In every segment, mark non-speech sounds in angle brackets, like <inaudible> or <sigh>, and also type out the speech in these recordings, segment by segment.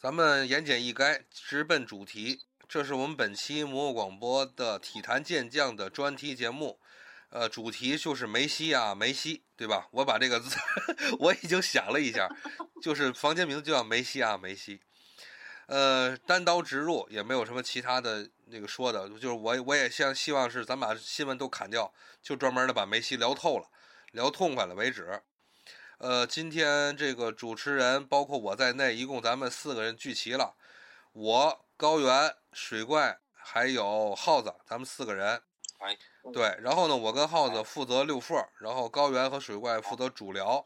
咱们言简意赅，直奔主题。这是我们本期魔广播的体坛健将的专题节目，呃，主题就是梅西啊，梅西，对吧？我把这个字 <laughs> 我已经想了一下，就是房间名字就叫梅西啊，梅西。呃，单刀直入，也没有什么其他的那个说的，就是我我也希希望是咱把新闻都砍掉，就专门的把梅西聊透了，聊痛快了为止。呃，今天这个主持人包括我在内，一共咱们四个人聚齐了，我高原。水怪还有耗子，咱们四个人。哎，对，然后呢，我跟耗子负责六副，然后高原和水怪负责主聊。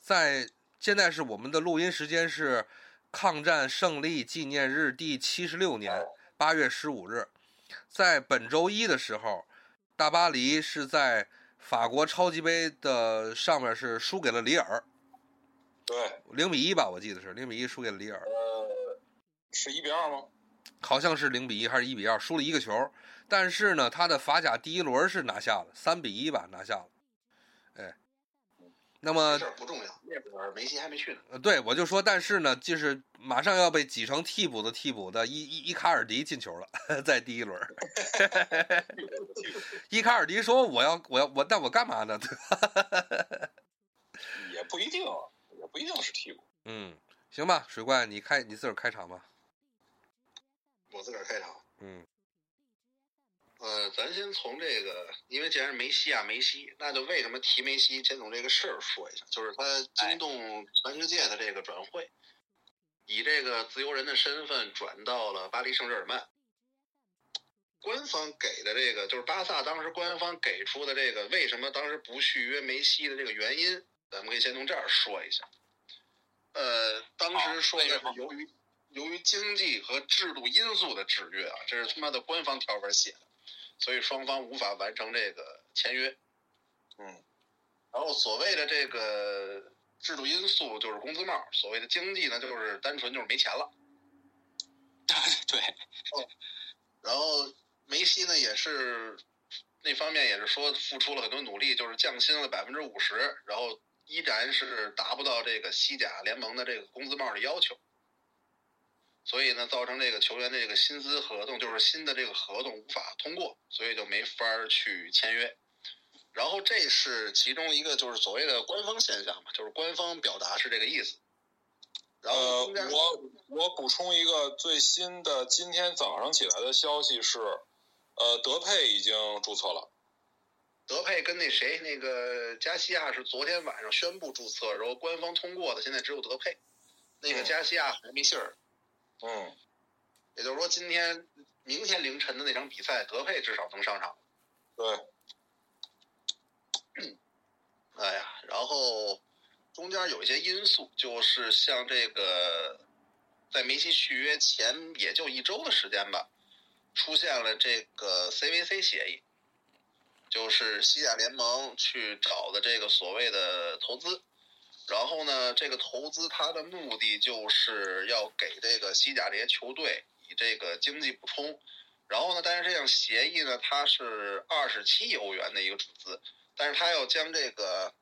在现在是我们的录音时间是抗战胜利纪念日第七十六年八月十五日，在本周一的时候，大巴黎是在法国超级杯的上面是输给了里尔。对，零比一吧，我记得是零比一输给了里尔。呃，是一比二吗？好像是零比一还是一比二，输了一个球。但是呢，他的法甲第一轮是拿下了，三比一吧，拿下了。哎，那么这不重要，那会儿梅西还没去呢。呃，对，我就说，但是呢，就是马上要被挤成替补的替补的伊伊伊卡尔迪进球了，<laughs> 在第一轮。<laughs> 伊卡尔迪说：“我要，我要，我，那我干嘛呢？” <laughs> 也不一定，也不一定是替补。嗯，行吧，水怪，你开，你自个儿开场吧。我自个儿开场，嗯，呃，咱先从这个，因为既然是梅西啊，梅西，那就为什么提梅西？先从这个事儿说一下，就是他惊动全世界的这个转会，以这个自由人的身份转到了巴黎圣日耳曼。官方给的这个，就是巴萨当时官方给出的这个，为什么当时不续约梅西的这个原因，咱们可以先从这儿说一下。呃，当时说的是由于。由于经济和制度因素的制约啊，这是他妈的官方条文写的，所以双方无法完成这个签约。嗯，然后所谓的这个制度因素就是工资帽，所谓的经济呢，就是单纯就是没钱了。<laughs> 对，然后梅西呢也是那方面也是说付出了很多努力，就是降薪了百分之五十，然后依然是达不到这个西甲联盟的这个工资帽的要求。所以呢，造成这个球员的这个薪资合同，就是新的这个合同无法通过，所以就没法儿去签约。然后这是其中一个，就是所谓的官方现象嘛，就是官方表达是这个意思。然后，我我补充一个最新的，今天早上起来的消息是，呃，德佩已经注册了。德佩跟那谁，那个加西亚是昨天晚上宣布注册，然后官方通过的，现在只有德佩，那个加西亚还没信儿。嗯，也就是说，今天、明天凌晨的那场比赛，德佩至少能上场。对。<clears throat> 哎呀，然后中间有一些因素，就是像这个，在梅西续约前也就一周的时间吧，出现了这个 CVC 协议，就是西甲联盟去找的这个所谓的投资。然后呢，这个投资它的目的就是要给这个西甲这些球队以这个经济补充。然后呢，但是这项协议呢，它是二十七亿欧元的一个出资，但是它要将这个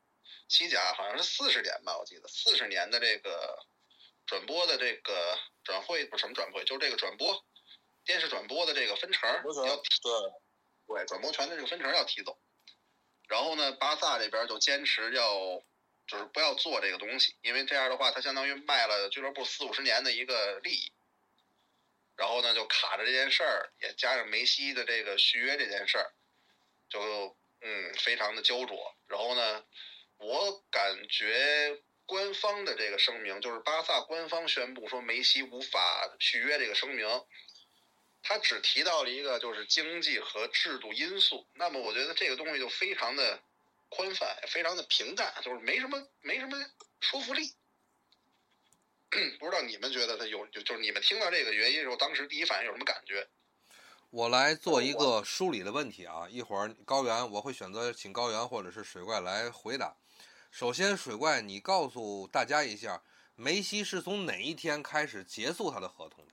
西甲好像是四十年吧，我记得四十年的这个转播的这个转会不是什么转会，就是这个转播电视转播的这个分成要对对转播权的这个分成要提走。然后呢，巴萨这边就坚持要。就是不要做这个东西，因为这样的话，它相当于卖了俱乐部四五十年的一个利益。然后呢，就卡着这件事儿，也加上梅西的这个续约这件事儿，就嗯非常的焦灼。然后呢，我感觉官方的这个声明，就是巴萨官方宣布说梅西无法续约这个声明，他只提到了一个就是经济和制度因素。那么我觉得这个东西就非常的。宽泛，非常的平淡，就是没什么没什么说服力。不知道你们觉得他有就就是你们听到这个原因时候，当时第一反应有什么感觉？我来做一个梳理的问题啊，一会儿高原我会选择请高原或者是水怪来回答。首先，水怪，你告诉大家一下，梅西是从哪一天开始结束他的合同的？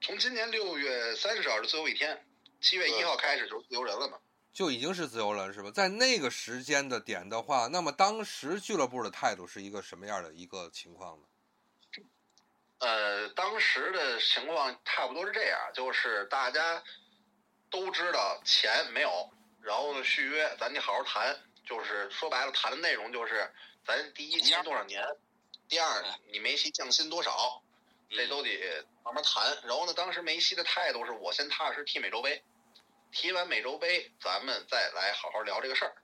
从今年六月三十号是最后一天，七月一号开始就是自由人了嘛。就已经是自由了，是吧？在那个时间的点的话，那么当时俱乐部的态度是一个什么样的一个情况呢？呃，当时的情况差不多是这样，就是大家都知道钱没有，然后呢续约，咱得好好谈。就是说白了，谈的内容就是咱第一签多少年，第二你梅西降薪多少，这都得慢慢谈。然后呢，当时梅西的态度是我先踏实踢美洲杯，踢完美洲杯咱们再来好好聊这个事儿。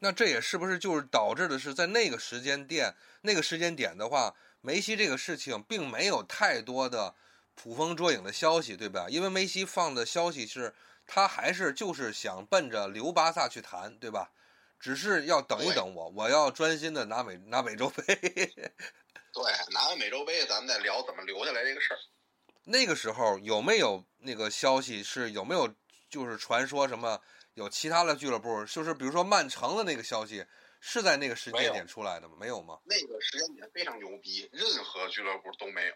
那这也是不是就是导致的是在那个时间点、那个时间点的话，梅西这个事情并没有太多的捕风捉影的消息，对吧？因为梅西放的消息是。他还是就是想奔着留巴萨去谈，对吧？只是要等一等我，我要专心的拿美拿美洲杯。<laughs> 对，拿完美洲杯，咱们再聊怎么留下来这个事儿。那个时候有没有那个消息？是有没有就是传说什么有其他的俱乐部？就是比如说曼城的那个消息是在那个时间点出来的吗？没有吗？那个时间点非常牛逼，任何俱乐部都没有。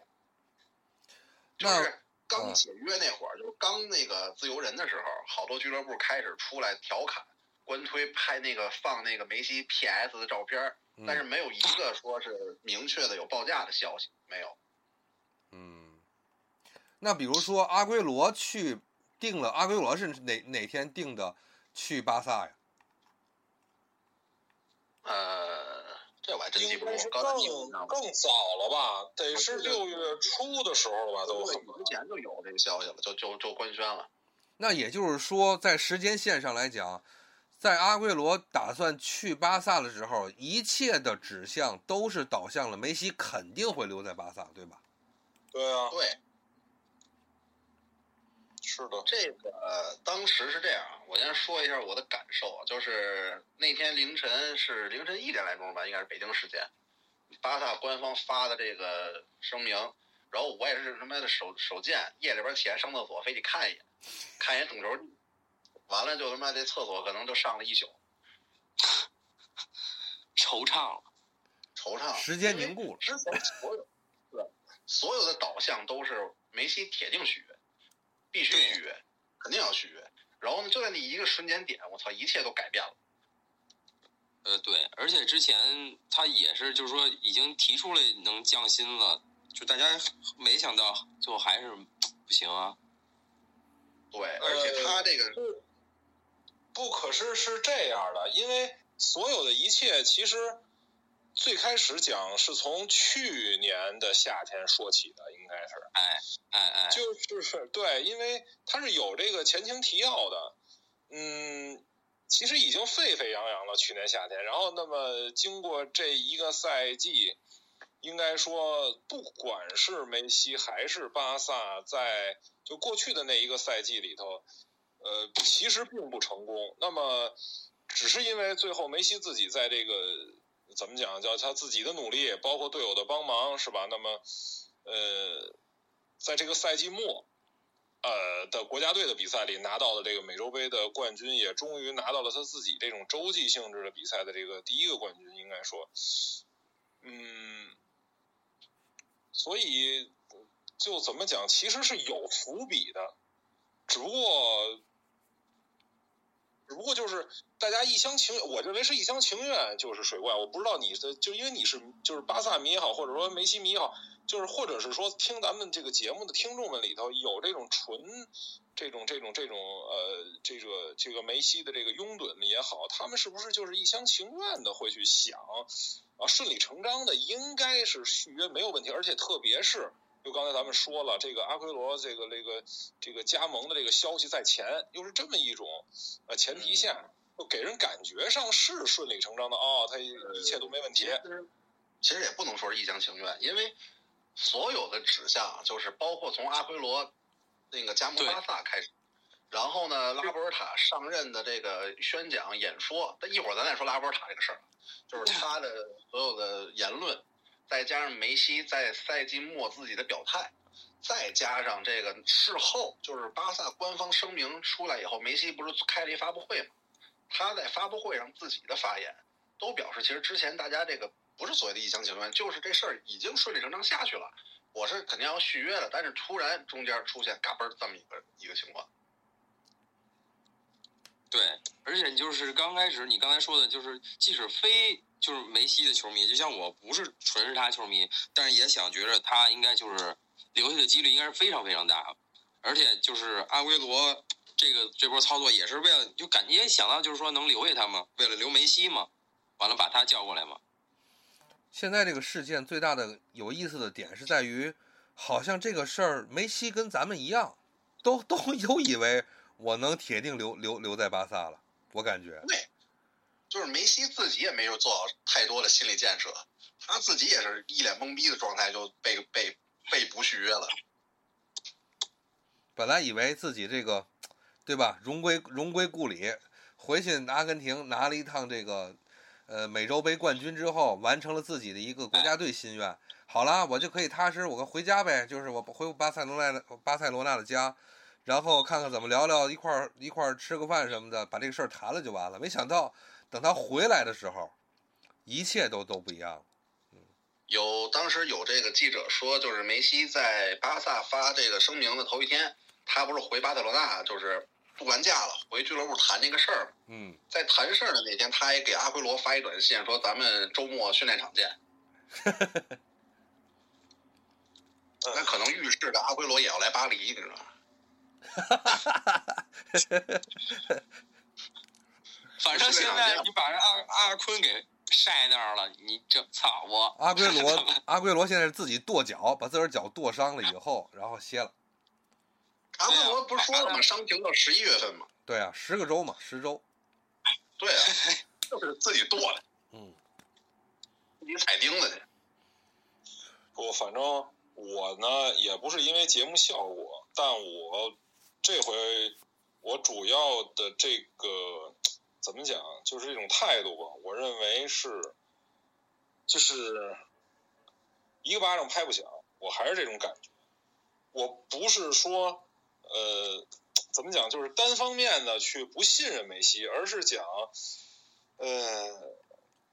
就是。刚解约那会儿，就是刚那个自由人的时候，好多俱乐部开始出来调侃、官推，拍那个放那个梅西 PS 的照片但是没有一个说是明确的有报价的消息，没有。嗯，那比如说阿圭罗去定了，阿圭罗是哪哪天定的去巴萨呀？呃。这我还真记不住，更更早了吧？得是六月初的时候了吧？都之前就有这个消息了，就就就官宣了。那也就是说，在时间线上来讲，在阿圭罗打算去巴萨的时候，一切的指向都是导向了梅西肯定会留在巴萨，对吧？对啊，对。是的，这个当时是这样啊，我先说一下我的感受啊，就是那天凌晨是凌晨一点来钟吧，应该是北京时间，巴萨官方发的这个声明，然后我也是他妈的手手贱，夜里边起来上厕所非得看一眼，看一眼总球，完了就他妈这厕所可能就上了一宿，<laughs> 惆怅了，惆怅，时间凝固了，之前所有对所有的导向都是梅西铁定续约。必须续约，肯定要续约。然后呢，就在那一个瞬间点，我操，一切都改变了。呃，对，而且之前他也是，就是说已经提出了能降薪了，就大家没想到最后还是不行啊。对，而且他这个不可是是这样的，因为所有的一切其实。最开始讲是从去年的夏天说起的，应该是，哎哎哎，就是对，因为它是有这个前情提要的，嗯，其实已经沸沸扬扬了。去年夏天，然后那么经过这一个赛季，应该说，不管是梅西还是巴萨，在就过去的那一个赛季里头，呃，其实并不成功。那么，只是因为最后梅西自己在这个。怎么讲？叫他自己的努力，包括队友的帮忙，是吧？那么，呃，在这个赛季末，呃的国家队的比赛里拿到了这个美洲杯的冠军，也终于拿到了他自己这种洲际性质的比赛的这个第一个冠军，应该说，嗯，所以就怎么讲，其实是有伏笔的，只不过。只不过就是大家一厢情愿，我认为是一厢情愿就是水怪。我不知道你的，就因为你是就是巴萨迷也好，或者说梅西迷也好，就是或者是说听咱们这个节目的听众们里头有这种纯这种这种这种呃这个这个梅西的这个拥趸也好，他们是不是就是一厢情愿的会去想啊顺理成章的应该是续约没有问题，而且特别是。就刚才咱们说了，这个阿奎罗这个这个这个加盟的这个消息在前，又是这么一种呃前提下，就给人感觉上是顺理成章的哦，他一切都没问题。其实也不能说是一厢情愿，因为所有的指向就是包括从阿奎罗那个加盟巴萨开始，然后呢，拉波尔塔上任的这个宣讲演说，但一会儿咱再说拉波尔塔这个事儿，就是他的所有的言论。再加上梅西在赛季末自己的表态，再加上这个事后就是巴萨官方声明出来以后，梅西不是开了一发布会吗？他在发布会上自己的发言都表示，其实之前大家这个不是所谓的一厢情愿，就是这事儿已经顺理成章下去了。我是肯定要续约的，但是突然中间出现嘎嘣这么一个一个情况。对，而且就是刚开始你刚才说的，就是即使非。就是梅西的球迷，就像我不是纯是他球迷，但是也想觉着他应该就是留下的几率应该是非常非常大，而且就是阿圭罗这个这波操作也是为了就感觉想到就是说能留下他嘛，为了留梅西嘛，完了把他叫过来嘛。现在这个事件最大的有意思的点是在于，好像这个事儿梅西跟咱们一样，都都有以为我能铁定留留留在巴萨了，我感觉。对，就是梅西自己也没有做好太多的心理建设，他自己也是一脸懵逼的状态就被被被捕续约了。本来以为自己这个，对吧？荣归荣归故里，回去阿根廷拿了一趟这个，呃，美洲杯冠军之后，完成了自己的一个国家队心愿。好了，我就可以踏实，我回家呗，就是我回巴塞罗那的巴塞罗那的家，然后看看怎么聊聊，一块儿一块儿吃个饭什么的，把这个事儿谈了就完了。没想到等他回来的时候，一切都都不一样了。有当时有这个记者说，就是梅西在巴萨发这个声明的头一天，他不是回巴塞罗那，就是不完假了，回俱乐部谈这个事儿。嗯，在谈事儿的那天，他还给阿圭罗发一短信，说咱们周末训练场见。<laughs> 那可能预示着阿圭罗也要来巴黎，你知道吗？<laughs> 反正现在你把人阿阿坤给晒那儿了，你这操我！阿圭罗，<laughs> 阿圭罗现在是自己跺脚，把自个儿脚跺伤了以后，然后歇了。阿圭罗不是说了吗？伤停到十一月份吗？对啊，十个周嘛，十周。对啊，<laughs> 就是自己跺的，嗯，自己踩钉子去。我，反正我呢也不是因为节目效果，但我这回我主要的这个怎么讲，就是这种态度吧，我认为是就是一个巴掌拍不响，我还是这种感觉。我不是说呃怎么讲，就是单方面的去不信任梅西，而是讲呃。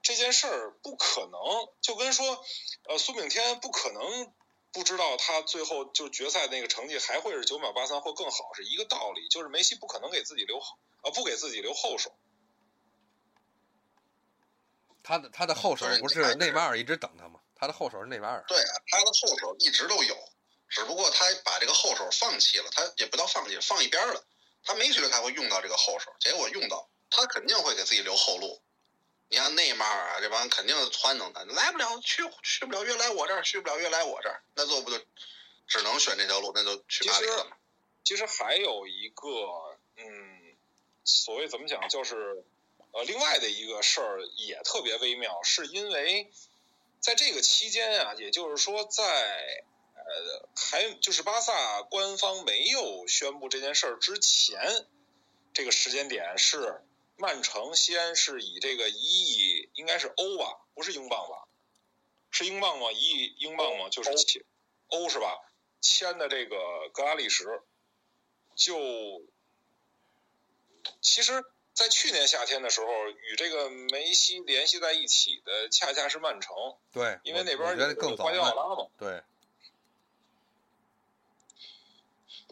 这件事儿不可能，就跟说，呃，苏炳添不可能不知道他最后就决赛那个成绩还会是九秒八三或更好是一个道理，就是梅西不可能给自己留好，呃，不给自己留后手。他的他的后手不是内马尔一直等他吗？他的后手是内马尔。对啊，他的后手一直都有，只不过他把这个后手放弃了，他也不叫放弃，放一边了。他没觉得他会用到这个后手，结果用到，他肯定会给自己留后路。你像内马尔啊，这帮肯定撺掇他，来不了去去不了，越来我这儿去不了，越来我这儿，那做不就只能选这条路，那就去巴黎了嘛。其实还有一个，嗯，所谓怎么讲，就是呃，另外的一个事儿也特别微妙，是因为在这个期间啊，也就是说在呃还就是巴萨官方没有宣布这件事儿之前，这个时间点是。曼城先是以这个一亿，应该是欧吧，不是英镑吧？是英镑吗？一亿英镑吗？就是签欧是吧？签的这个格拉利什，就其实，在去年夏天的时候，与这个梅西联系在一起的，恰恰是曼城。对，因为那边有更瓜迪奥拉嘛。对。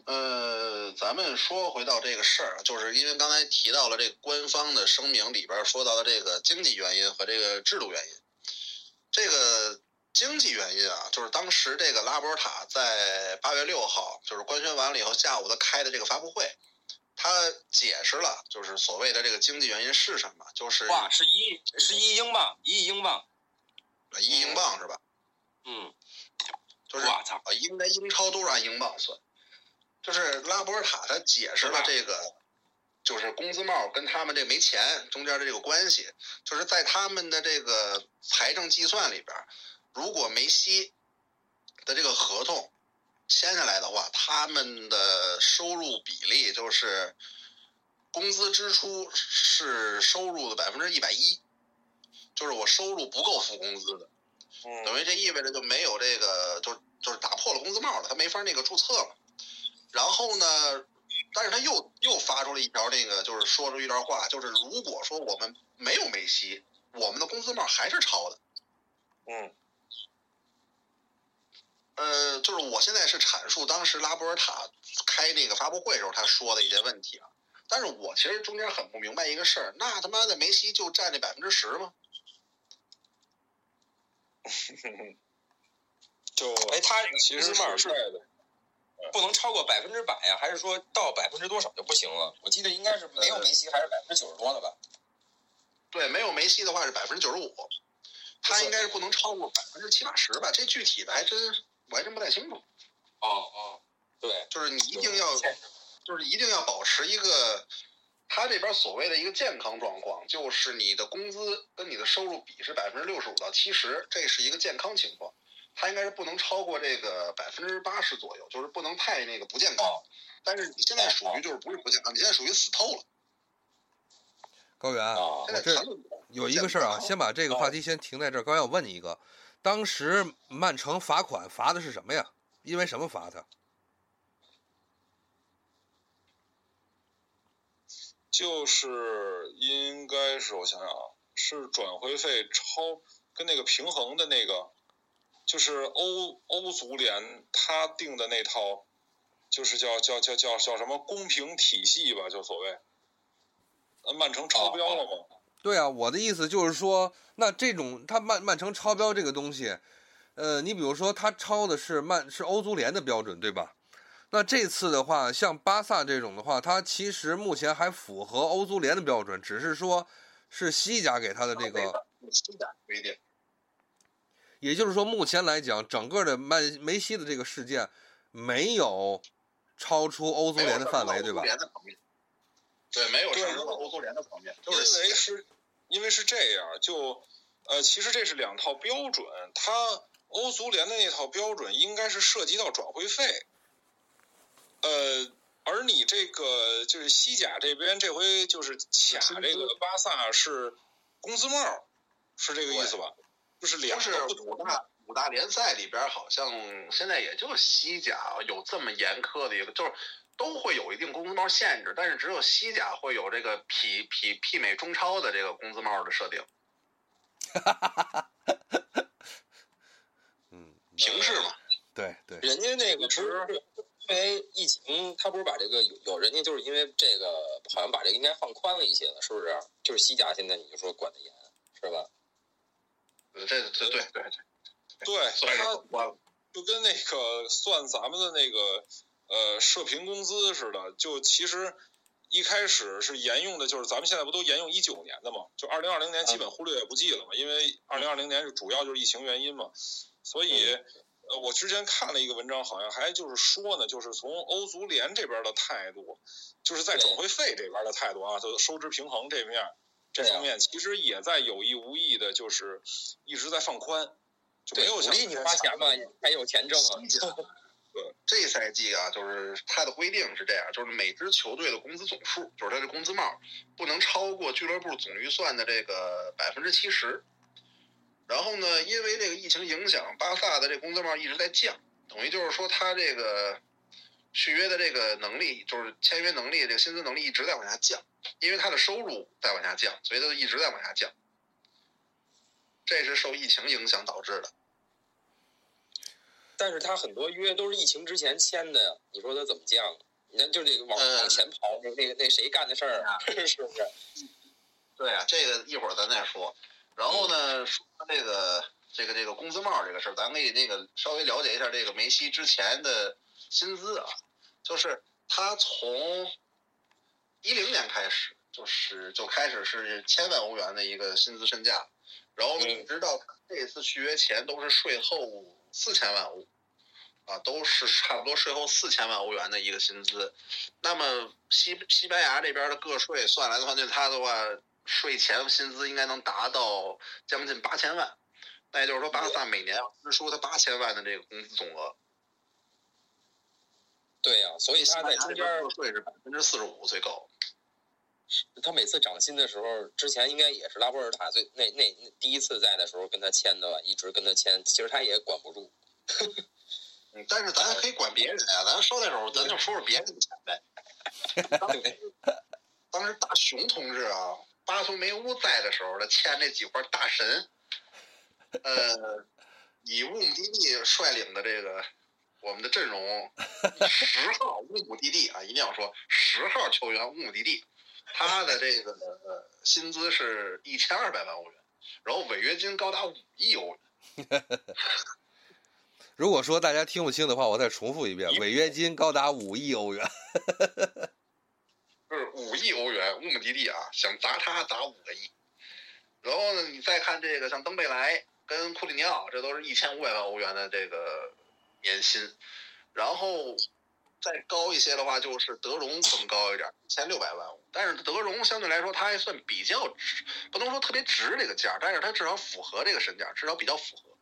呃，咱们说回到这个事儿，就是因为刚才提到了这个官方的声明里边说到的这个经济原因和这个制度原因。这个经济原因啊，就是当时这个拉波尔塔在八月六号就是官宣完了以后，下午他开的这个发布会，他解释了就是所谓的这个经济原因是什么，就是哇，是一是一英镑，一亿英镑，一亿英镑是吧？嗯，就是我操，应该英超都是按英镑算。就是拉波尔塔他解释了这个，就是工资帽跟他们这没钱中间的这个关系，就是在他们的这个财政计算里边，如果梅西的这个合同签下来的话，他们的收入比例就是工资支出是收入的百分之一百一，就是我收入不够付工资的，等于这意味着就没有这个，就就是打破了工资帽了，他没法那个注册了。然后呢？但是他又又发出了一条那个，就是说出一段话，就是如果说我们没有梅西，我们的工资帽还是超的。嗯。呃，就是我现在是阐述当时拉波尔塔开那个发布会时候他说的一些问题啊。但是我其实中间很不明白一个事儿，那他妈的梅西就占那百分之十吗？<laughs> 就哎，他其实是是对的，不能超过百分之百呀，还是说到百分之多少就不行了？我记得应该是没有梅西还是百分之九十多的吧？对，没有梅西的话是百分之九十五，他应该是不能超过百分之七八十吧？这具体的还真我还真不太清楚。哦哦，对，就是你一定要，就是一定要保持一个，他这边所谓的一个健康状况，就是你的工资跟你的收入比是百分之六十五到七十，这是一个健康情况。他应该是不能超过这个百分之八十左右，就是不能太那个不健康。但是你现在属于就是不是不健康，你现在属于死透了。高原，啊现在我这谈论有一个事儿啊，先把这个话题先停在这儿。高原，我问你一个，当时曼城罚款罚的是什么呀？因为什么罚他？就是应该是我想想啊，是转会费超跟那个平衡的那个，就是欧欧足联他定的那套，就是叫叫叫叫叫什么公平体系吧，就所谓。呃，曼城超标了吗？对啊，我的意思就是说，那这种他曼曼城超标这个东西，呃，你比如说他超的是曼是欧足联的标准，对吧？那这次的话，像巴萨这种的话，它其实目前还符合欧足联的标准，只是说是西甲给他的这个，西甲规定，也就是说，目前来讲，整个的曼梅西的这个事件没有超出欧足联的范围，对吧没有上升到欧足？联的层面对，没有上升到欧足联的层面，就因是因为是，因为是这样，就呃，其实这是两套标准，它欧足联的那套标准应该是涉及到转会费，呃，而你这个就是西甲这边这回就是卡这个巴萨是工资帽，是这个意思吧？就是两就是个不同的。五大五大联赛里边，好像现在也就西甲有这么严苛的一个，就是都会有一定工资帽限制，但是只有西甲会有这个匹匹媲美中超的这个工资帽的设定，<laughs> 嗯，平视嘛。对对，人家那个不是因为疫情，他不是把这个有有人家就是因为这个好像把这个应该放宽了一些了，是不是？就是西甲现在你就说管的严，是吧？呃这这对对对，对，算是他我。就跟那个算咱们的那个呃社平工资似的，就其实一开始是沿用的，就是咱们现在不都沿用一九年的嘛？就二零二零年基本忽略也不计了嘛，因为二零二零年是主要就是疫情原因嘛，所以。呃，我之前看了一个文章，好像还就是说呢，就是从欧足联这边的态度，就是在转会费这边的态度啊，就收支平衡这面这方面，其实也在有意无意的，就是一直在放宽，就没，有像鼓励你花钱嘛，还有钱挣啊。<laughs> 这赛季啊，就是它的规定是这样，就是每支球队的工资总数，就是它的工资帽，不能超过俱乐部总预算的这个百分之七十。然后呢，因为这个疫情影响，巴萨的这工资帽一直在降，等于就是说他这个续约的这个能力，就是签约能力、这个薪资能力一直在往下降，因为他的收入在往下降，所以他就一直在往下降。这是受疫情影响导致的。但是他很多约都是疫情之前签的呀，你说他怎么降？你看，就这个往呃往前跑，那那个那谁干的事儿啊？<laughs> 是不是？对啊，这个一会儿咱再说。然后呢，说这个这个这个工资帽这个事儿，咱可以那个稍微了解一下这个梅西之前的薪资啊，就是他从一零年开始，就是就开始是千万欧元的一个薪资身价，然后呢，嗯一直到这次续约前都是税后四千万欧。啊，都是差不多税后四千万欧元的一个薪资，那么西西班牙这边的个税算来算去，他的话税前薪资应该能达到将近八千万，那也就是说巴萨每年要支出他八千万的这个工资总额。对呀、所以他在中间儿税是百分之四十五最高。他每次涨薪的时候，之前应该也是拉波尔塔最那那那第一次在的时候跟他签的吧，一直跟他签，其实他也管不住。嗯，但是咱可以管别人啊、咱说那时候咱就说说别人的钱呗。当时当时大熊同志啊，巴图梅乌在的时候，他签那几块大神，呃，以乌姆蒂蒂率领的这个我们的阵容，十号乌姆蒂蒂啊，一定要说十号球员乌姆蒂蒂，他的这个、薪资是一千二百万欧元，然后违约金高达五亿欧元。如果说大家听不清的话，我再重复一遍：违约金高达五亿欧元。就是五亿欧元，乌姆迪蒂啊，想砸他砸五个亿。然后呢，你再看这个像登贝莱跟库里尼奥，这都是一千五百万欧元的这个年薪。然后再高一些的话，就是德容更高一点，一千六百万。但是德容相对来说，它还算比较值，不能说特别值这个价，但是它至少符合这个身价，至少比较符合。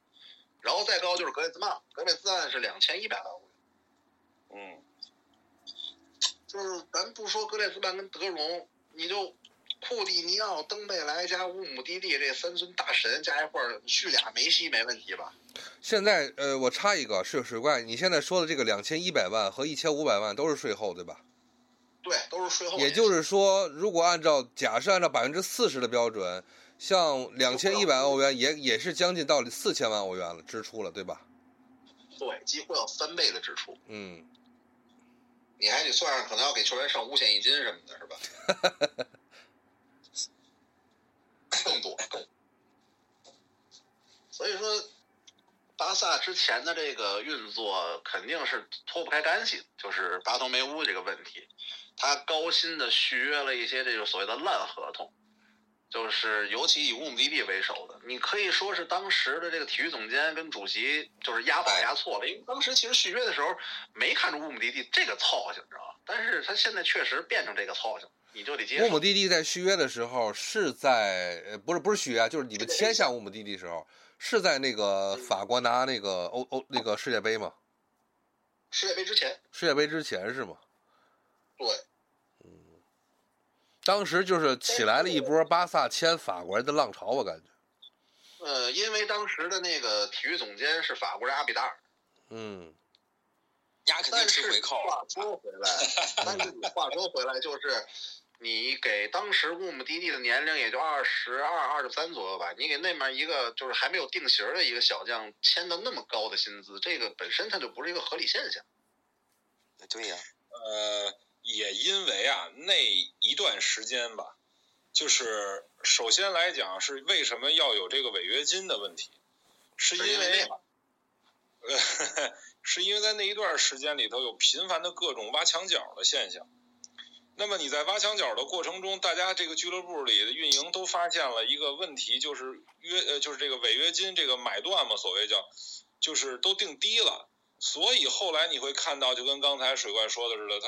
然后再高就是格列兹曼，格列兹曼是两千一百万欧元。嗯，就是咱不说格列兹曼跟德容，你就库蒂尼奥、登贝莱加乌姆蒂蒂这三尊大神加一块儿续俩梅西没问题吧？现在，呃，我插一个，水水怪，你现在说的这个两千一百万和一千五百万都是税后，对吧？对，都是税后。也就是说，如果按照假设按照百分之四十的标准，像两千一百欧元也也是将近到四千万欧元了，支出了，对吧？对，几乎要翻倍的支出。嗯，你还得算上可能要给球员上五险一金什么的，是吧？更多。所以说，巴萨之前的这个运作肯定是脱不开干系，就是巴托梅乌这个问题。他高薪的续约了一些这个所谓的烂合同，就是尤其以乌姆蒂蒂为首的，你可以说是当时的这个体育总监跟主席就是押宝押错了，因为当时其实续约的时候没看出乌姆蒂蒂这个操性，知道吧？但是他现在确实变成这个操性，你就得接受。乌姆蒂蒂在续约的时候是在呃不是不是续约，就是你们签下乌姆蒂蒂时候是在那个法国拿那个欧欧那个世界杯吗？世界杯之前，世界杯之前是吗？对，当时就是起来了一波巴萨签法国人的浪潮，我感觉。呃，因为当时的那个体育总监是法国人阿比达尔，嗯，丫肯定吃回扣话说回来，<laughs> 但是你话说回来，就是你给当时乌姆蒂蒂的年龄也就二十二、二十三左右吧，你给那面一个就是还没有定型的一个小将签到那么高的薪资，这个本身它就不是一个合理现象。对呀、呃，也因为啊那一段时间吧，就是首先来讲是为什么要有这个违约金的问题，是因为呃，<laughs> 是因为在那一段时间里头有频繁的各种挖墙脚的现象。那么你在挖墙脚的过程中，大家这个俱乐部里的运营都发现了一个问题，就是约呃就是这个违约金这个买断嘛，所谓叫，就是都定低了。所以后来你会看到，就跟刚才水怪说的似的，他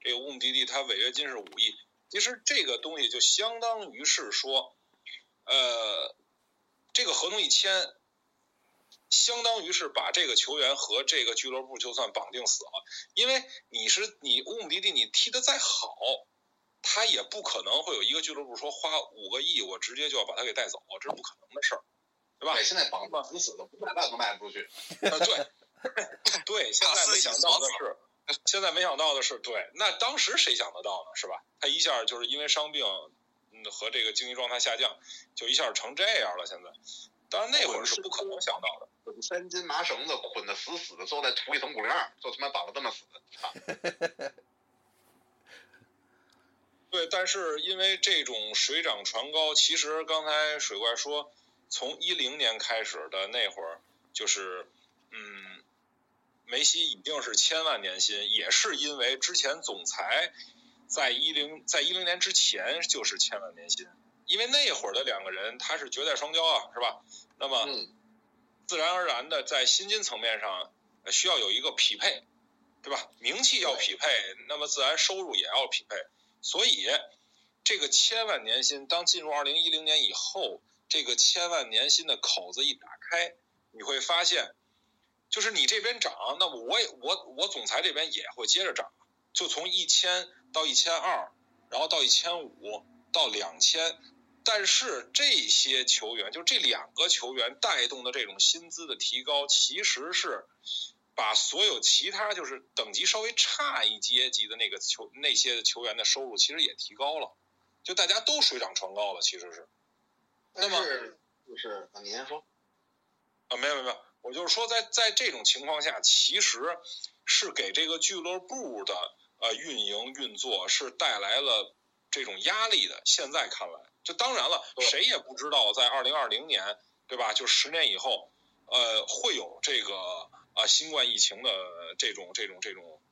这个乌姆蒂蒂他违约金是五亿，其实这个东西就相当于是说，呃，这个合同一签，相当于是把这个球员和这个俱乐部就算绑定死了，因为你是你乌姆蒂蒂你踢得再好，他也不可能会有一个俱乐部说花五个亿我直接就要把他给带走，这是不可能的事儿，对吧？对，现在绑得死死的，不卖万都卖不出去。呃，对，对，现在没想到的是，现在没想到的是，对，那当时谁想得到呢？是吧？他一下就是因为伤病，嗯，和这个经济状态下降，就一下成这样了。现在，当然那会儿是不可能想到的。三斤麻绳子捆得死死的，最后再涂一层布料，就他妈绑得这么死。啊 <laughs> <laughs> 对，但是因为这种水涨船高，其实刚才水怪说，从一零年开始的那会儿，就是，嗯，梅西已经是千万年薪，也是因为之前总裁在一零在一零年之前就是千万年薪，因为那会儿的两个人他是绝代双骄啊，是吧？那么嗯，自然而然的在薪金层面上呃需要有一个匹配，对吧？名气要匹配，那么自然收入也要匹配。所以，这个千万年薪，当进入二零一零年以后，这个千万年薪的口子一打开，你会发现，就是你这边涨，那么我也我我总裁这边也会接着涨，就从一千到一千二，然后到一千五到两千，但是这些球员，就这两个球员带动的这种薪资的提高，其实是把所有其他就是等级稍微差一阶级的那个球那些球员的收入，其实也提高了，就大家都水涨船高了，其实是。那么就是啊，你先说。啊，没有没有没有，我就是说在在这种情况下，其实是给这个俱乐部的呃运营运作是带来了这种压力的。现在看来，就当然了，谁也不知道在二零二零年，对吧？就十年以后，呃，会有这个啊新冠疫情的这种这种这种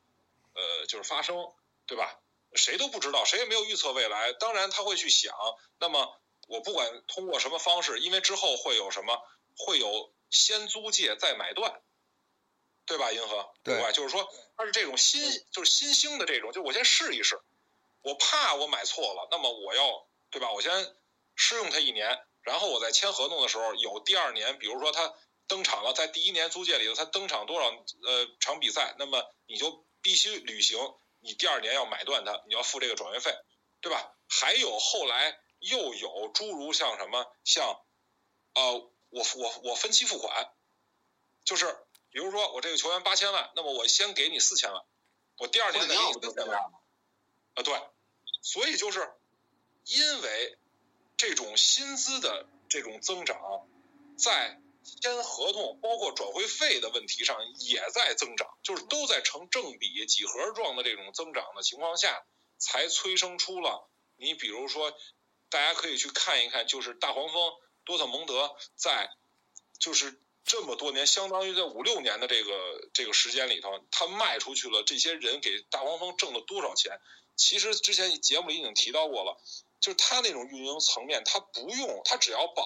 呃就是发生，对吧？谁都不知道，谁也没有预测未来。当然他会去想，那么我不管通过什么方式，因为之后会有什么，会有先租借再买断，对吧？银河对吧？就是说它是这种新就是新兴的这种，就我先试一试，我怕我买错了，那么我要对吧？我先试用它一年，然后我在签合同的时候有第二年，比如说他登场了，在第一年租借里头他登场多少呃场比赛，那么你就必须履行，你第二年要买断它，你要付这个转会费，对吧？还有后来又有诸如像什么像，呃，我我我分期付款，就是比如说我这个球员八千万，那么我先给你四千万，我第二年再给你四千万。啊，对，所以就是因为这种薪资的这种增长，在签合同包括转会费的问题上也在增长，就是都在成正比几何状的这种增长的情况下，才催生出了你比如说，大家可以去看一看，就是大黄蜂多特蒙德在就是这么多年，相当于在五六年的这个这个时间里头，他卖出去了，这些人给大黄蜂挣了多少钱？其实之前节目里已经提到过了，就是他那种运营层面，他不用，他只要保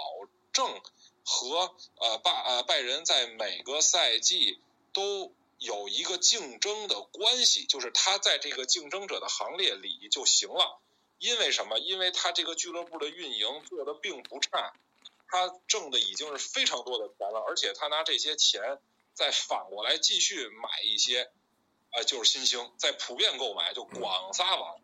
证和呃拜呃拜仁在每个赛季都有一个竞争的关系，就是他在这个竞争者的行列里就行了。因为什么？因为他这个俱乐部的运营做的并不差，他挣的已经是非常多的钱了，而且他拿这些钱再反过来继续买一些，呃，就是新星，在普遍购买，就广撒网。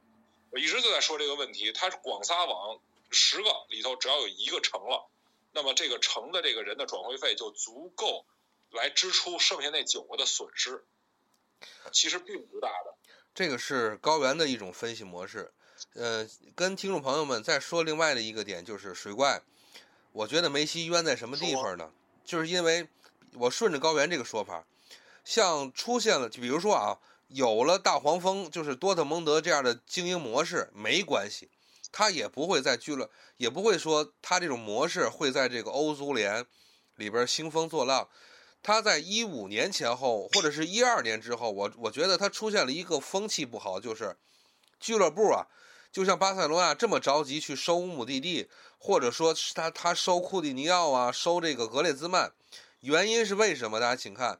我一直就在说这个问题，他广撒网十个里头只要有一个成了，那么这个成的这个人的转会费就足够来支出剩下那九个的损失，其实并不大的。这个是高原的一种分析模式。呃，跟听众朋友们再说另外的一个点，就是水怪，我觉得梅西冤在什么地方呢？就是因为我顺着高原这个说法，像出现了，比如说啊，有了大黄蜂，就是多特蒙德这样的经营模式，没关系，他也不会在俱乐，也不会说他这种模式会在这个欧足联里边兴风作浪。他在一五年前后，或者是一二年之后，我我觉得他出现了一个风气不好，就是俱乐部啊。就像巴塞罗那这么着急去收乌姆蒂蒂，或者说是他他收库蒂尼奥啊，收这个格列兹曼，原因是为什么？大家请看，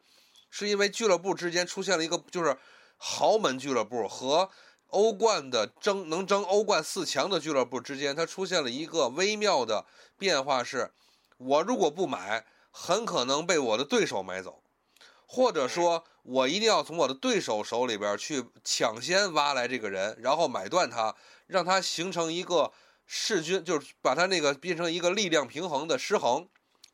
是因为俱乐部之间出现了一个就是豪门俱乐部和欧冠的争能争欧冠四强的俱乐部之间，它出现了一个微妙的变化，是我如果不买，很可能被我的对手买走，或者说我一定要从我的对手手里边去抢先挖来这个人，然后买断他。让它形成一个势均，就是把它那个变成一个力量平衡的失衡，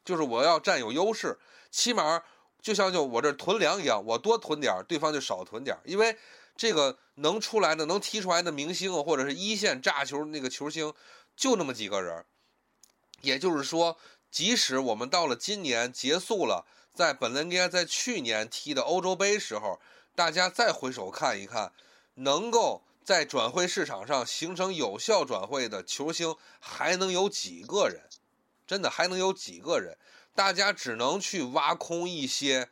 就是我要占有优势，起码就像就我这囤粮一样，我多囤点，对方就少囤点，因为这个能出来的、能踢出来的明星，或者是一线炸球那个球星，就那么几个人。也就是说，即使我们到了今年结束了，在本来应该在去年踢的欧洲杯时候，大家再回首看一看，能够。在转会市场上形成有效转会的球星还能有几个人？真的还能有几个人？大家只能去挖空一些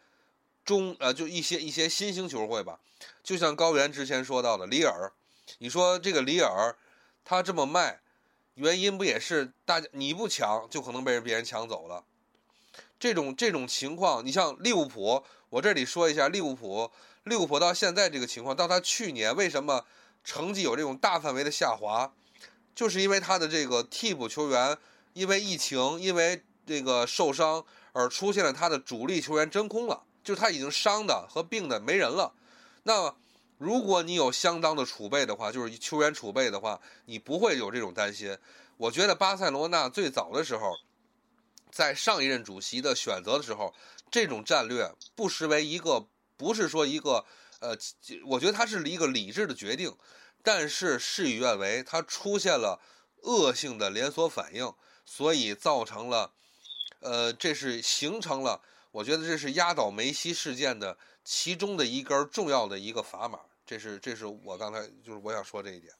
中呃，就一些一些新兴球会吧。就像高原之前说到的里尔，你说这个里尔他这么卖，原因不也是大家你不抢就可能被人别人抢走了？这种这种情况，你像利物浦，我这里说一下利物浦，利物浦到现在这个情况，到他去年为什么？成绩有这种大范围的下滑，就是因为他的这个替补球员因为疫情、因为这个受伤而出现了他的主力球员真空了，就是他已经伤的和病的没人了。那如果你有相当的储备的话，就是球员储备的话，你不会有这种担心。我觉得巴塞罗那最早的时候，在上一任主席的选择的时候，这种战略不失为一个，不是说一个。呃，我觉得他是一个理智的决定，但是事与愿违，他出现了恶性的连锁反应，所以造成了，呃，这是形成了，我觉得这是压倒梅西事件的其中的一根重要的一个砝码，这是这是我刚才就是我想说这一点。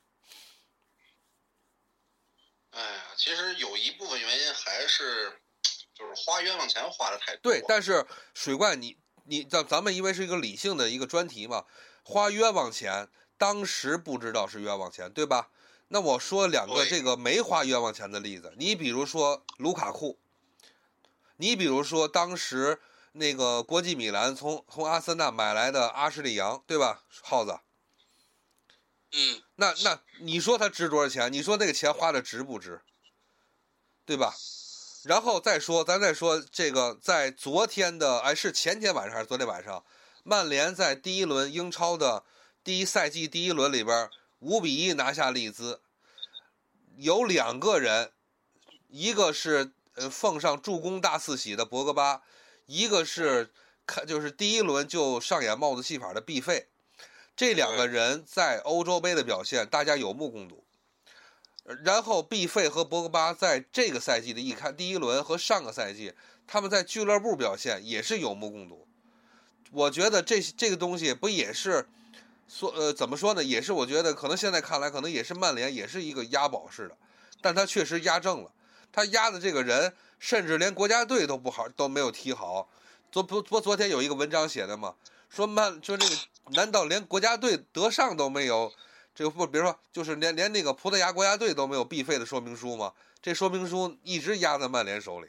哎呀，其实有一部分原因还是就是花冤枉钱花的太多。对，但是水怪你你咱咱们因为是一个理性的一个专题嘛，花冤枉钱，当时不知道是冤枉钱，对吧？那我说两个这个没花冤枉钱的例子，你比如说卢卡库，你比如说当时那个国际米兰从从阿森纳买来的阿什利杨，对吧？耗子，嗯，那那你说他值多少钱？你说那个钱花的值不值？对吧？然后再说，咱再说这个，在昨天的哎是前天晚上还是昨天晚上，曼联在第一轮英超的第一赛季第一轮里边五比一拿下利兹，有两个人，一个是呃奉上助攻大四喜的博格巴，一个是看就是第一轮就上演帽子戏法的毕费。这两个人在欧洲杯的表现，大家有目共睹。然后毕费和博格巴在这个赛季的一开第一轮和上个赛季，他们在俱乐部表现也是有目共睹。我觉得这这个东西不也是说呃怎么说呢？也是我觉得可能现在看来，可能也是曼联也是一个押宝式的，但他确实押正了。他押的这个人，甚至连国家队都不好都没有踢好。昨不不昨天有一个文章写的嘛，说曼说这个难道连国家队德尚都没有？这个不，比如说，就是连连那个葡萄牙国家队都没有必费的说明书吗？这说明书一直压在曼联手里，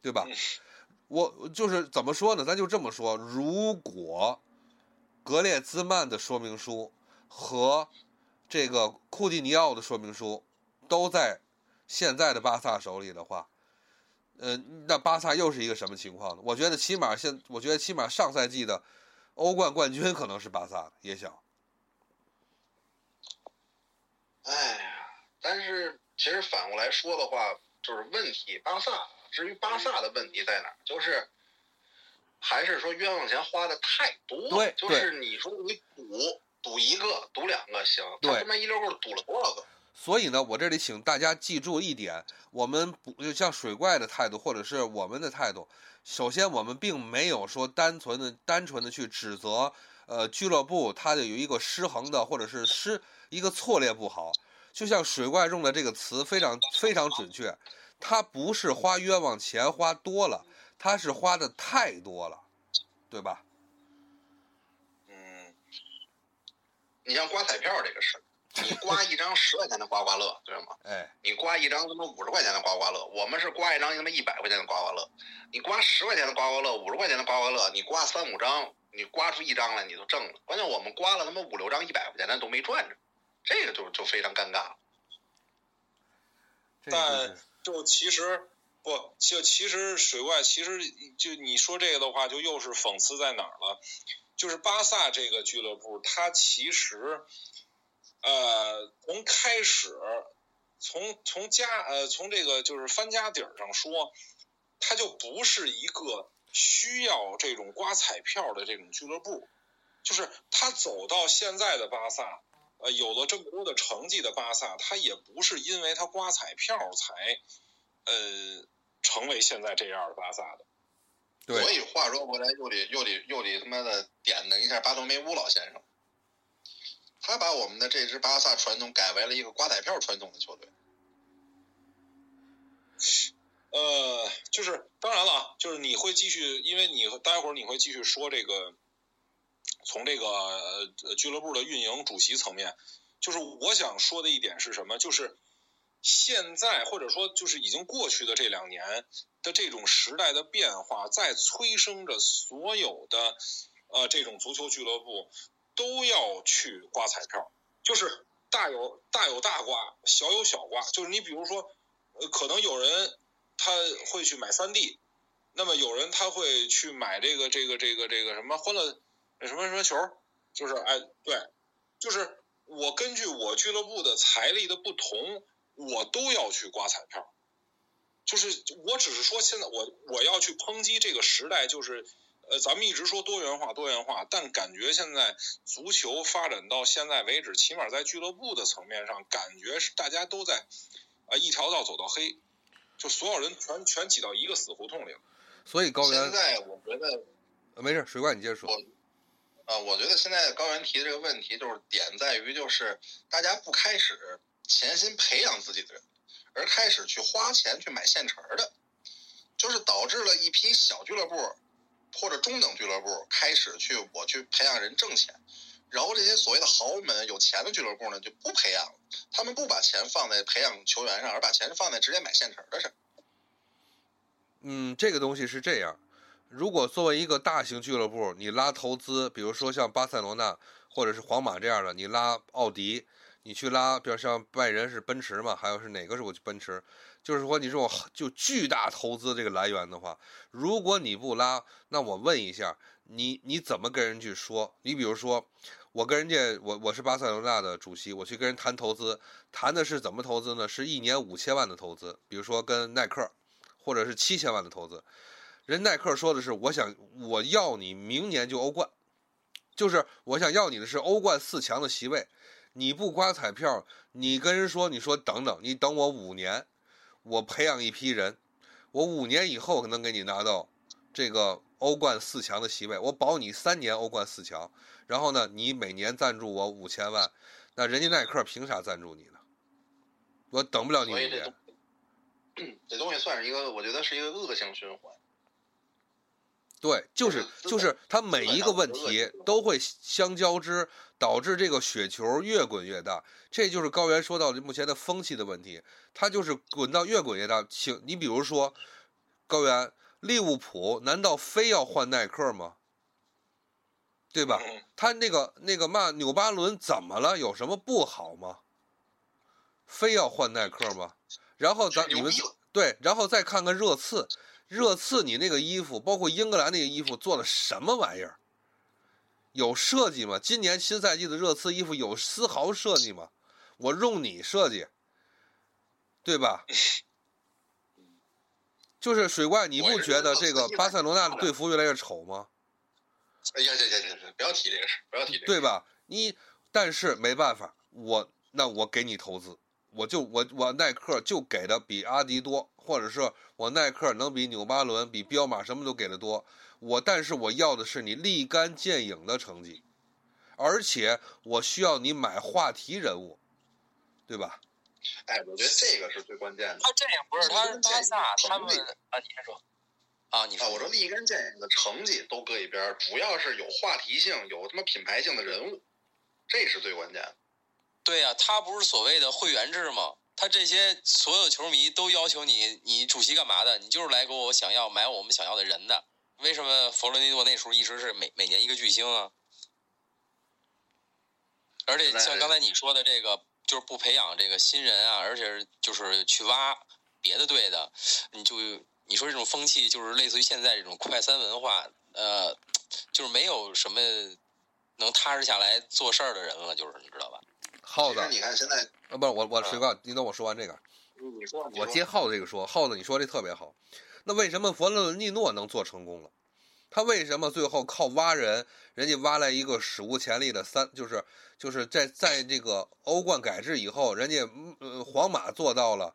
对吧？我就是怎么说呢？咱就这么说，如果格列兹曼的说明书和这个库蒂尼奥的说明书都在现在的巴萨手里的话，呃，那巴萨又是一个什么情况呢？我觉得起码现，我觉得起码上赛季的欧冠冠军可能是巴萨的，也想。哎呀，但是其实反过来说的话，就是问题巴萨。至于巴萨的问题在哪儿，就是还是说冤枉钱花的太多。对就是你说你赌赌一个赌两个行，对他他妈一溜够赌了多少个？所以呢，我这里请大家记住一点：我们不就像水怪的态度，或者是我们的态度。首先，我们并没有说单纯的、单纯的去指责，呃，俱乐部它的有一个失衡的，或者是失一个错列不好。就像水怪用的这个词非常非常准确，他不是花冤枉钱花多了，他是花的太多了，对吧？嗯，你像刮彩票这个事儿，你刮一张十块钱的刮刮乐，对吗？哎，你刮一张他妈五十块钱的刮刮乐，我们是刮一张他妈一百块钱的刮刮乐。你刮十块钱的刮刮乐，五十块钱的刮刮乐，你刮三五张，你刮出一张来你都挣了。关键我们刮了他妈五六张一百块钱但都没赚着，这个就就非常尴尬了。但就其实不，就其实水怪，其实就你说这个的话，就又是讽刺在哪儿了？就是巴萨这个俱乐部，它其实，呃，从开始，从从家呃从这个就是翻家底儿上说，它就不是一个需要这种刮彩票的这种俱乐部，就是他走到现在的巴萨，呃，有了这么多的成绩的巴萨，他也不是因为他刮彩票才，呃，成为现在这样的巴萨的。对所以话说回来，又得又得又得他妈的点了一下巴托梅乌老先生，他把我们的这支巴萨传统改为了一个刮彩票传统的球队。<laughs> 呃，就是当然了，就是你会继续，因为你待会儿你会继续说这个，从这个呃俱乐部的运营主席层面，就是我想说的一点是什么？就是现在或者说就是已经过去的这两年的这种时代的变化，在催生着所有的呃这种足球俱乐部都要去刮彩票，就是大有大有大刮，小有小刮，就是你比如说，呃，可能有人。他会去买三 D，那么有人他会去买这个这个这个这个什么欢乐什么什么球，就是哎对，就是我根据我俱乐部的财力的不同，我都要去刮彩票。就是我只是说现在我我要去抨击这个时代，就是呃咱们一直说多元化多元化，但感觉现在足球发展到现在为止，起码在俱乐部的层面上，感觉是大家都在啊、一条道走到黑。就所有人全全挤到一个死胡同里了。所以高原现在我觉得没事，水怪你接着说。我啊，我觉得现在高原提的这个问题，就是点在于就是大家不开始潜心培养自己的人，而开始去花钱去买现成的。就是导致了一批小俱乐部或者中等俱乐部开始去我去培养人挣钱，然后这些所谓的豪门有钱的俱乐部呢就不培养了，他们不把钱放在培养球员上，而把钱放在直接买现成的上。嗯，这个东西是这样。如果作为一个大型俱乐部，你拉投资，比如说像巴塞罗那或者是皇马这样的，你拉奥迪，你去拉，比如像拜仁是奔驰嘛，还有是哪个是我去奔驰？就是说你这种就巨大投资这个来源的话，如果你不拉，那我问一下，你你怎么跟人去说？你比如说，我跟人家，我我是巴塞罗那的主席，我去跟人谈投资，谈的是怎么投资呢？是一年五千万的投资，比如说跟耐克，或者是七千万的投资。人耐克说的是，我想我要你明年就欧冠，就是我想要你的是欧冠四强的席位。你不刮彩票，你跟人说，你说等等，你等我五年，我培养一批人，我五年以后能给你拿到这个欧冠四强的席位，我保你三年欧冠四强。然后呢，你每年赞助我五千万，那人家耐克凭啥赞助你呢？我等不了你五年。<clears throat> 这东西算是一个，我觉得是一个恶性循环。对，就是就是它每一个问题都会相交织，导致这个雪球越滚越大。这就是高原说到的目前的风气的问题，它就是滚到越滚越大。请你比如说，高原，利物浦难道非要换耐克吗？对吧？他那个那个嘛，纽巴伦怎么了？有什么不好吗？非要换耐克吗？然后咱你们对，然后再看看热刺。热刺，你那个衣服，包括英格兰那个衣服，做的什么玩意儿？有设计吗？今年新赛季的热刺衣服有丝毫设计吗？我用你设计，对吧？<laughs> 就是水怪，你不觉得这个巴塞罗那的队服越来越丑吗？哎呀，行行行行，不要提这个事，不要提这个。对吧？你，但是没办法，我那我给你投资。我就我我耐克就给的比阿迪多，或者是我耐克能比纽巴伦、比彪马什么都给的多。我但是我要的是你立竿见影的成绩，而且我需要你买话题人物，对吧？哎，我觉得这个是最关键的。他这也不是他巴萨他们啊？你先说啊？你说我说立竿见影的成绩都搁一边，主要是有话题性、有他妈品牌性的人物，这是最关键的。对呀，他不是所谓的会员制吗？他这些所有球迷都要求你，你主席干嘛的？你就是来给我想要买我们想要的人的。为什么弗洛尼诺那时候一直是每每年一个巨星啊？而且像刚才你说的这个，就是不培养这个新人啊，而且就是去挖别的队的，你就你说这种风气，就是类似于现在这种快餐文化，呃，就是没有什么能踏实下来做事儿的人了，就是你知道吧？耗子，你看现在啊，不是我我水哥，你等我说完这个，你说，我接耗子这个说，耗子你说这特别好。那为什么佛罗伦蒂诺能做成功了？他为什么最后靠挖人，人家挖来一个史无前例的三，就是就是在在这个欧冠改制以后，人家呃皇马做到了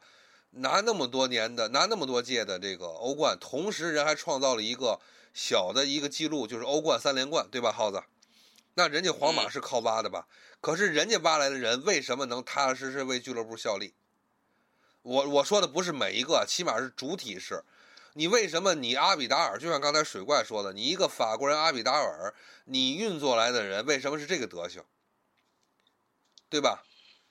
拿那么多年的拿那么多届的这个欧冠，同时人还创造了一个小的一个记录，就是欧冠三连冠，对吧，耗子？那人家皇马是靠挖的吧？可是人家挖来的人为什么能踏踏实实为俱乐部效力？我我说的不是每一个，起码是主体是。你为什么你阿比达尔就像刚才水怪说的，你一个法国人阿比达尔，你运作来的人为什么是这个德行？对吧？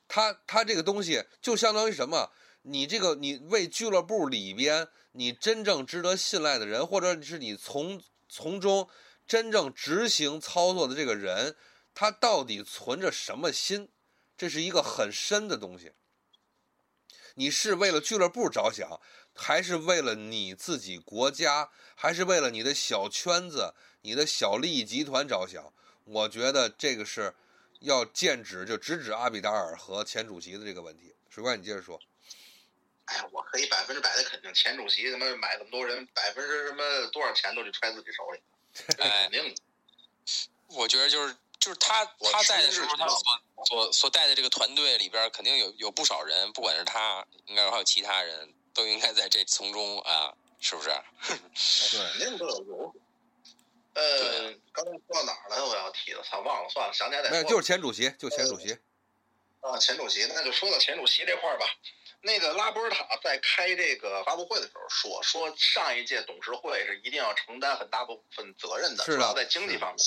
他他这个东西就相当于什么？你这个你为俱乐部里边你真正值得信赖的人，或者是你从从中真正执行操作的这个人。他到底存着什么心？这是一个很深的东西。你是为了俱乐部着想，还是为了你自己国家，还是为了你的小圈子、你的小利益集团着想？我觉得这个是要剑指就直指阿比达尔和前主席的这个问题。水怪，你接着说。哎，我可以百分之百的肯定，前主席他妈买那么多人，百分之什么多少钱都得揣自己手里，<laughs> 肯定。我觉得就是。就是他他在的时候，他所所所带的这个团队里边，肯定有有不少人，不管是他，应该还有其他人都应该在这从中啊，是不是？<laughs> 对，肯定都有有。呃，刚才说到哪儿了？我要提的，操，忘了，算了，想起来再说。就是前主席，就前主席。啊，前主席，那就说到前主席这块儿吧。那个拉波尔塔在开这个发布会的时候说，说上一届董事会是一定要承担很大部分责任的，主要在经济方面。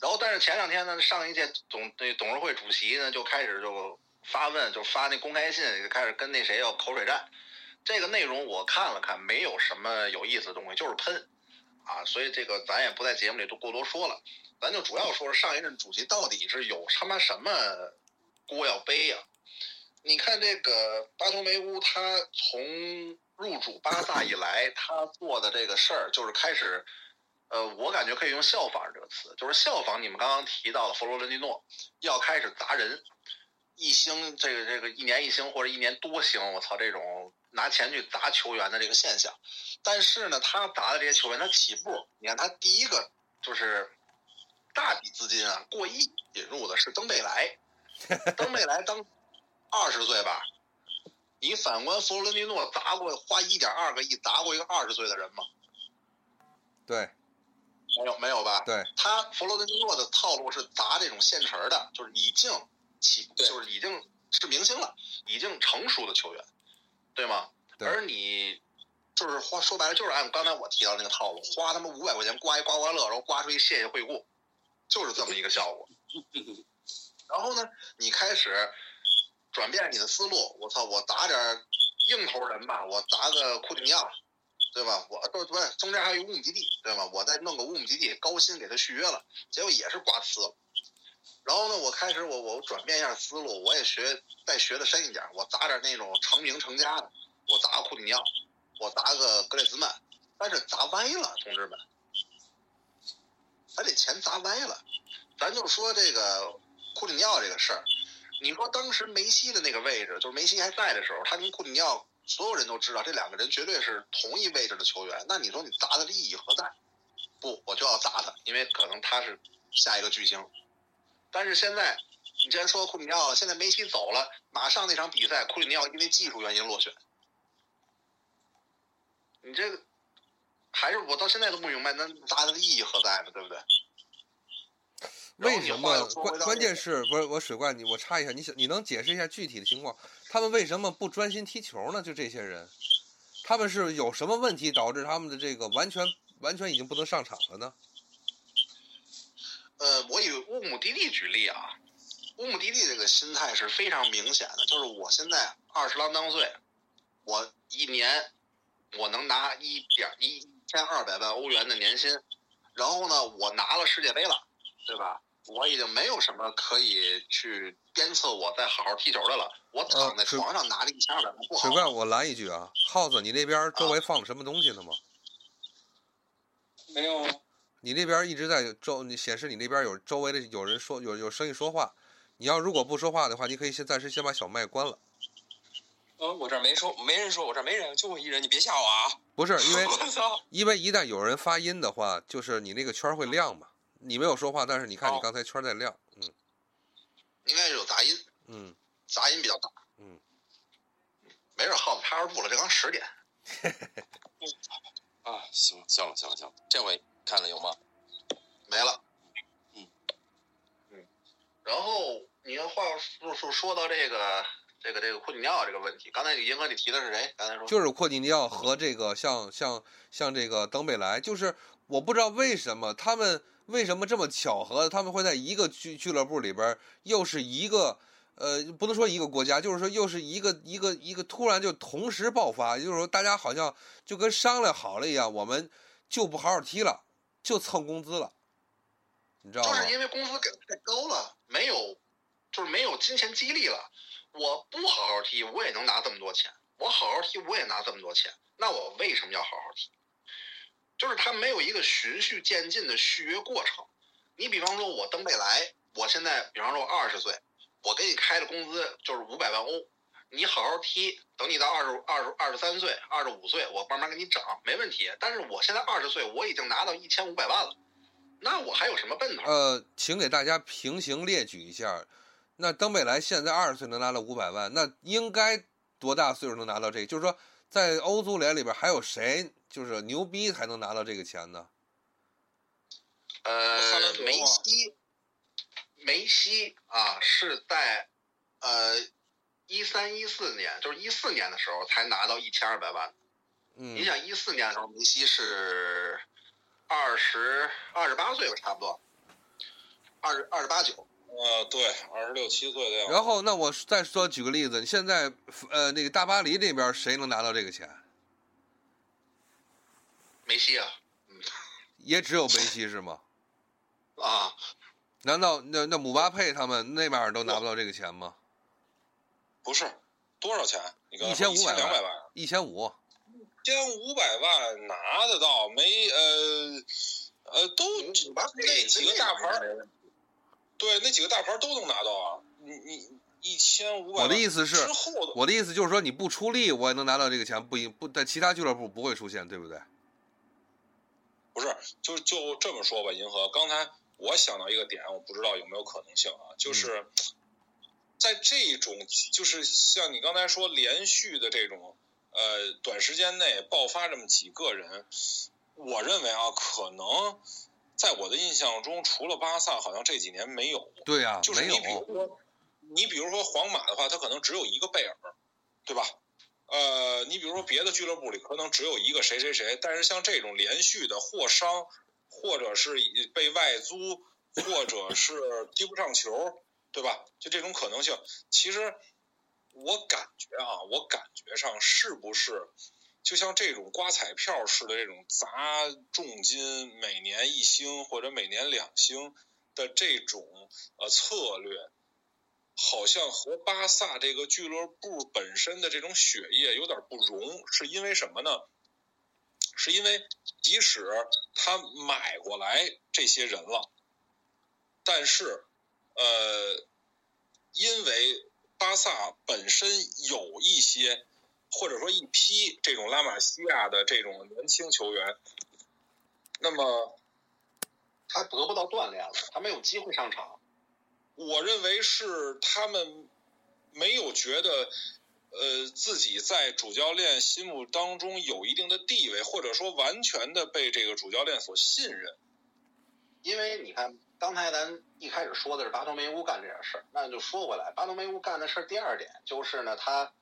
然后，但是前两天呢，上一届总那董事会主席呢就开始就发问，就发那公开信，就开始跟那谁要口水战。这个内容我看了看，没有什么有意思的东西，就是喷啊。所以这个咱也不在节目里多过多说了，咱就主要说说上一任主席到底是有他妈什么锅要背呀、你看这个巴托梅乌，他从入主巴萨以来，他做的这个事儿就是开始，呃，我感觉可以用效仿这个词，就是效仿你们刚刚提到的弗洛伦蒂诺，要开始砸人，一星这个这个一年一星或者一年多星，我操，这种拿钱去砸球员的这个现象。但是呢，他砸的这些球员，他起步，你看他第一个就是大笔资金啊，过亿引入的是登贝莱，登贝莱当二十岁吧，你反观弗洛伦蒂诺砸过花一点二个亿砸过一个二十岁的人吗？对没有，没有吧？对，他弗洛伦蒂诺的套路是砸这种现成的，就是已经起，就是已经是明星了，已经成熟的球员，对吗？对而你就是花说白了就是按刚才我提到那个套路，花他妈五百块钱刮一刮刮乐，然后刮出一谢谢惠顾，就是这么一个效果。<laughs> 然后呢，你开始转变你的思路，我操，我砸点硬头人吧，我砸个库蒂尼奥，对吧？我不不是中间还有一乌姆基地，对吧？我再弄个乌姆基地，高薪给他续约了，结果也是刮呲了。然后呢，我开始我我转变一下思路，我也学再学的深一点，我砸点那种成名成家的，我砸个库蒂尼奥，我砸个格列兹曼，但是砸歪了，同志们，咱这钱砸歪了。咱就说这个库蒂尼奥这个事儿，你说当时梅西的那个位置，就是梅西还在的时候，他跟库蒂尼奥所有人都知道，这两个人绝对是同一位置的球员。那你说你砸的利益何在？不，我就要砸他，因为可能他是下一个巨星。但是现在，你既然说库蒂尼奥，现在梅西走了，马上那场比赛，库蒂尼奥因为技术原因落选。你这个还是我到现在都不明白，那砸他的意义何在呢？对不对？为什么关关键是不是我水怪你我插一下，你想你能解释一下具体的情况？他们为什么不专心踢球呢？就这些人，他们是有什么问题导致他们的这个完全完全已经不能上场了呢？呃，我以乌姆蒂蒂举例啊，乌姆蒂蒂这个心态是非常明显的，就是我现在二十郎当岁，我一年我能拿一点一千二百万欧元的年薪，然后呢，我拿了世界杯了，对吧？我已经没有什么可以去鞭策我再好好踢球的了。我躺在床上拿着一千二百万不好水，怪，我来一句啊，耗子，你那边周围放了什么东西呢吗？没有，你那边一直在周，你显示你那边有周围的有人说有有声音说话，你要如果不说话的话，你可以先暂时先把小麦关了。呃，我这儿没说，没人说，我这儿没人，就我一人，你别吓我啊！不是 <laughs> 因为，因为一旦有人发音的话，就是你那个圈会亮嘛。你没有说话，但是你看你哦刚才圈在亮，嗯应该是有杂音，嗯杂音比较大。嗯，没事，耗子趴着不了，这刚十点。<laughs> 啊，行行了行了行了，这回看了有吗？没了。嗯嗯，然后你要话说说说到这个这个这个库蒂尼奥这个问题，刚才你银河你提的是谁？刚才说就是库蒂尼奥和这个像像像这个登贝莱，就是我不知道为什么他们为什么这么巧合，他们会在一个俱俱乐部里边，又是一个呃，不能说一个国家，就是说又是一个一个一个突然就同时爆发，就是说大家好像就跟商量好了一样，我们就不好好踢了，就蹭工资了，你知道吗？就是因为工资给的太高了，没有就是没有金钱激励了。我不好好踢，我也能拿这么多钱；我好好踢，我也拿这么多钱。那我为什么要好好踢？就是他没有一个循序渐进的续约过程。你比方说，我登贝莱，我现在比方说我二十岁，我给你开的工资就是五百万欧，你好好踢，等你到二十二十二十三岁、二十五岁，我慢慢给你涨，没问题。但是我现在二十岁，我已经拿到一千五百万了，那我还有什么奔头？呃，请给大家平行列举一下，那登贝莱现在二十岁能拿到五百万，那应该多大岁数能拿到这个？就是说，在欧足联里边还有谁就是牛逼才能拿到这个钱呢？呃梅西，梅西啊是在呃一三一四年，就是一四年的时候才拿到一千二百万。嗯你，想一四年的时候，梅西是二十二十八岁吧，差不多，二十二十八九。呃，对，二十六七岁的样子。然后那我再说举个例子，现在呃那个大巴黎那边谁能拿到这个钱？梅西啊，也只有梅西是吗？<laughs> 啊，难道那那姆巴佩他们那边都拿不到这个钱吗？不是多少钱？你刚才1500一千两百万，一千五，一千五百万拿得到没？呃呃，都那几个大牌，对，那几个大牌都能拿到啊。你你一千五百万，我的意思是的我的意思就是说你不出力，我也能拿到这个钱，不一不在其他俱乐部不会出现，对不对？不是，就就这么说吧，银河。刚才我想到一个点，我不知道有没有可能性啊，就是在这种就是像你刚才说连续的这种呃短时间内爆发这么几个人，我认为啊，可能在我的印象中，除了巴萨，好像这几年没有。对呀、没就是你比如，说，你比如说皇马的话，他可能只有一个贝尔，对吧？呃，你比如说别的俱乐部里可能只有一个谁谁谁，但是像这种连续的或伤，或者是被外租，或者是踢不上球，对吧？就这种可能性，其实我感觉啊，我感觉上是不是就像这种刮彩票似的这种砸重金，每年一星或者每年两星的这种呃策略，好像和巴萨这个俱乐部本身的这种血液有点不融，是因为什么呢？是因为即使他买过来这些人了，但是，呃，因为巴萨本身有一些或者说一批这种拉玛西亚的这种年轻球员，那么他得不到锻炼了，他没有机会上场。我认为是他们没有觉得，呃，自己在主教练心目当中有一定的地位，或者说完全的被这个主教练所信任。因为你看，刚才咱一开始说的是巴托梅乌干这点事儿，那就说回来，巴托梅乌干的事儿第二点就是呢，他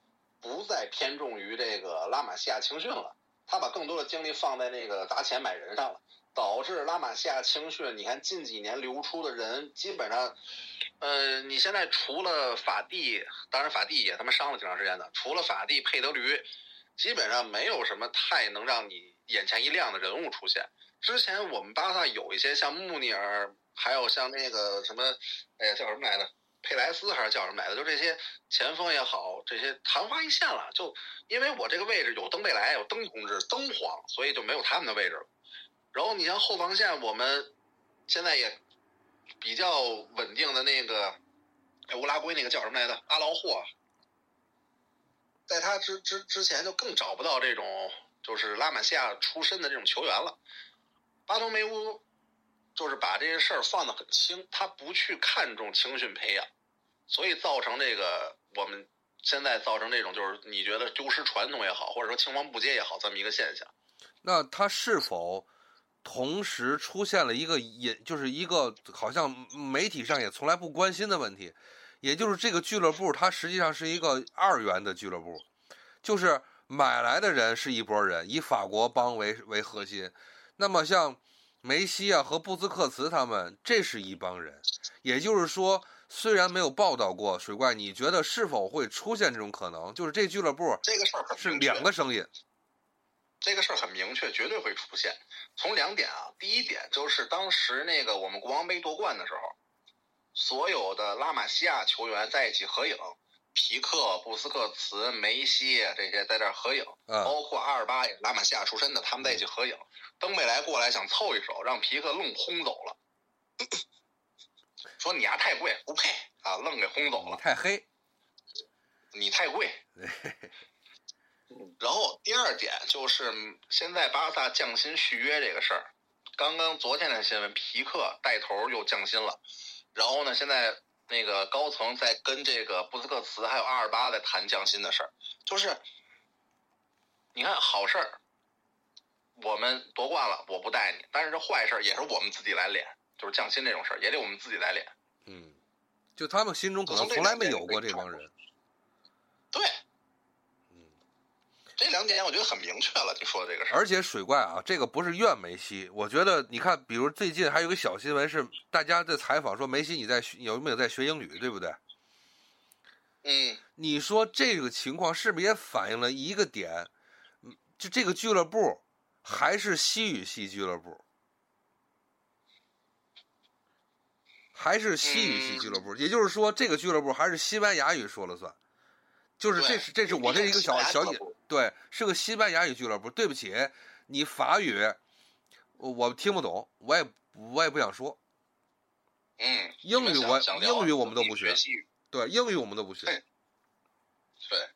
不再偏重于这个拉玛西亚青训了，他把更多的精力放在那个砸钱买人上了，导致拉玛西亚青训，你看近几年流出的人基本上，呃，你现在除了法蒂，当然法蒂也他妈伤了挺长时间的，除了法蒂、佩德驴，基本上没有什么太能让你眼前一亮的人物出现。之前我们巴萨有一些像穆尼尔，还有像那个什么，哎呀叫什么来着？佩莱斯还是叫什么来着？就这些前锋也好，这些昙花一现了。就因为我这个位置有登贝莱，有登同志，登皇，所以就没有他们的位置了。然后你像后防线，我们现在也比较稳定的那个，哎，乌拉圭那个叫什么来着？阿劳霍，在他之之之前就更找不到这种就是拉玛西亚出身的这种球员了。巴托梅乌就是把这些事儿放得很轻，他不去看重青训培养，所以造成这个我们现在造成这种就是你觉得丢失传统也好，或者说青黄不接也好，这么一个现象。那他是否同时出现了一个也就是一个好像媒体上也从来不关心的问题，也就是这个俱乐部它实际上是一个二元的俱乐部，就是买来的人是一拨人，以法国帮为为核心，那么像梅西啊和布斯克茨他们，这是一帮人，也就是说。虽然没有报道过水怪，你觉得是否会出现这种可能？就是这俱乐部这个事儿是两个声音，这个事儿很明确，绝对会出现。从两点啊，第一点就是当时那个我们国王杯夺冠的时候，所有的拉玛西亚球员在一起合影，皮克、布斯克茨、梅西这些在这儿合影，啊，包括阿尔巴也是拉玛西亚出身的，他们在一起合影。登贝莱过来想凑一手，让皮克愣轰走了，说你丫太贵，不配啊，愣给轰走了。太黑，你太贵。<laughs> 然后第二点就是嗯现在巴萨降薪续约这个事儿，刚刚昨天的新闻，皮克带头又降薪了，然后呢，现在那个高层在跟这个布斯克茨还有阿尔巴在谈降薪的事儿，就是你看好事儿，我们夺冠了，我不带你，但是这坏事儿也是我们自己来脸，就是降薪这种事儿也得我们自己来脸。嗯，就他们心中可能从来没有过这帮人。对，嗯，这两点我觉得很明确了。你说的这个事儿，而且水怪啊，这个不是怨梅西，我觉得你看，比如最近还有个小新闻是大家在采访说梅西你在学有没有在学英语，对不对？嗯，你说这个情况是不是也反映了一个点？嗯，就这个俱乐部还是西语系俱乐部，还是西语系俱乐部，也就是说，这个俱乐部还是西班牙语说了算。就是这是这是我这一个小小引西班牙俱乐部对，是个西班牙语俱乐部。对不起，你法语我我听不懂，我也我也不想说。嗯，英语我英语我们都不学对，英语我们都不学。对对，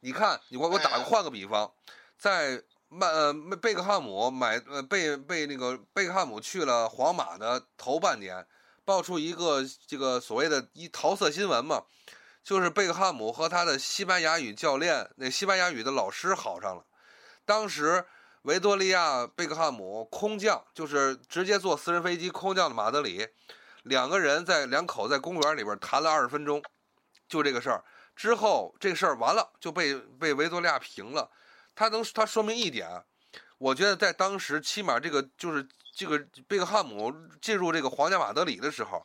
你看，你我我打个换个比方，在曼呃贝克汉姆买呃被被那个贝克汉姆去了皇马的头半年，爆出一个这个所谓的一桃色新闻嘛，就是贝克汉姆和他的西班牙语教练那西班牙语的老师好上了。当时维多利亚贝克汉姆空降，就是直接坐私人飞机空降的马德里，两个人在两口在公园里边谈了二十分钟，就这个事儿。之后这个事儿完了就被被维多利亚平了。他能他说明一点，我觉得在当时起码这个就是这个贝克汉姆进入这个皇家马德里的时候，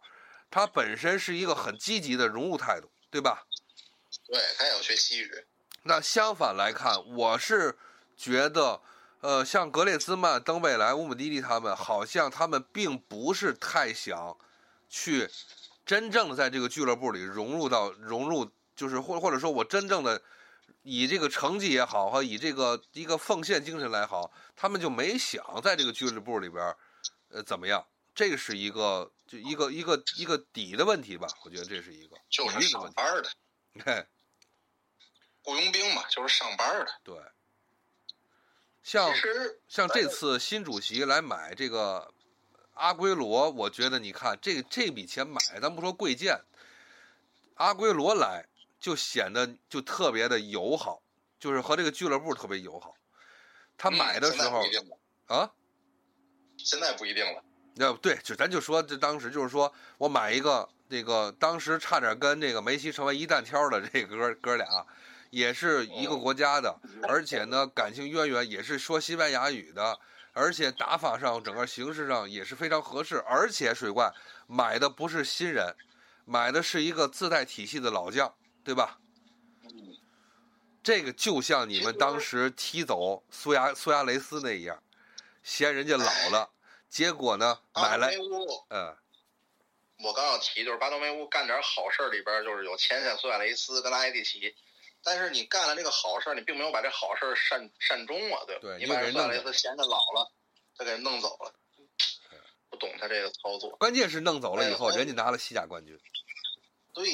他本身是一个很积极的融入态度，对吧？对他也要学西语，那相反来看，我是觉得，呃，像格列兹曼、登贝莱、乌姆蒂蒂他们，好像他们并不是太想去真正的在这个俱乐部里融入到融入，就是或或者说我真正的以这个成绩也好，和以这个一个奉献精神来好，他们就没想在这个俱乐部里边，呃，怎么样？这个是一个就一个一个一个底的问题吧，我觉得这是一个就是底蕴的问题。上班的嘿，雇佣兵嘛，就是上班的。对，像像这次新主席来买这个阿圭罗，我觉得你看这这笔钱买，咱不说贵贱，阿圭罗来就显得就特别的友好，就是和这个俱乐部特别友好。他买的时候啊，现在不一定了。要对，就咱就说这当时就是说我买一个那个当时差点跟这个梅西成为一弹挑的这哥哥俩，也是一个国家的，而且呢感情渊源也是说西班牙语的，而且打法上整个形式上也是非常合适，而且水怪买的不是新人，买的是一个自带体系的老将，对吧？这个就像你们当时踢走苏亚苏亚雷斯那一样，嫌人家老了，结果呢买来巴多梅乌，嗯。我刚要提，就是巴多梅乌干点好事儿里边，就是有签下苏亚雷斯跟拉埃蒂奇，但是你干了这个好事儿，你并没有把这好事儿善善终啊，对吧？对你把苏亚雷斯闲着老了，他给人弄走了，不懂他这个操作。关键是弄走了以后，哎人家拿了西甲冠军。对，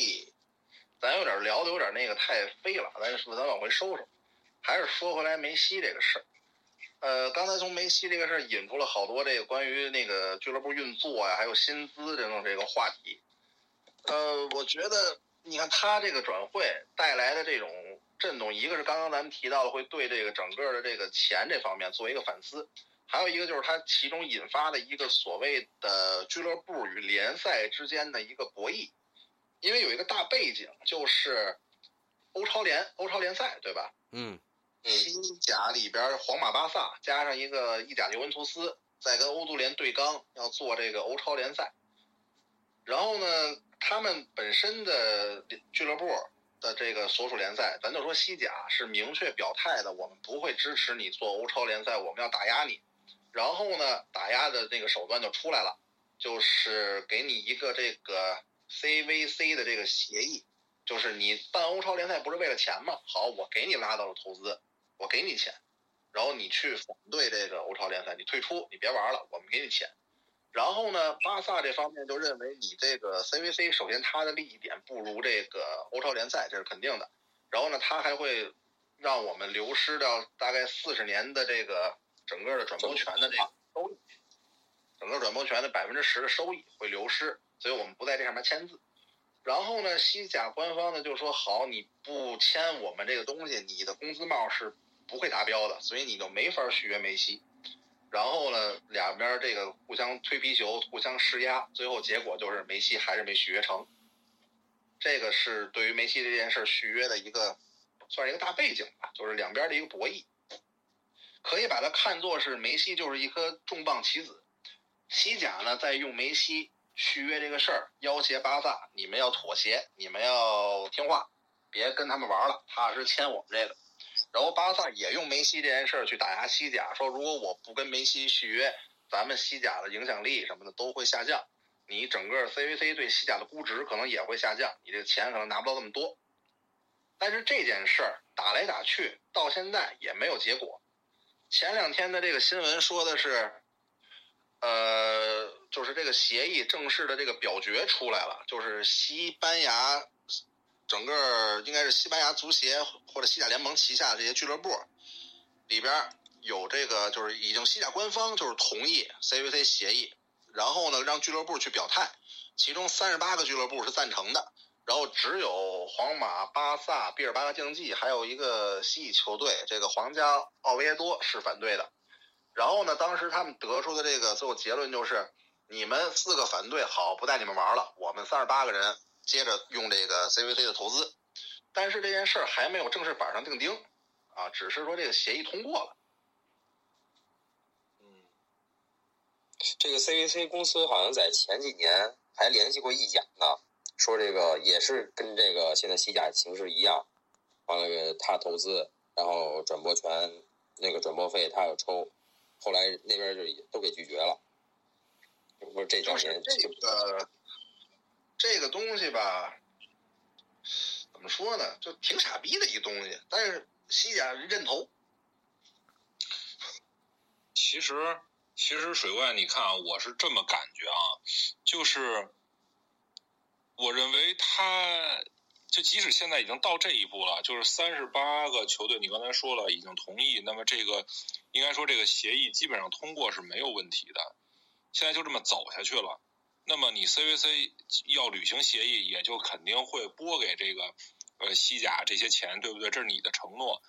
咱有点聊的有点那个太飞了，咱是咱往回收收，还是说回来梅西这个事儿。呃，刚才从梅西这个事儿引出了好多这个关于那个俱乐部运作呀、还有薪资这种这个话题。呃，我觉得你看他这个转会带来的这种震动，一个是刚刚咱们提到的会对这个整个的这个钱这方面做一个反思，还有一个就是它其中引发的一个所谓的俱乐部与联赛之间的一个博弈。因为有一个大背景，就是欧超联欧超联赛，对吧？嗯西甲里边皇马、巴萨加上一个意甲尤文图斯，在跟欧足联对刚，要做这个欧超联赛。然后呢，他们本身的俱乐部的这个所属联赛，咱就说西甲是明确表态的，我们不会支持你做欧超联赛，我们要打压你。然后呢，打压的那个手段就出来了，就是给你一个这个 CVC 的这个协议，就是你办欧超联赛不是为了钱吗？好，我给你拉到了投资，我给你钱，然后你去反对这个欧超联赛，你退出，你别玩了，我们给你钱。然后呢，巴萨这方面就认为你这个 CVC 首先它的利益点不如这个欧超联赛，这是肯定的。然后呢，它还会让我们流失掉大概四十年的这个整个的转播权的这个收益，整个转播权的百分之十的收益会流失，所以我们不在这上面签字。然后呢，西甲官方呢就说好，你不签我们这个东西，你的工资帽是不会达标的，所以你就没法续约梅西。然后呢，两边这个互相推皮球，互相施压，最后结果就是梅西还是没续约成。这个是对于梅西这件事续约的一个算是一个大背景吧，就是两边的一个博弈，可以把它看作是梅西就是一颗重磅棋子，西甲呢在用梅西续约这个事儿要挟巴萨，你们要妥协，你们要听话，别跟他们玩了，踏实签我们这个。然后巴萨也用梅西这件事儿去打压西甲，说如果我不跟梅西续约，咱们西甲的影响力什么的都会下降，你整个 CVC 对西甲的估值可能也会下降，你这钱可能拿不到那么多。但是这件事儿打来打去，到现在也没有结果。前两天的这个新闻说的是，呃，就是这个协议正式的这个表决出来了，就是西班牙整个应该是西班牙足协或者西甲联盟旗下的这些俱乐部里边有这个，就是已经西甲官方就是同意 CVC 协议，然后呢让俱乐部去表态，其中三十八个俱乐部是赞成的。然后只有皇马、巴萨、毕尔巴鄂竞技，还有一个西乙球队，这个皇家奥维耶多是反对的。然后呢，当时他们得出的这个最后结论就是：你们四个反对，好，不带你们玩了。我们三十八个人接着用这个 CVC 的投资。但是这件事儿还没有正式板上钉钉，啊，只是说这个协议通过了。嗯，这个 CVC 公司好像在前几年还联系过意甲呢。说这个也是跟这个现在西甲形势一样，完了他投资，然后转播权那个转播费他要抽，后来那边就都给拒绝了。不是这两年这个这个东西吧，怎么说呢？就挺傻逼的一东西，但是西甲认头。其实其实水怪，你看啊，我是这么感觉啊，就是。我认为他，就即使现在已经到这一步了，就是三十八个球队，你刚才说了已经同意，那么这个应该说这个协议基本上通过是没有问题的。现在就这么走下去了，那么你 CVC 要履行协议，也就肯定会拨给这个呃西甲这些钱，对不对？这是你的承诺。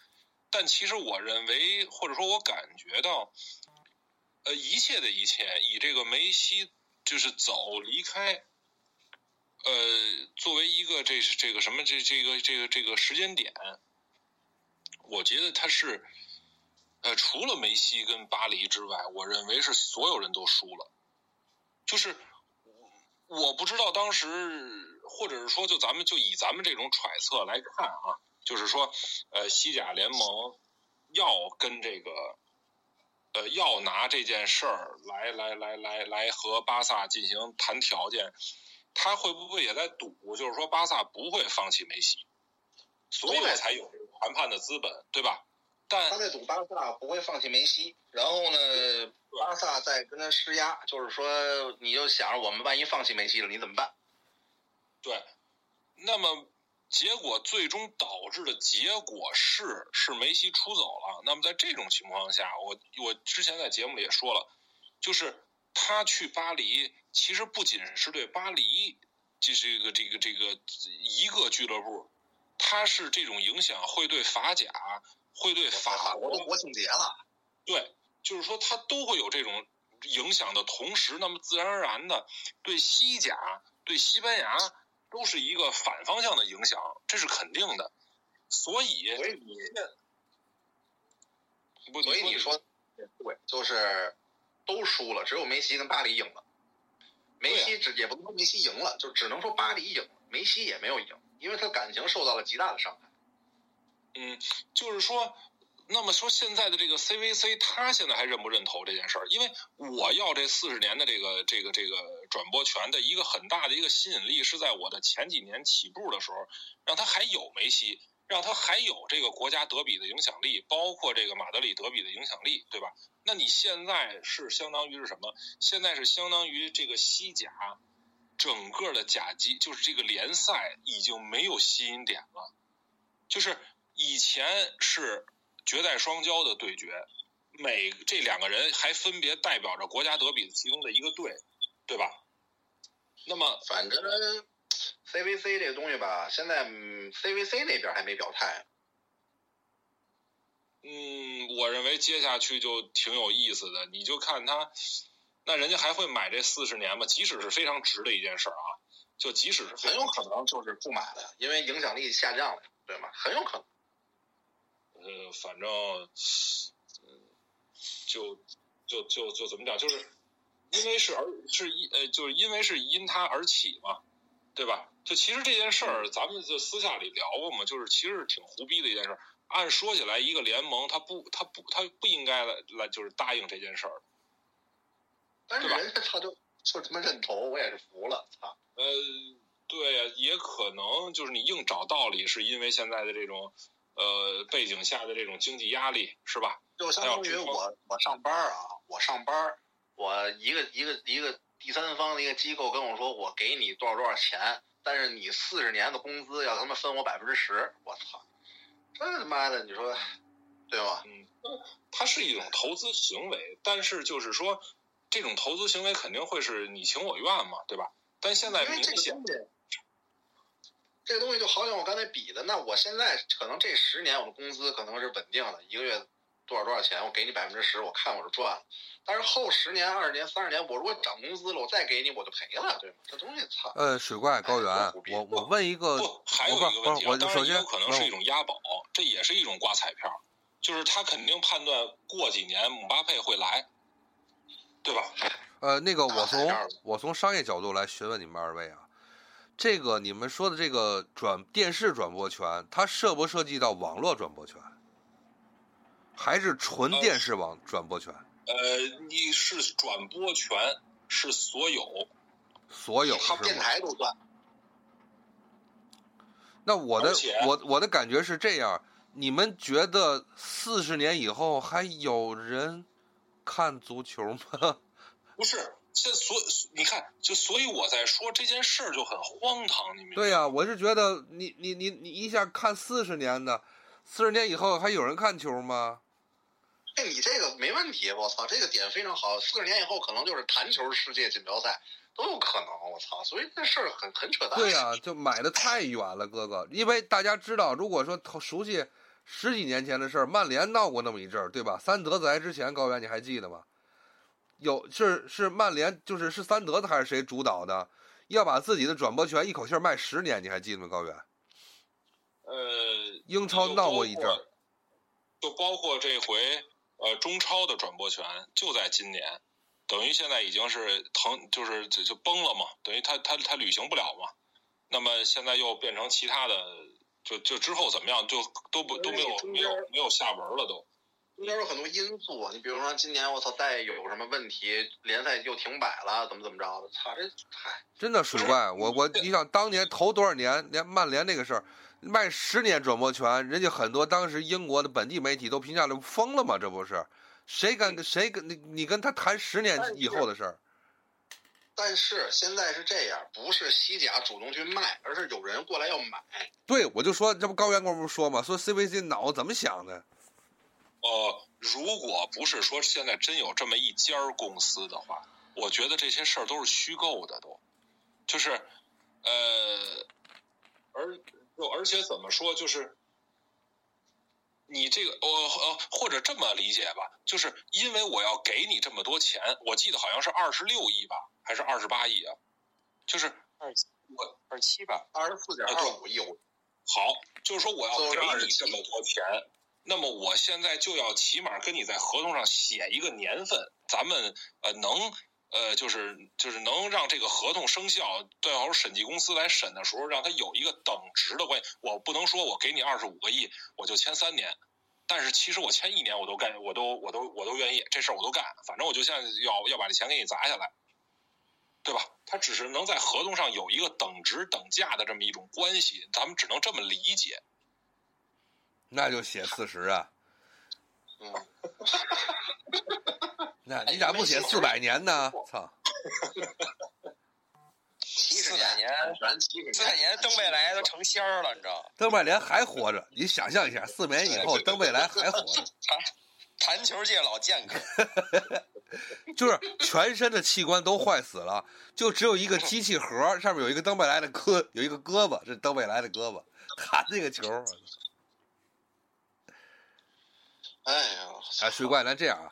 但其实我认为，或者说我感觉到，呃，一切的一切以这个梅西就是走离开。呃，作为一个这这个什么这这个这个这个时间点，我觉得他是，呃，除了梅西跟巴黎之外，我认为是所有人都输了。就是我不知道当时，或者是说，就咱们就以咱们这种揣测来看啊，就是说，呃，西甲联盟要跟这个，呃，要拿这件事儿来来来来来和巴萨进行谈条件。他会不会也在赌？就是说，巴萨不会放弃梅西，所以我才有这个谈判的资本，对吧？但他在赌巴萨不会放弃梅西，然后呢，巴萨在跟他施压，就是说，你就想着我们万一放弃梅西了，你怎么办？对，那么结果最终导致的结果是，是梅西出走了。那么在这种情况下，我我之前在节目里也说了，就是他去巴黎。其实不仅是对巴黎，这是一个这个这个一个俱乐部，它是这种影响会对法甲，会对法国的国庆节了。对，就是说它都会有这种影响的同时，那么自然而然的对西甲、对西班牙都是一个反方向的影响，这是肯定的。所以，所以你，所以你说对，就是都输了，只有梅西跟巴黎赢了。梅西只也不能说梅西赢了，就只能说巴黎赢，梅西也没有赢，因为他感情受到了极大的伤害。嗯，就是说，那么说现在的这个 CVC，他现在还认不认同这件事儿？因为我要这四十年的这个这个这个转播权的一个很大的一个吸引力，是在我的前几年起步的时候，让他还有梅西。让他还有这个国家德比的影响力，包括这个马德里德比的影响力，对吧？那你现在是相当于是什么？现在是相当于这个西甲整个的甲级，就是这个联赛已经没有吸引点了。就是以前是绝代双骄的对决，每这两个人还分别代表着国家德比其中的一个队，对吧？那么反正。CVC 这个东西吧，现在 CVC 那边还没表态。嗯，我认为接下去就挺有意思的。你就看他，那人家还会买这四十年吗？即使是非常值的一件事儿啊，就即使是很有可能就是不买了，因为影响力下降了，对吗？很有可能。呃，反正，嗯，就就就就怎么讲，就是因为是而是因呃，就是因为是因他而起嘛，对吧？就其实这件事儿，咱们就私下里聊过嘛，就是其实是挺胡逼的一件事儿。按说起来，一个联盟他不他不他不应该来来就是答应这件事儿。但是人家他就就他妈认头，我也是服了，操。呃，对呀，也可能就是你硬找道理，是因为现在的这种呃背景下的这种经济压力，是吧？就相当于我我上班啊，我上班，我一个一个一个第三方的一个机构跟我说，我给你多少多少钱，但是你四十年的工资要他妈分我百分之十，我操，这他妈的你说对吧？嗯，它是一种投资行为，但是就是说。这种投资行为肯定会是你情我愿嘛，对吧？但现在明显，这个东西就好像我刚才比的，那我现在可能这十年我的工资可能是稳定的，一个月多少多少钱，我给你百分之十，我看我是赚了。但是后十年、二十年、三十年，我如果涨工资了，我再给你，我就赔了，对吗？这东西操。呃，水怪高原，我我问一个，不还有一个问题，当然也有可能是一种押宝，这也是一种挂彩票，就是他肯定判断过几年姆巴佩会来。对吧？呃，那个，我从我从商业角度来询问你们二位啊，这个你们说的这个转电视转播权，它涉不涉及到网络转播权，还是纯电视网转播权？呃，你是转播权是所有，所有是电台都算。那我的我我的感觉是这样，你们觉得四十年以后还有人？看足球吗？不是，现所你看，就所以我在说这件事儿就很荒唐，你明白？对呀，我是觉得你你你你一下看四十年的，四十年以后还有人看球吗？哎，你这个没问题，我操，这个点非常好。四十年以后可能就是弹球世界锦标赛都有可能，我操，所以这事儿很很扯淡。对呀，就买的太远了，哥哥，因为大家知道，如果说熟悉。十几年前的事儿，曼联闹过那么一阵儿，对吧？三德子来之前，高原你还记得吗？有是是曼联，就是是三德子还是谁主导的，要把自己的转播权一口气卖十年，你还记得吗？高原？呃，英超闹过一阵儿，就包括这回呃中超的转播权就在今年，等于现在已经是腾就是就就崩了嘛，等于他他他履行不了嘛，那么现在又变成其他的。就就之后怎么样，就都不都没有没有没有下文了，都中间有很多因素。你比如说今年我操，再有什么问题，联赛又停摆了，怎么怎么着的？操这嗨，真的水怪！我我你想当年头多少年，连曼联那个事儿卖十年转播权，人家很多当时英国的本地媒体都评价了疯了吗？这不是谁敢跟谁跟你你跟他谈十年以后的事儿？但是现在是这样，不是西甲主动去卖，而是有人过来要买。对，我就说，这不高原跟我们说吗？说 CVC 脑子怎么想的？呃，如果不是说现在真有这么一家公司的话，我觉得这些事儿都是虚构的，都就是，呃，而就而且怎么说，就是你这个，呃呃，或者这么理解吧，就是因为我要给你这么多钱，我记得好像是二十六亿吧。还是二十八亿啊，就是二我二七吧，二十四点二五亿。好，就是说我要给你这么多钱，那么我现在就要起码跟你在合同上写一个年份，咱们呃能呃就是就是能让这个合同生效，最好审计公司来审的时候，让他有一个等值的关系。我不能说我给你二十五个亿，我就签三年，但是其实我签一年我都干，我都我都我都愿意，这事儿我都干，反正我就现在要要把这钱给你砸下来。对吧？他只是能在合同上有一个等值等价的这么一种关系，咱们只能这么理解。那就写四十啊。嗯。<laughs> 那你咋不写四百年呢？操。四百年，四百年，登贝莱都成仙儿了，你知道？登贝莱还活着，你想象一下，四百年以后，登贝莱还活着。<laughs> 弹球界老剑客，<laughs> 就是全身的器官都坏死了，就只有一个机器盒，上面有一个登贝莱的胳，有一个胳膊，是登贝莱的胳膊，弹那个球。哎呀，哎，水怪，咱这样啊，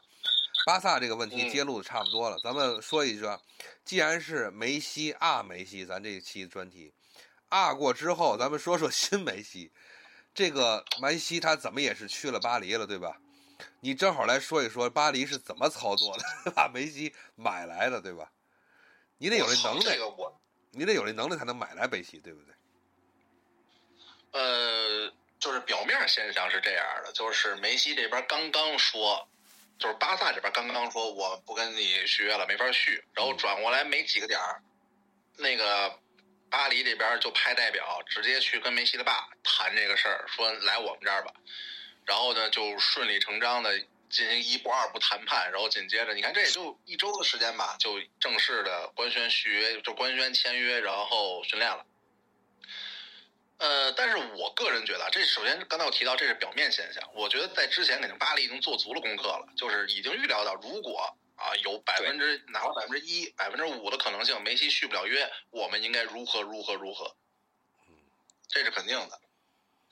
巴萨这个问题嗯揭露的差不多了，咱们说一说，既然是梅西啊梅西，咱这一期专题啊过之后，咱们说说 <laughs> 新梅西。这个梅西他怎么也是去了巴黎了，对吧？你正好来说一说巴黎是怎么操作的，<laughs> 把梅西买来的，对吧？你得有这能耐这，个我你得有这能耐才能买来梅西，对不对？呃，就是表面现象是这样的，就是梅西这边刚刚说，就是巴萨这边刚刚说我不跟你续约了，没法续，然后转过来没几个点儿，那个巴黎这边就派代表直接去跟梅西的爸谈这个事儿，说来我们这儿吧，然后呢就顺理成章的进行一步二步谈判，然后紧接着你看这也就一周的时间吧，就正式的官宣续约，就官宣签约，然后训练了。呃，但是我个人觉得啊，这首先刚才我提到这是表面现象，我觉得在之前肯定巴黎已经做足了功课了，就是已经预料到如果啊有百分之哪怕百分之一、百分之五的可能性梅西续不了约，我们应该如何如何如何，嗯这是肯定的。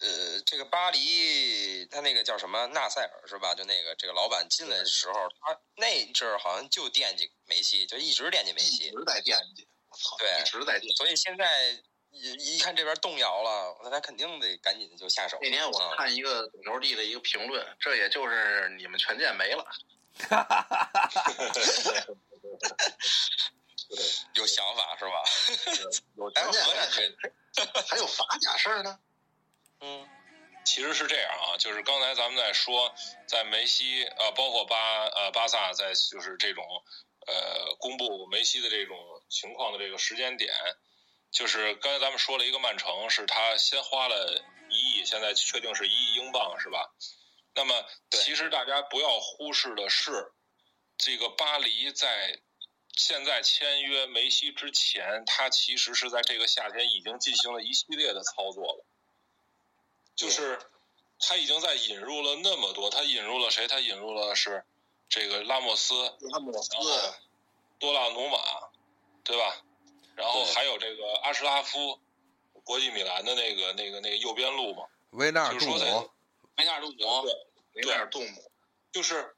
呃，这个巴黎他那个叫什么纳赛尔是吧？就那个这个老板进来的时候，他那阵儿好像就惦记梅西，就一直惦记梅西一，直在惦记，我操，对一直在惦记。所以现在一一看这边动摇了，那他肯定得赶紧就下手。那天我啊看一个懂球帝的一个评论，这也就是你们权健没了。<laughs> 有想法是吧？有 <laughs> 哎，权健还有法甲事儿呢。<laughs> 嗯，其实是这样啊，就是刚才咱们在说，在梅西呃，包括巴呃巴萨在就是这种呃公布梅西的这种情况的这个时间点，就是刚才咱们说了一个曼城，是他先花了一亿，现在确定是一亿英镑是吧？那么其实大家不要忽视的是，这个巴黎在现在签约梅西之前，他其实是在这个夏天已经进行了一系列的操作了。就是他已经在引入了那么多，他引入了谁？他引入了是这个拉莫斯、拉莫斯多纳努马，对吧？然后还有这个阿什拉夫，国际米兰的那个那个那个右边路嘛，维纳尔杜姆，维纳尔杜姆，维纳尔杜姆，就是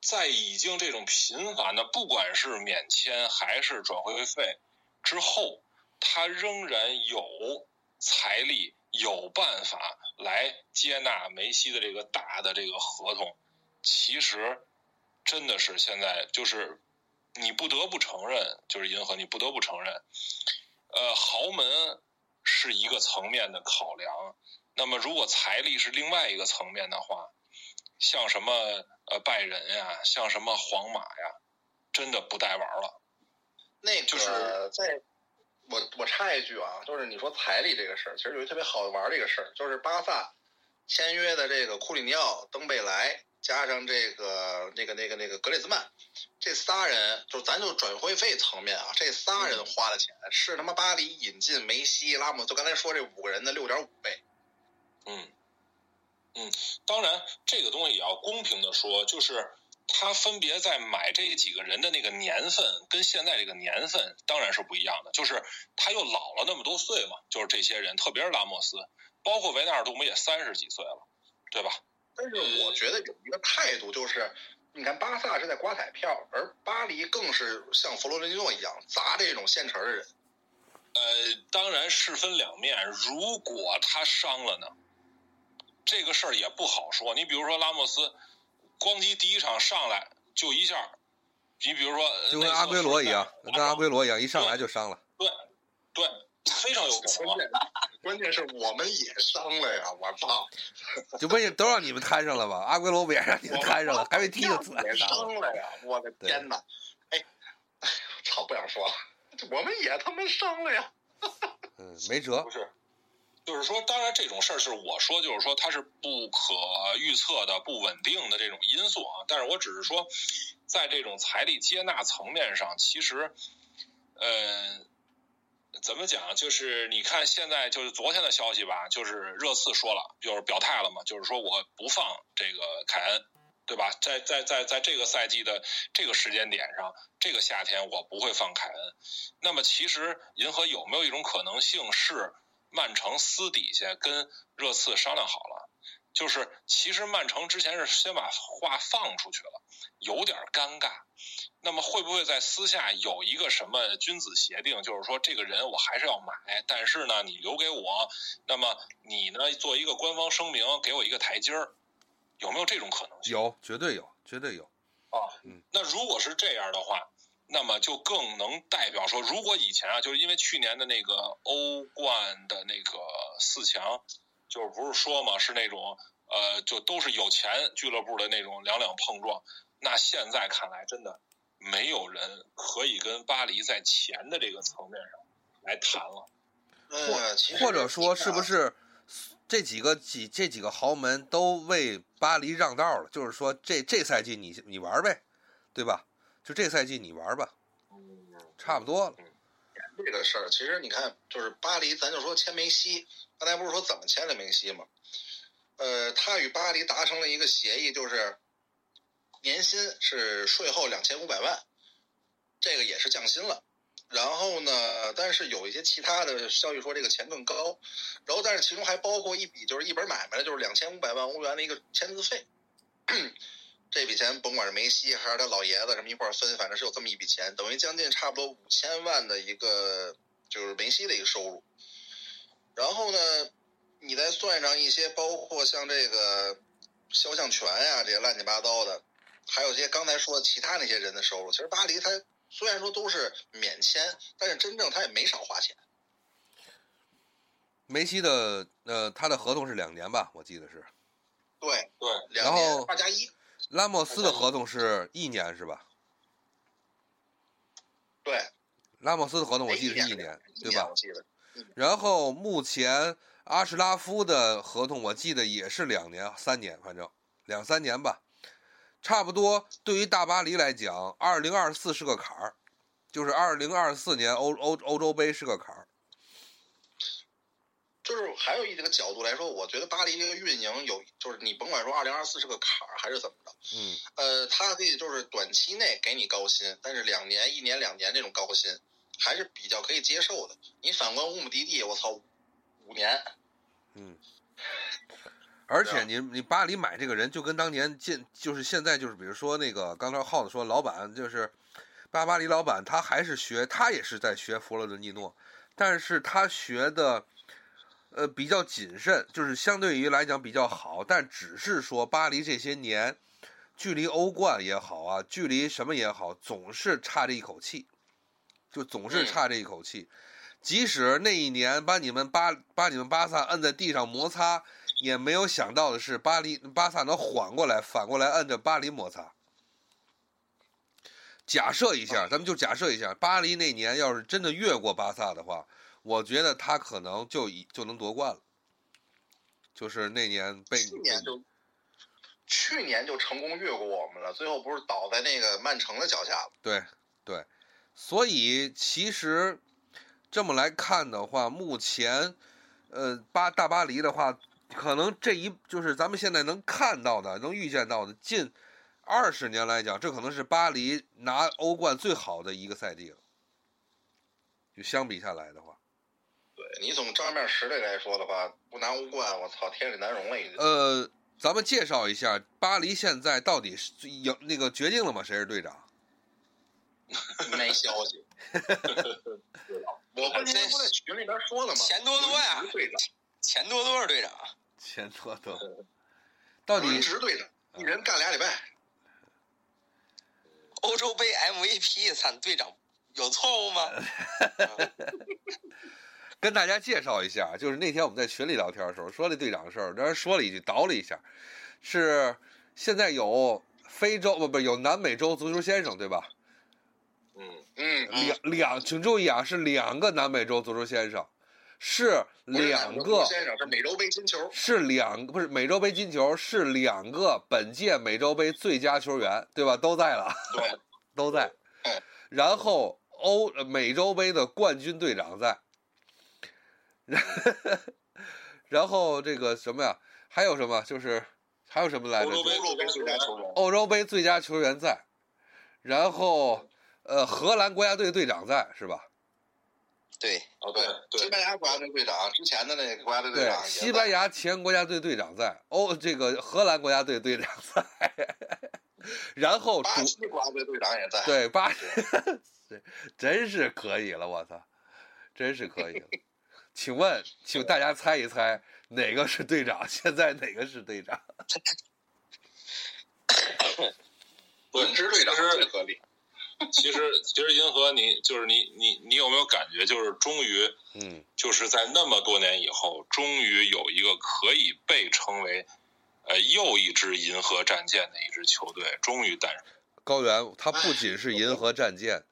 在已经这种频繁的，不管是免签还是转会费之后，他仍然有财力、有办法来接纳梅西的这个大的这个合同。其实真的是现在就是你不得不承认，就是银河，你不得不承认，呃，豪门是一个层面的考量。那么，如果财力是另外一个层面的话，像什么呃拜仁呀，像什么皇马呀，真的不带玩了。那个就是在，我我插一句啊，就是你说财力这个事儿，其实有一特别好玩的一个事儿，就是巴萨签约的这个库里尼奥、登贝莱，加上这个那个那个那个格列兹曼，这仨人，就咱就转会费层面啊，这仨人花的钱是他妈巴黎引进梅西、拉莫，就刚才说这五个人的六点五倍。嗯，嗯，当然这个东西也要公平的说，就是他分别在买这几个人的那个年份，跟现在这个年份当然是不一样的。就是他又老了那么多岁嘛，就是这些人，特别是拉莫斯，包括维纳尔杜姆也三十几岁了，对吧？但是我觉得有一个态度就是，你看巴萨是在刮彩票，而巴黎更是像弗洛伦蒂诺一样砸这种现成的人。呃，当然是分两面。如果他伤了呢，这个事儿也不好说。你比如说拉莫斯，光机第一场上来就一下，你比如说呃就跟阿圭罗一样，跟阿圭罗一样，一上来就伤了。对对，<laughs> 非常有可能关。键关键是我们也伤了呀！我操，就不也都让你们摊上了吧？阿圭罗不也让你们摊上了，还没踢就自也然伤了。呀！我的天哪！哎，哎，操，不想说了，我们也他妈伤了呀！<laughs> 嗯，没辙不。是，就是说，当然这种事儿是我说，就是说它是不可预测的、不稳定的这种因素啊。但是我只是说，在这种财力接纳层面上，其实，呃，怎么讲？就是你看现在就是昨天的消息吧，就是热刺说了，就是表态了嘛，就是说我不放这个凯恩。对吧？在在在在这个赛季的这个时间点上，这个夏天我不会放凯恩。那么其实银河有没有一种可能性是曼城私底下跟热刺商量好了，就是其实曼城之前是先把话放出去了，有点尴尬。那么会不会在私下有一个什么君子协定，就是说这个人我还是要买，但是呢你留给我，那么你呢做一个官方声明，给我一个台阶儿，有没有这种可能性？有，绝对有，绝对有。啊，嗯，那如果是这样的话，那么就更能代表说，如果以前啊，就是因为去年的那个欧冠的那个四强，就是不是说嘛，是那种呃，就都是有钱俱乐部的那种两两碰撞。那现在看来，真的没有人可以跟巴黎在钱的这个层面上来谈了。呃，其实或者说是不啊是这几个几这几个豪门都为巴黎让道了？就是说这这赛季你你玩呗，对吧？就这赛季你玩吧，嗯，差不多了。这个事儿，其实你看，就是巴黎，咱就说签梅西，刚才不是说怎么签的梅西吗？呃，他与巴黎达成了一个协议，就是年薪是税后两千五百万，这个也是降薪了。然后呢，但是有一些其他的消息说这个钱更高，然后但是其中还包括一笔就是一本买卖的，就是两千五百万欧元的一个签字费。这笔钱甭管是梅西还是他老爷子什么一块分，反正是有这么一笔钱，等于将近差不多五千万的一个就是梅西的一个收入。然后呢，你再算上一些包括像这个肖像权呀、这些乱七八糟的，还有一些刚才说的其他那些人的收入，其实巴黎他虽然说都是免签，但是真正他也没少花钱。梅西的呃，他的合同是两年吧，我记得是。对，对，两然后年二加一。拉莫斯的合同是一年是吧？对，拉莫斯的合同我哎记得是一年，对吧我？记得。然后目前阿什拉夫的合同我记得也是两年、三年，反正两三年吧，差不多。对于大巴黎来讲，二零二四是个坎儿，就是二零二四年欧欧欧洲杯是个坎儿。就是还有一个角度来说，我觉得巴黎这个运营有，就是你甭管说二零二四是个坎儿还是怎么着，嗯，呃，它可以就是短期内给你高薪，但是两年、一年、两年这种高薪还是比较可以接受的。你反观乌姆迪蒂，我操，五年，嗯，而且你你巴黎买这个人，就跟当年进就是现在就是比如说那个刚才耗子说老板就是巴巴黎老板，他还是学他也是在学佛罗伦蒂诺，但是他学的呃比较谨慎，就是相对于来讲比较好，但只是说巴黎这些年距离欧冠也好啊，距离什么也好，总是差这一口气，就总是嗯差这一口气。即使那一年把你们巴把你们巴萨摁在地上摩擦，也没有想到的是巴黎巴萨能缓过来，反过来摁着巴黎摩擦。假设一下，咱们就假设一下，巴黎那年要是真的越过巴萨的话，我觉得他可能就已就能夺冠了。就是那年被去年就去年就成功越过我们了，最后不是倒在那个曼城的脚下了。对对，所以其实这么来看的话，目前呃巴大巴黎的话，可能这一就是咱们现在能看到的、能预见到的，近二十年来讲，这可能是巴黎拿欧冠最好的一个赛季了。就相比下来的话，对你从账面实力来说的话，不拿欧冠，我操，天理难容了已经。呃，咱们介绍一下巴黎现在到底是有那个决定了吗？谁是队长？<laughs> 没消息。<laughs> 我不是不在群里边说了吗？钱多多呀钱多多是队长，钱多多。到底轮值队长，一人干俩礼拜。欧洲杯 MVP，咱队长有错误吗？<laughs> 跟大家介绍一下，就是那天我们在群里聊天的时候说这队长的事儿，当时说了一句，倒了一下，是现在有非洲不不有南美洲足球先生对吧？嗯，嗯，两两，请注意啊，是两个南美洲足球先生，是两个先生是美洲杯金球，是两不是美洲杯金球是两个本届美洲杯最佳球员对吧？都在了，对，都在嗯。然后欧呃美洲杯的冠军队长在，然 <laughs> 然后这个什么呀？还有什么？就是还有什么来着？欧洲杯欧洲杯最佳球员。欧洲杯最佳球员在，然后呃荷兰国家队队长在是吧？对，哦对对，西班牙国家队队长之前的那个国家队队长，也西班牙前国家队队长在，哦这个荷兰国家队队长在，<laughs> 然后主巴西国家队队长也在。对巴西，<laughs> 真是可以了，我操，真是可以了。<laughs> 请问，请大家猜一猜，哪个是队长？现在哪个是队长？<coughs> 轮值队长最合理。<laughs> 其实其实银河你就是你你你有没有感觉，就是终于嗯，就是在那么多年以后，终于有一个可以被称为呃又一支银河战舰的一支球队终于诞生。高原，它不仅是银河战舰，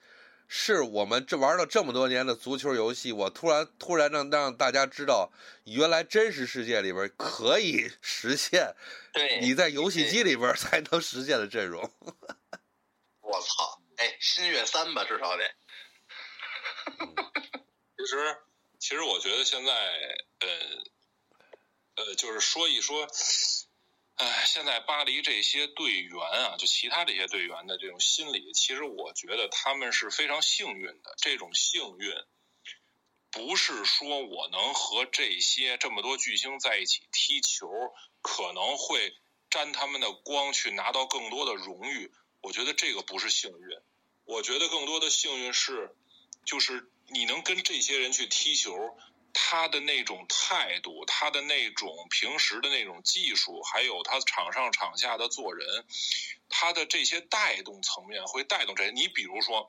是我们这玩了这么多年的足球游戏，我突然突然让让大家知道，原来真实世界里边可以实现对，你在游戏机里边才能实现的阵容。<laughs> 我操！哎，新月三吧，至少得。<laughs> 其实其实我觉得现在呃呃就是说一说。哎，现在巴黎这些队员啊，就其他这些队员的这种心理，其实我觉得他们是非常幸运的。这种幸运，不是说我能和这些这么多巨星在一起踢球，可能会沾他们的光去拿到更多的荣誉。我觉得这个不是幸运，我觉得更多的幸运是，就是你能跟这些人去踢球。他的那种态度，他的那种平时的那种技术，还有他场上场下的做人，他的这些带动层面会带动这些。你比如说，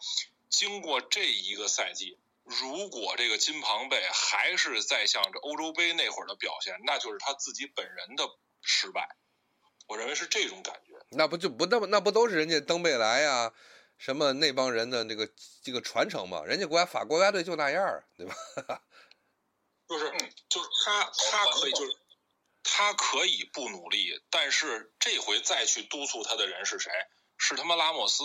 经过这一个赛季，如果这个金庞贝还是在像这欧洲杯那会儿的表现，那就是他自己本人的失败。我认为是这种感觉。那不就不那不那不都是人家登贝莱呀，什么那帮人的那个这个传承嘛？人家国家法国家队就那样儿，对吧？<laughs> 就是，就是他，他可以，就是他可以不努力，但是这回再去督促他的人是谁？是他妈拉莫斯。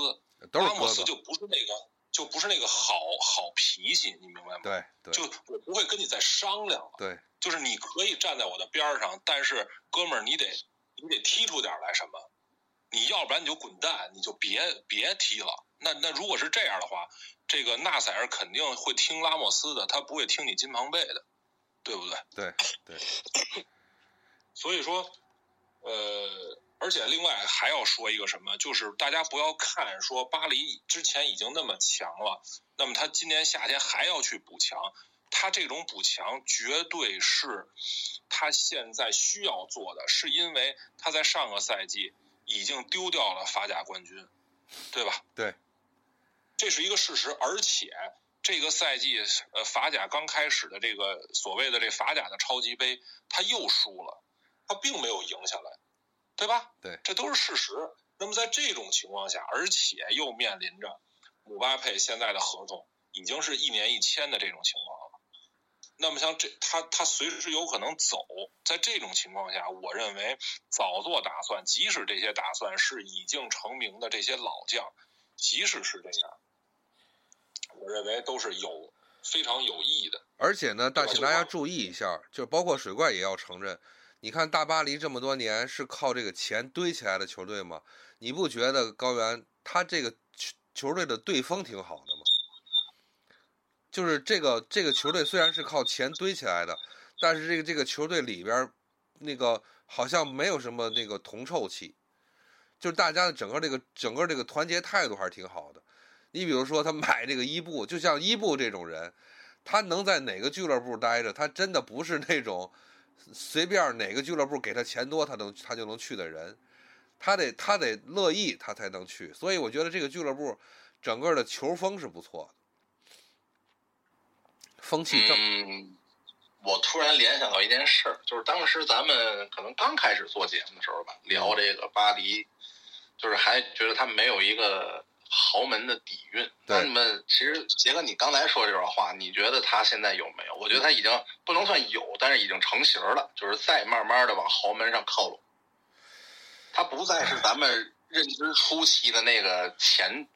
都是拉莫。斯就不是那个，就不是那个好好脾气，你明白吗？对对就我不会跟你再商量了，对，就是你可以站在我的边儿上，但是哥们儿，你得你得踢出点来什么？你要不然你就滚蛋，你就别别踢了。那那如果是这样的话，这个纳赛尔肯定会听拉莫斯的，他不会听你金庞贝的，对不对？对对，<coughs> 所以说，呃，而且另外还要说一个什么，就是大家不要看说巴黎之前已经那么强了，那么他今年夏天还要去补强，他这种补强绝对是他现在需要做的，是因为他在上个赛季已经丢掉了法甲冠军，对吧？对，这是一个事实，而且。这个赛季，呃，法甲刚开始的这个所谓的这法甲的超级杯，他又输了，他并没有赢下来，对吧？对，这都是事实。那么在这种情况下，而且又面临着姆巴佩现在的合同已经是一年一签的这种情况了，那么像这他他随时有可能走，在这种情况下，我认为早做打算，即使这些打算是已经成名的这些老将，即使是这样。我认为都是有非常有意义的。而且呢，大请大家注意一下，就包括水怪也要承认，你看大巴黎这么多年是靠这个钱堆起来的球队吗？你不觉得高原他这个球球队的队风挺好的吗？就是这个这个球队虽然是靠钱堆起来的，但是这个这个球队里边那个好像没有什么那个铜臭气，就是大家的整个这个整个这个团结态度还是挺好的。你比如说，他 <laughs> 买这个伊布，就像伊布这种人，他能在哪个俱乐部待着，他真的不是那种随便哪个俱乐部给他钱多，他能他就能去的人，他得他得乐意，他才能去。所以我觉得这个俱乐部整个的球风是不错的，风气正。嗯，我突然联想到一件事儿，就是当时咱们可能刚开始做节目的时候吧，聊这个巴黎，就是还觉得他没有一个豪门的底蕴。对那么其实杰哥，你刚才说这段话，你觉得他现在有没有？我觉得他已经不能算有，但是已经成型了，就是再慢慢的往豪门上靠拢。他不再是咱们认知初期的那个钱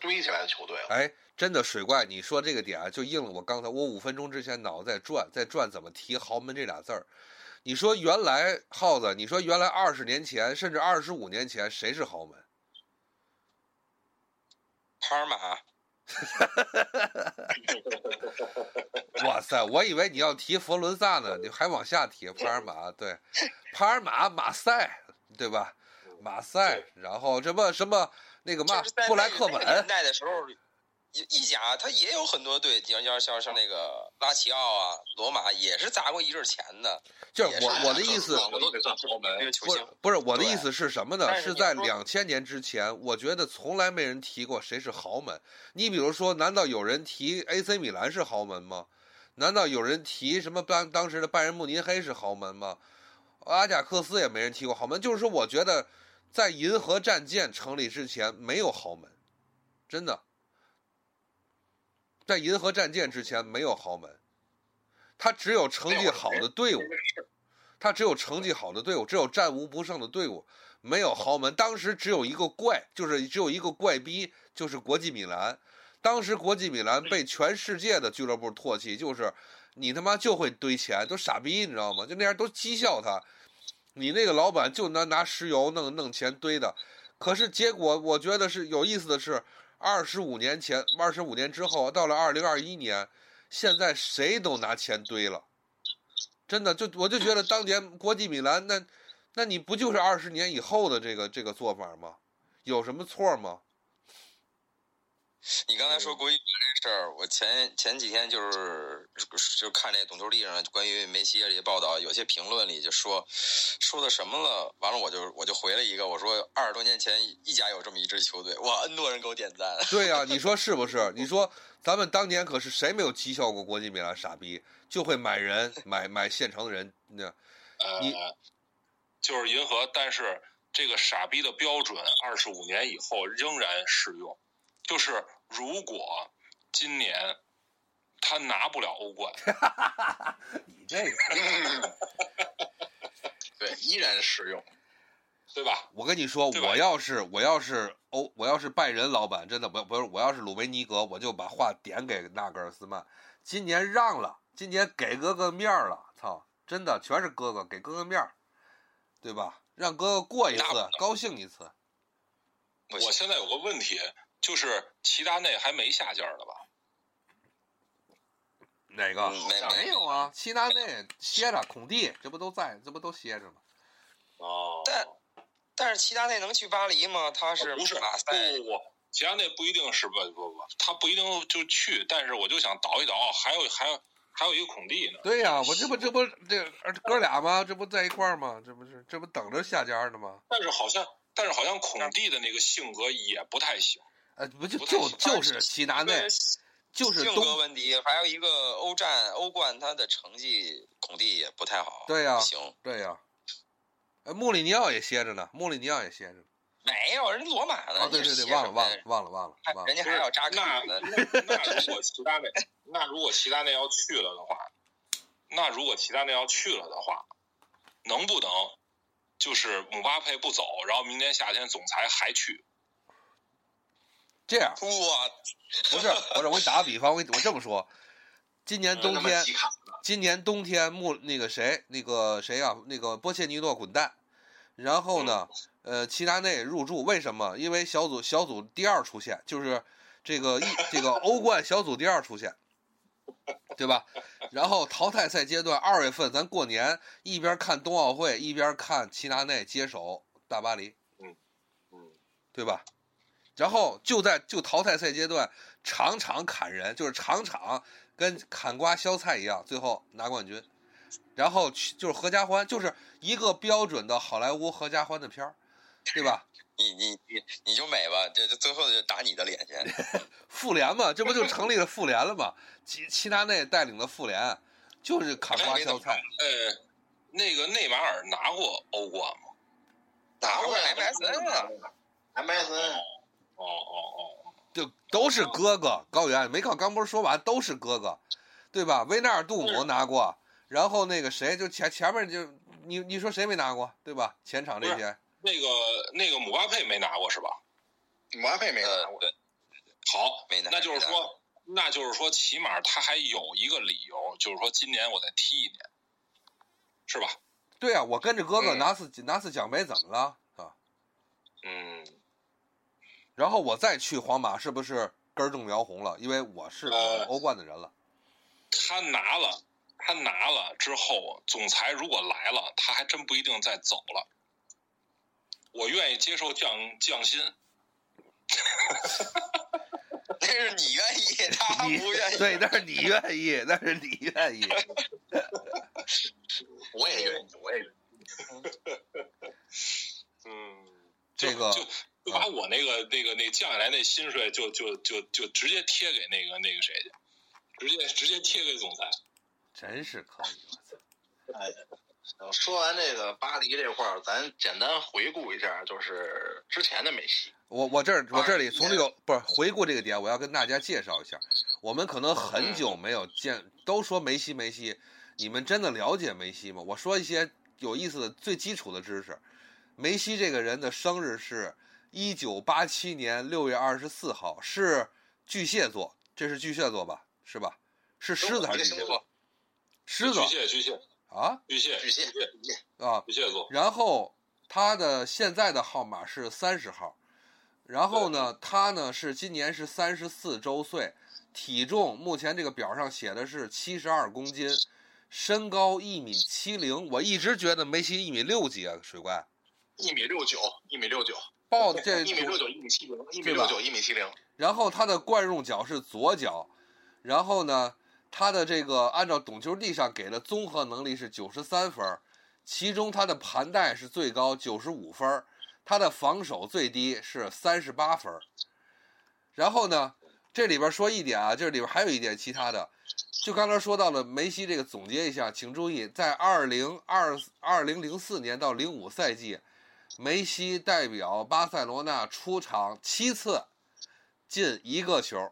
堆起来的球队了。哎，真的水怪，你说这个点啊，就应了我刚才我五分钟之前脑子在转，在转怎么提豪门这俩字儿。你说原来耗子，你说原来二十年前甚至二十五年前谁是豪门？帕尔马，<laughs> 哇塞，我以为你要提佛伦萨呢，你还往下提帕尔马，对，<laughs> 帕尔马马赛，对吧？马赛，然后什么什么那个嘛布莱克本，代的时候，意意甲他也有很多队，像像像像那个拉齐奥啊、罗马也是砸过一阵钱的。就是我我的意思，我都得算豪门不不是我的意思是什么呢？是是在两千年之前，我觉得从来没人提过谁是豪门。你比如说，难道有人提 AC 米兰是豪门吗？难道有人提什么当当时的拜仁慕尼黑是豪门吗？阿贾克斯也没人提过豪门。就是说，我觉得在银河战舰成立之前没有豪门，真的，在银河战舰之前没有豪门，他只有成绩好的队伍。他只有成绩好的队伍，只有战无不胜的队伍，没有豪门。当时只有一个怪，就是只有一个怪逼，就是国际米兰。当时国际米兰被全世界的俱乐部唾弃，就是你他妈就会堆钱，都傻逼，你知道吗？就那样都讥笑他。你那个老板就拿拿石油弄弄钱堆的，可是结果我觉得是有意思的是，二十五年前，二十五年之后，到了二零二一年，现在谁都拿钱堆了。真的，就我就觉得当年国际米兰那，那你不就是二十年以后的这个这个做法吗？有什么错吗？你刚才说国际米兰这事儿，我前前几天就是就看这懂球帝上关于梅西这些报道，有些评论里就说说的什么了，完了我就我就回了一个，我说二十多年前意甲有这么一支球队，哇，N 多人给我点赞。<laughs> 对呀、你说是不是？你说咱们当年可是谁没有讥笑过国际米兰傻逼，就会买人买买现成的人，那你呃，就是银河，但是这个傻逼的标准，二十五年以后仍然适用。就是如果今年他拿不了欧冠，<laughs> 你这个，<laughs> 对，依然适用。对吧？我跟你说，我要是我要是欧我要是拜仁老板，真的不不是我要是鲁维尼格，我就把话点给纳格尔斯曼，今年让了，今年给哥哥面儿了，操，真的全是哥哥给哥哥面儿，对吧？让哥哥过一次高兴一次。我现在有个问题，就是齐达内还没下家呢吧？哪个？嗯没没有啊，齐达内歇着，孔蒂这不都在，这不都歇着吗？哦但但是齐达内能去巴黎吗？他是不是不马赛不不，齐达内不一定是不不不，他不一定就去，但是我就想倒一倒，还有还有还有一个孔蒂呢。对呀、我这不这不这哥俩吗？这不在一块儿吗？这不是这不等着下家呢吗？但是好像但是好像孔蒂的那个性格也不太行。哎，不就就就是齐达内就是性格问题，还有一个欧战、欧冠，他的成绩孔蒂也不太好。对呀不行，对呀、呃，穆里尼奥也歇着呢，穆里尼奥也歇着。没有人罗马的。哦，对对对，忘了忘了忘了忘了还忘了。人家还要扎那卡呢。那如果齐达内，那如果齐达内要去了的话，那如果齐达内要去了的话，能不能就是姆巴佩不走，然后明年夏天总裁还去？这样哇，不是不是，我给你打个比方，我我这么说，今年冬天今年冬天穆那个谁那个谁啊，那个波切尼诺滚蛋，然后呢，呃，齐达内入驻，为什么？因为小组小组第二出现，就是这个一这个欧冠小组第二出现，对吧？然后淘汰赛阶段二月份咱过年一边看冬奥会一边看齐达内接手大巴黎，嗯嗯，对吧？然后就在就淘汰赛阶段场场砍人，就是场场跟砍瓜削菜一样，最后拿冠军。然后去就是合家欢，就是一个标准的好莱坞合家欢的片儿，对吧？<laughs> 你你你你就美吧，这这最后就打你的脸去。<laughs> 复联嘛，这不就成立了复联了吗？齐齐达内带领的复联，就是砍瓜削菜。呃，那个内马尔拿过欧冠吗？拿过 MSN 啊，，MSN 哦哦哦，就都是哥哥。高原没看刚不是说完，都是哥哥，对吧？维纳尔杜姆拿过，然后那个谁就前前面就你你说谁没拿过，对吧？前场这些那个那个姆巴佩没拿过是吧？姆巴佩没拿过，，呃对，好没拿，那就是说，那就是说，起码他还有一个理由，就是说今年我再踢一年，是吧？对啊，我跟着哥哥嗯拿次拿次奖杯怎么了啊？嗯，然后我再去皇马，是不是根正苗红了，因为我是呃欧冠的人了。他拿了，他拿了之后，总裁如果来了，他还真不一定再走了。我愿意接受降降薪，<laughs> 那是你愿意，他你不愿意。对，那是你愿意，那是你愿意。<laughs> 我也愿意，我也愿意。嗯，<laughs> 这个就就把我那个那个那降下来那薪水就就就就直接贴给那个那个谁去，直接直接贴给总裁。真是可以，我操！哎，说完这个巴黎这块儿，咱简单回顾一下，就是之前的梅西。我我这儿我这里从这个不是回顾这个点，我要跟大家介绍一下，我们可能很久没有见，都说梅西梅西，你们真的了解梅西吗？我说一些有意思的最基础的知识。梅西这个人的生日是一九八七年六月二十四号，是巨蟹座，这是巨蟹座吧？是吧？是狮子还是巨蟹？座？狮子巨蟹巨蟹啊巨蟹巨蟹巨蟹啊！巨蟹座。然后他的现在的号码是三十号，然后呢，他呢是今年是三十四周岁，体重目前这个表上写的是七十二公斤，身高一米七零。我一直觉得梅西一米六几啊，水怪一米六九，一米六九，报这一米六九，一米七零，一米六九，一米七零。然后他的惯用脚是左脚，然后呢，他的这个按照懂球帝上给的综合能力是九十三分，其中他的盘带是最高九十五分儿，他的防守最低是三十八分。然后呢，这里边说一点啊，这里边还有一点其他的，就刚才说到了梅西这个总结一下，请注意，在二零二二零零四年到零五赛季，梅西代表巴塞罗那出场七次。进一个球，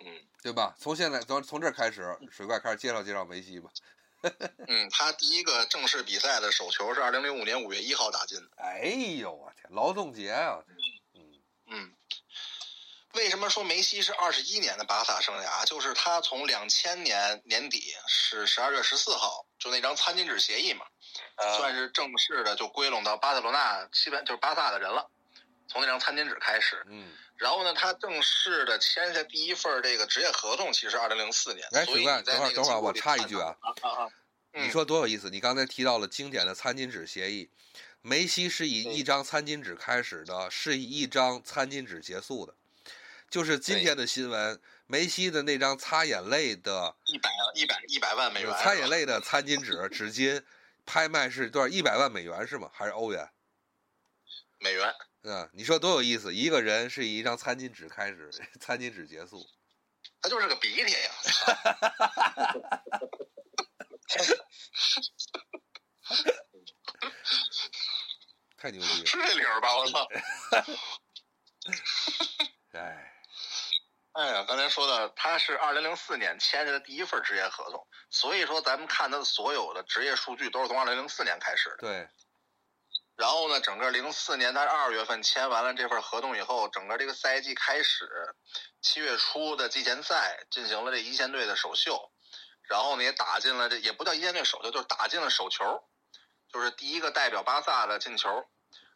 嗯，对吧？从现在从从这儿开始，水怪开始介绍介绍梅西吧。嗯，他第一个正式比赛的首球是二零零五年五月一号打进的。哎呦我天，劳动节啊！嗯嗯，为什么说梅西是二十一年的巴萨生涯？就是他从两千年年底是十二月十四号，就那张餐巾纸协议嘛，算是正式的就归拢到巴塞罗那，基本就是巴萨的人了。从那张餐巾纸开始，嗯，然后呢，他正式的签下第一份这个职业合同，其实二零零四年。哎，所以等会儿等会儿，我插一句啊，啊啊你说多有意思！你刚才提到了经典的餐巾纸协议，梅西是以一张餐巾纸开始的，是以一张餐巾纸结束的。就是今天的新闻，梅西的那张擦眼泪的一百一百一百万美元，擦眼泪的餐巾纸 <laughs> 纸巾，拍卖是多少？一百万美元是吗？还是欧元？美元。嗯，你说多有意思！一个人是以一张餐巾纸开始，餐巾纸结束。他就是个鼻涕呀！<laughs> 太牛逼了！是这理儿吧？我操！<laughs> 哎，哎呀，刚才说的，他是二零零四年签下的第一份职业合同，所以说咱们看他的所有的职业数据都是从二零零四年开始的。对，然后呢，整个零四年他是二月份签完了这份合同以后，整个这个赛季开始，七月初的季前赛进行了这一线队的首秀，然后呢也打进了这也不叫一线队首秀，就是打进了首球，就是第一个代表巴萨的进球。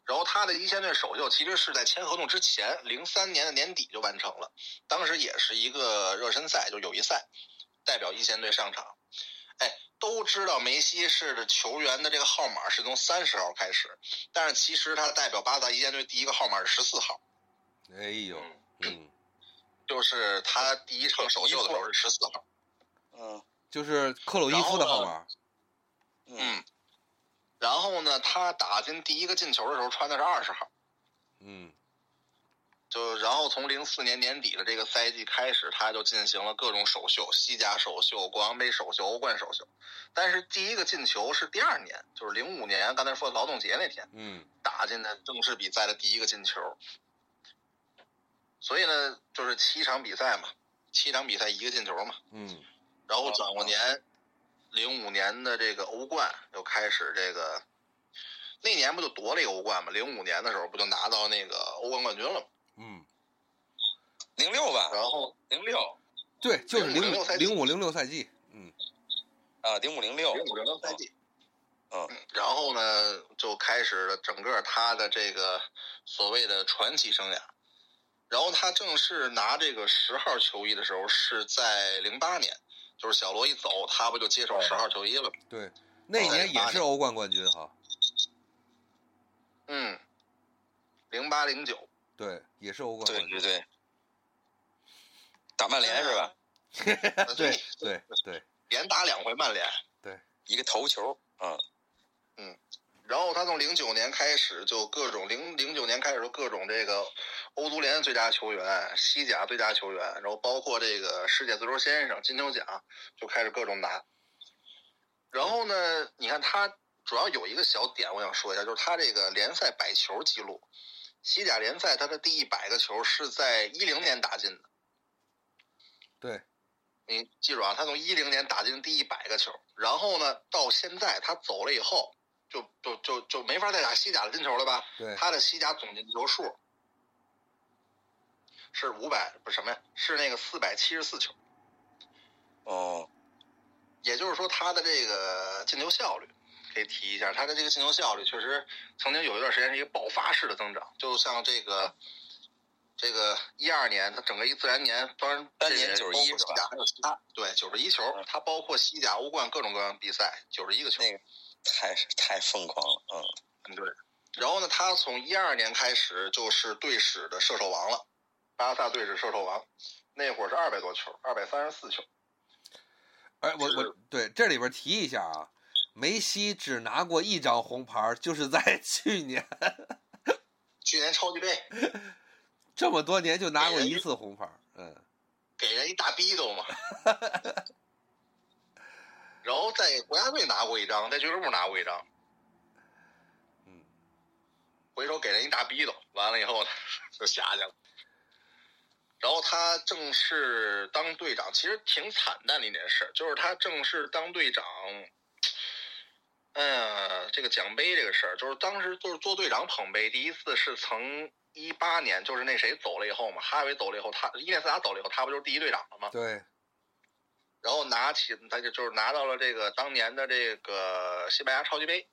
然后他的一线队首秀其实是在签合同之前，零三年的年底就完成了，当时也是一个热身赛，就友谊赛，代表一线队上场。哎，都知道梅西是的球员的这个号码是从三十号开始，但是其实他代表巴萨一线队第一个号码是十四号，哎呦，嗯，<clears throat> 就是他第一场首秀的时候是十四号。嗯就是克鲁伊夫的号码。嗯，然后呢，他打进第一个进球的时候穿的是二十号。嗯，就然后从零四年年底的这个赛季开始，他就进行了各种首秀，西甲首秀、国王杯首秀、欧冠首秀。但是第一个进球是第二年，就是零五年刚才说的劳动节那天嗯，打进的正式比赛的第一个进球。所以呢，就是七场比赛嘛，七场比赛一个进球嘛。嗯，然后转过年，零五年的这个欧冠又开始这个，那年不就夺了一个欧冠吗？零五年的时候不就拿到那个欧冠冠军了吗？嗯，零六吧，然后零六对，就是零05赛季零五零六赛季。嗯，啊，零五零六，零五零六赛季，嗯，然后呢就开始了整个他的这个所谓的传奇生涯。然后他正式拿这个十号球衣的时候是在零八年，就是小罗一走，他不就接手十号球衣了吗？对，那年也是欧冠冠军哈。嗯，零八零九，对，也是欧冠冠军。对对，打曼联是吧？<laughs> 对对对，连打两回曼联。对一个头球，嗯，然后他从零九年开始就各种零零九年开始就各种这个欧足联最佳球员、西甲最佳球员，然后包括这个世界足球先生金球奖就开始各种拿。然后呢，你看他主要有一个小点，我想说一下，就是他这个联赛百球记录，西甲联赛他的第一百个球是在一零年打进的。对，你记住啊，他从一零年打进第一百个球，然后呢，到现在他走了以后，就就就就没法再打西甲的进球了吧？对他的西甲总进球数是五百，不是什么呀？是那个四百七十四球，哦，也就是说他的这个进球效率。可以提一下，他的这个进球效率确实曾经有一段时间是一个爆发式的增长，就像这个这个一二年，他整个一自然年，当然单年91这个包括是吧西甲还有其他，对，九十一球，他包括西甲、欧冠各种各样的比赛，九十一个球。那个太太疯狂了，嗯，嗯，对。然后呢，他从一二年开始就是队史的射手王了，巴萨队史射手王，那会儿是二百多球，二百三十四球。哎，我我对这里边提一下啊，梅西只拿过一张红牌，就是在 <laughs> 去年，<laughs> 去年超级杯这么多年就拿过一次红牌。嗯，给人一大逼斗嘛。<laughs> 然后在国家队拿过一张，在俱乐部拿过一张，嗯，回头给人一大逼斗，完了以后呢就下去了。然后他正式当队长，其实挺惨淡的一件事，就是他正式当队长，呃，这个奖杯这个事儿，就是当时就是做队长捧杯，第一次是从一八年，就是那谁走了以后嘛，哈维走了以后，他伊涅斯塔走了以后，他不就是第一队长了吗？对，然后拿起他就就是拿到了这个当年的这个西班牙超级杯，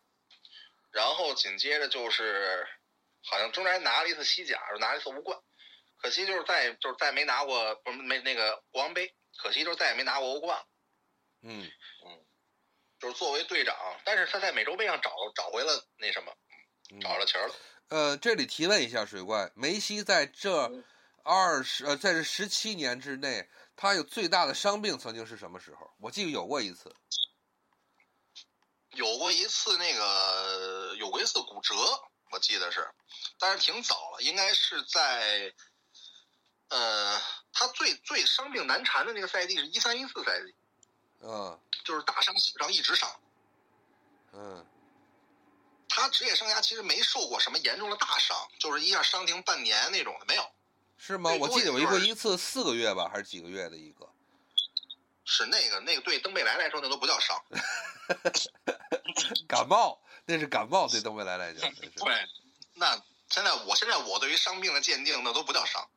然后紧接着就是好像中间还拿了一次西甲，拿了一次欧冠，可惜就是再就是再没拿过不是没那个国王杯，可惜就是再也没拿过欧冠，嗯。嗯，就是作为队长，但是他在美洲杯上找找回了那什么，嗯找着情儿了。呃，这里提问一下水怪，梅西在这二十呃，在这十七年之内，他有最大的伤病曾经是什么时候？我记得有过一次。有过一次那个有过一次骨折，我记得是，但是挺早了，应该是在，呃，他最最伤病难缠的那个赛季是一三一四赛季，嗯就是大伤小伤一直伤。嗯他职业生涯其实没受过什么严重的大伤，就是一下伤停半年那种的没有，是吗？我记得有一个一次四个月吧，还是几个月的一个。是那个那个对登贝莱来说那都不叫伤。<laughs> 感冒，那是感冒，对登贝莱来讲。<laughs> 对，那现在我现在我对于伤病的鉴定那都不叫伤。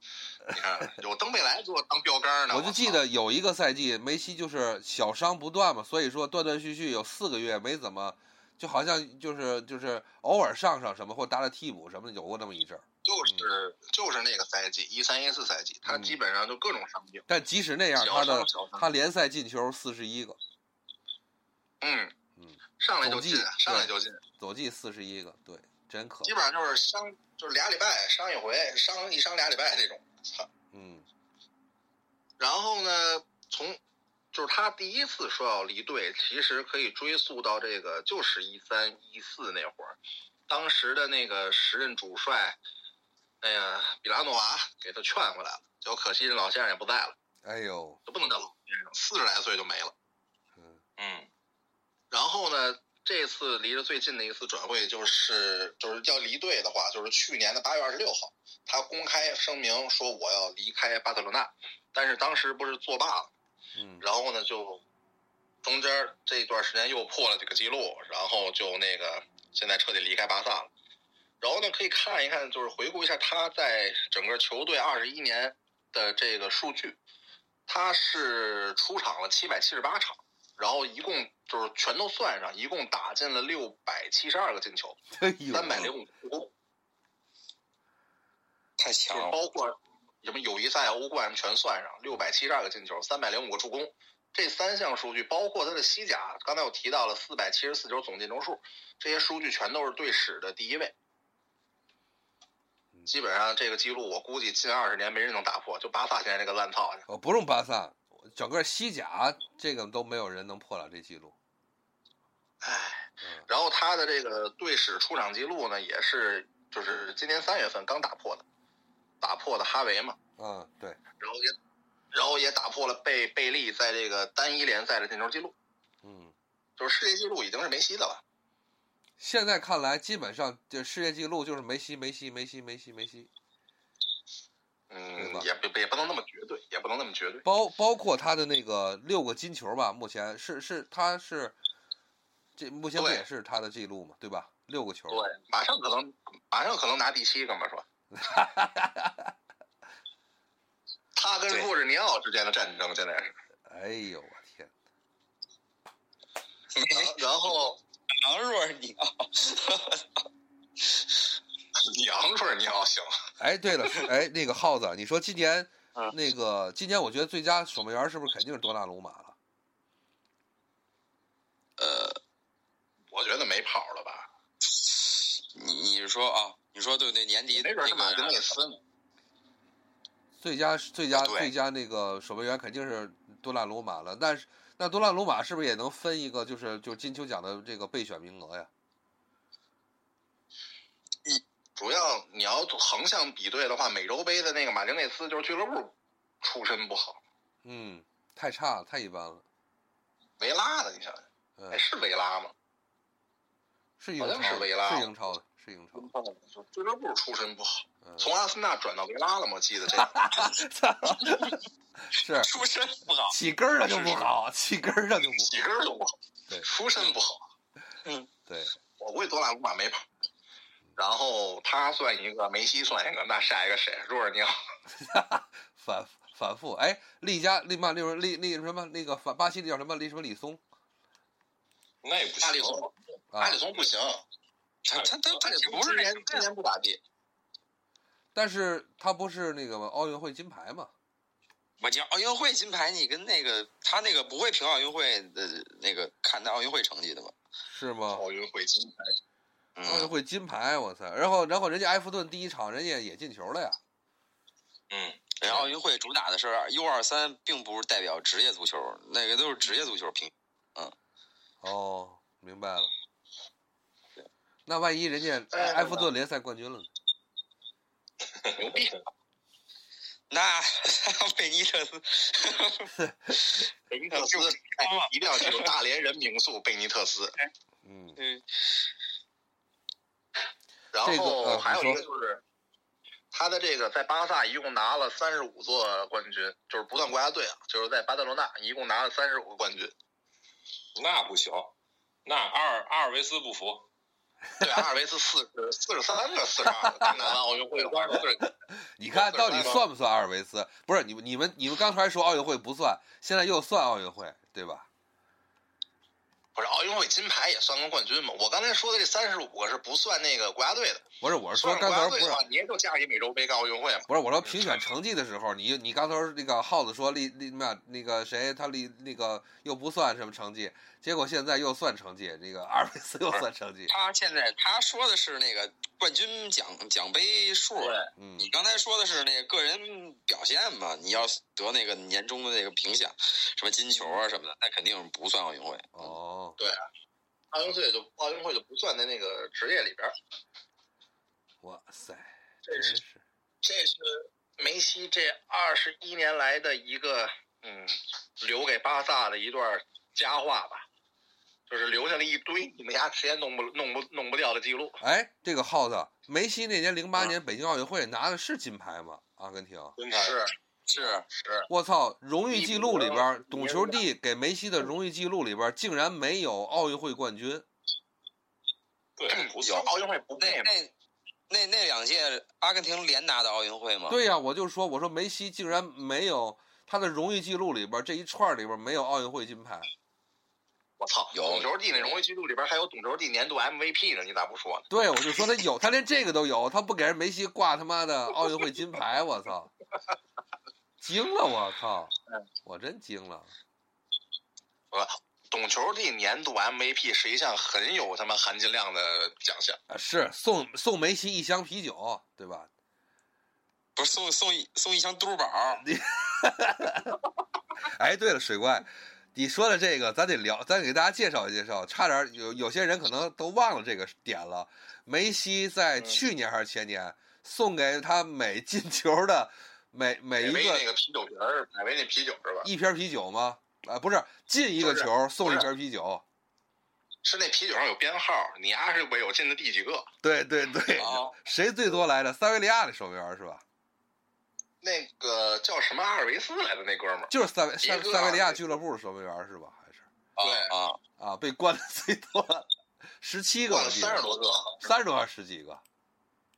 你看有登贝莱给我当标杆呢，我就记得有一个赛季，梅西就是小伤不断嘛，所以说断断续续有四个月没怎么，就好像就是就是偶尔上上什么或打打替补什么的，有过那么一阵儿。就是就是那个赛季一三一四赛季，他嗯基本上就各种伤病。但即使那样，他的他联赛进球四十一个，嗯嗯，上来就进，上来就进，总计四十一个，对，真可基。本上就是伤就是俩礼拜伤一回，伤一伤俩礼拜那种。操！嗯然后呢，从就是他第一次说要离队，其实可以追溯到这个就是一三一四那会儿，当时的那个时任主帅，哎呀，比拉诺娃给他劝回来了，结果可惜人老先生也不在了，哎呦，就不能叫老先生，四十来岁就没了。嗯嗯，然后呢，这次离得最近的一次转会就是就是要离队的话，就是去年的八月二十六号，他公开声明说我要离开巴塞罗那，但是当时不是作罢了，嗯然后呢就中间这段时间又破了这个记录，然后就那个现在彻底离开巴萨了。然后呢，可以看一看，就是回顾一下他在整个球队二十一年的这个数据，他是出场了七百七十八场，然后一共就是全都算上，一共打进了六百七十二个进球，<laughs> 三百零五助攻，太强了，包括什么友谊赛、欧冠全算上，六百七十二个进球，三百零五个助攻，这三项数据包括他的西甲，刚才我提到了四百七十四球总进球数，这些数据全都是队史的第一位。基本上这个记录，我估计近二十年没人能打破，就巴萨现在这个烂套去。哦，不用巴萨，整个西甲这个都没有人能破了这记录。唉，嗯然后他的这个队史出场记录呢，也是就是今年三月份刚打破的，打破的哈维嘛，嗯，对，然后也然后也打破了贝贝利在这个单一联赛的进球记录，嗯，就是世界纪录已经是梅西的了。现在看来，基本上这世界纪录就是梅西，梅西，梅西，梅西，梅西，嗯，也不也不能那么绝对，也不能那么绝对。包包括他的那个六个金球吧，目前是是他是这目前不也是他的记录嘛，对吧？六个球，对，马上可能马上可能拿第七个嘛，是吧？他跟对若日尼奥之间的战争现在是，哎呦我天，然后然后杨若你啊，<laughs> 杨若你好行，哎，对了，<laughs> 哎，那个耗子，你说今年嗯那个今年我觉得最佳守门员是不是肯定是多纳鲁马了？呃，我觉得没跑了吧？你你说啊？你说对不对，年底没准是马丁那个内斯呢。最佳最佳对最佳那个守门员肯定是多纳鲁马了，但是那多纳鲁马是不是也能分一个就是就金球奖的这个备选名额呀？主要你要横向比对的话，美洲杯的那个马丁内斯就是俱乐部出身不好，嗯，太差了，太一般了。维拉的，你想想，是维拉吗？是英超，是维拉是英超的，是英超的。俱乐部出身不好，嗯，从阿森纳转到维拉了吗？我记得这 <laughs> 个是出身不好，起根儿上就不好，起根儿上就不好。起根儿就不好，对出身不好。嗯对，我估计多纳鲁马没跑，然后他算一个，梅西算一个，那下一个谁？若尔尼奥。<laughs> 反反复。哎，利加利曼利利利什么那个法巴西的叫什么利什么李松那也不行。阿里松，啊阿里？松不行，他他他他不是今年今年不咋地。但是他不是那个奥运会金牌嘛？我讲奥运会金牌，你跟那个他那个不会评奥运会的那个看他奥运会成绩的吗？是吗？奥运会金牌，嗯奥运会金牌，我操！然后然后人家埃弗顿第一场人家也进球了呀。嗯，人家奥运会主打的是 U 二三，并不是代表职业足球，那个都是职业足球评。嗯哦，明白了。那万一人家哎埃弗顿联赛冠军了呢？<laughs> 牛逼！那贝尼特斯，贝尼特斯，哎，一定要记住大连人名宿贝尼特斯。<laughs> 嗯，嗯，然后呃还有一个就是，他的这个在巴萨一共拿了三十五座冠军，就是不算国家队啊，就是在巴塞罗那一共拿了三十五个冠军。那不行，那阿尔阿尔维斯不服。<laughs> 对，阿尔维斯四十四十三个四十二个，拿完奥运会 <laughs> 花四十你看到底算不算阿尔维斯？不是你们你们你们刚才说奥运会不算，现在又算奥运会，对吧？不是奥运会金牌也算个冠军嘛？我刚才说的这三十五个是不算那个国家队的，不是，我是说刚才不是你也就加一美洲杯跟奥运会嘛。不是我说评选成绩的时候，你你刚才那个耗子说立立那那个谁他立那个又不算什么成绩，结果现在又算成绩，这个阿尔维斯又算成绩，他现在他说的是那个冠军奖奖杯数，对嗯你刚才说的是那个个人表现嘛？你要得那个年终的那个评奖，什么金球啊什么的，那肯定不算奥运会。哦，对奥运会就奥运会就不算在那个职业里边。哇塞，这是这是梅西这二十一年来的一个嗯，留给巴萨的一段佳话吧，就是留下了一堆你们家谁也弄不弄不弄不掉的记录。哎，这个耗子，梅西那年零八年北京奥运会拿的是金牌吗？阿根廷，金牌是是是，我操，荣誉记录里边儿，一懂球帝给梅西的荣誉记录里边竟然没有奥运会冠军，对。奥运会不？那那那两届阿根廷连拿的奥运会吗？对呀、我就说，我说梅西竟然没有他的荣誉记录里边这一串里边没有奥运会金牌，我操，有懂球帝那荣誉记录里边还有董球帝年度 MVP 呢，你咋不说呢？对，我就说他有，他连这个都有，他不给人梅西挂他妈的奥运会金牌，我操，<laughs> 惊了，我靠，我真惊了。我懂球帝年度 MVP 是一项很有他妈含金量的奖项。啊，是送送梅西一箱啤酒，对吧？不是送送一送一箱嘟宝儿，<laughs> 哎，对了，水怪，你说的这个，咱得聊，咱给大家介绍介绍。差点有有些人可能都忘了这个点了。梅西在嗯去年还是前年送给他每进球的每每一百威那个个啤酒瓶儿，百威那啤酒是吧？一瓶啤酒吗？啊，不是，进一个球送一瓶啤酒。是那啤酒上有编号，你丫是没有进的第几个？对对对，哦谁最多来的？塞维利亚的守门员是吧？那个叫什么阿尔维斯来的那哥们儿，就是塞维塞塞维利亚俱乐部的守门员是吧？还是对啊啊，啊，被关的最多，十七个灌了我记得，三十多个，三十多还是十几个？